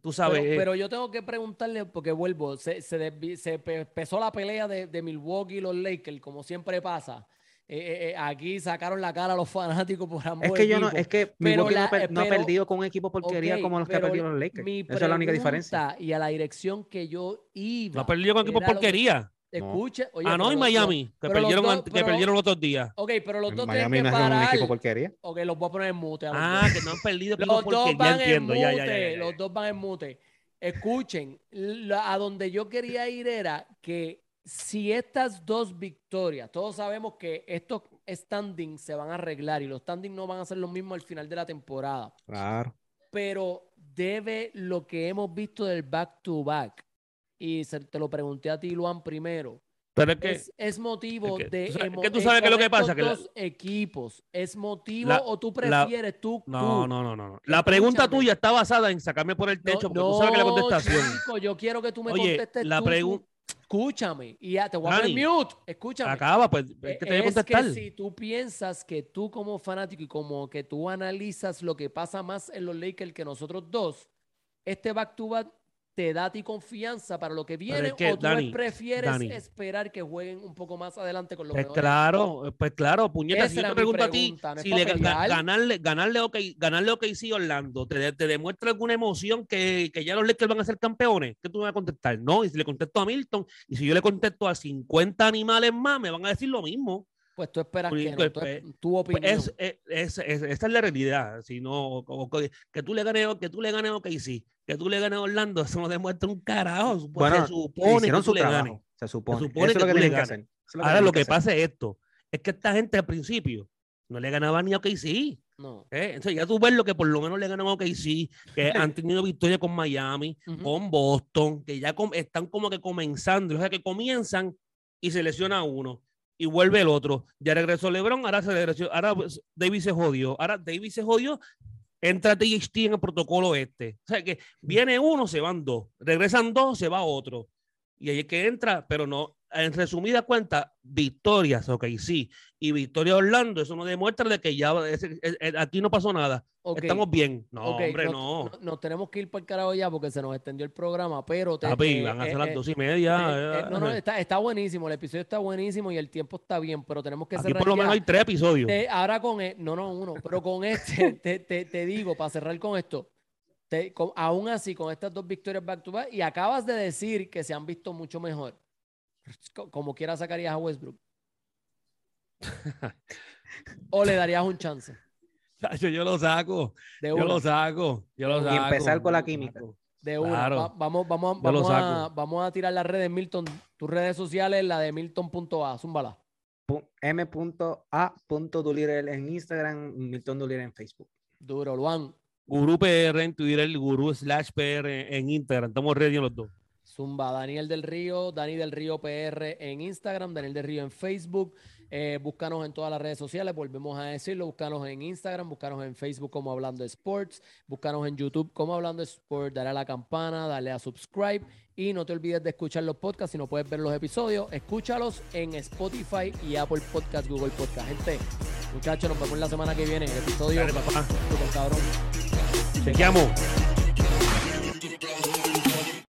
tú sabes. Pero, eh, pero yo tengo que preguntarle, porque vuelvo, se, se, desvi- se pe- empezó la pelea de, de Milwaukee y los Lakers, como siempre pasa. Eh, eh, eh, aquí sacaron la cara a los fanáticos por ambos Es que yo no, es que Pero Milwaukee no, la- per- eh, no ha perdido con un equipo porquería como los que ha perdido los Lakers. mi Esa es la única diferencia. Y a la dirección que yo iba. no ha perdido con equipo porquería. Escuche, oye, ah, no, los- Miami, que perdieron, dos- que pero- perdieron los otros días. Ok, pero los dos Miami tienen no que es un parar. equipo porquería. Ok, los voy a poner en mute. Ah, que no han perdido Los equipo dos porquería, van en entiendo. mute, Ya, ya, ya, ya, ya. los dos van en mute. Escuchen, a donde yo quería ir era que si estas dos victorias, todos sabemos que estos standings se van a arreglar y los standings no van a ser los mismos al final de la temporada, Claro. pero debe lo que hemos visto del back to back, y se- te lo pregunté a ti, Luan, primero, Pero es que es, es motivo es que de emo- que tú sabes qué es lo que pasa, que la- dos equipos, ¿es motivo La- o tú la- prefieres tú? No, tú? no, no, no. no. La pregunta Escúchame. tuya está basada en sacarme por el No, techo, porque tú sabes que la no, contestación. chico, yo quiero que tú me Oye, contestes la tú, Escúchame, y ya te voy a poner mute. Escúchame. Acaba, pues, es Eh, que te voy a es contestar. que si tú piensas que tú como fanático y como que tú analizas lo que pasa más en los Lakers que nosotros dos, este back to back te da a ti confianza para lo que viene es que, o tú Dani, prefieres Dani. esperar que jueguen un poco más adelante con los Pues mejores claro, pues claro, puñeta, Esa si yo te pregunto a ti, no si le, ganarle, ganarle OK, ganarle OKC Orlando, te, te demuestra alguna emoción que, que ya los Lakers van a ser campeones, ¿qué tú me vas a contestar? No, y si le contesto a Milton, y si yo le contesto a 50 animales más, me van a decir lo mismo. Pues tú esperas Pues, que no, pues, pues, tu Pues opinión. es, es, es- es- esa es la realidad. Si no, o- o- que- tú le ganes, que tú le ganes a OKC, que tú le ganes a Orlando, eso no demuestra un carajo. Supo- Bueno, se supone que Hicieron tú su le ganes. Se supone. supone Eso es que lo que tú le tienen que ganes. hacer. Eso es lo Ahora lo que que pasa es esto, es que esta gente al principio no le ganaba ni a OKC. no. ¿eh? Entonces ya tú ves lo que por lo menos le ganan a OKC, que han tenido victoria con Miami, Ujú. con Boston, que ya com- están como que comenzando, o sea que comienzan y se lesiona uno y vuelve el otro. Ya regresó LeBron, ahora se regresó, ahora pues, Davis se jodió, ahora Davis se jodió, entra THT en el protocolo este. O sea que viene uno, se van dos, regresan dos, se va otro. Y ahí es que entra, pero no, en resumida cuenta, victorias, ok, sí. Y victoria Orlando, eso no demuestra de que ya ese- eh, eh, aquí no pasó nada. Ok, Estamos bien. No, ok, hombre, nos- no. no- Nos tenemos que ir para el carajo ya porque se nos extendió el programa, pero... te- Papi, eh, van a ser eh, las eh, dos y media. Eh, eh, no, no, eh. está, está buenísimo, el episodio está buenísimo y el tiempo está bien, pero tenemos que Aquí cerrar por lo ya. menos hay tres episodios. Te- ahora con, e- no, no, uno, pero con este, te, te- te digo, para cerrar con esto, te- con- aún así, con estas dos victorias back to back, y acabas de decir que se han visto mucho mejor, como quiera sacarías a Westbrook. o le darías un chance yo lo saco. de Yo lo saco. Yo lo Y saco. empezar con la química. saco. De una. Claro. Va- vamos, vamos, vamos, a, vamos a tirar las redes, Milton. Tus redes sociales, la de Milton.a. Zúmbala. M.A.Dulirel en Instagram, Milton Dulirel en Facebook. Duro, Luan. Gurú PR en Twitter, el Gurú slash PR en Instagram. Estamos ready en los dos. Zumba, Daniel del Río, Dani del Río PR en Instagram, Daniel del Río en Facebook. Eh, búscanos en todas las redes sociales, volvemos a decirlo. Búscanos en Instagram, búscanos en Facebook como Hablando Sports, búscanos en YouTube como Hablando Sports. Dale a la campana, dale a subscribe y no te olvides de escuchar los podcasts. Si no puedes ver los episodios, escúchalos en Spotify y Apple Podcast, Google Podcast. Gente, Muchachos, nos vemos la semana que viene. El episodio Dale, papá. super cabrón. Chequeamos.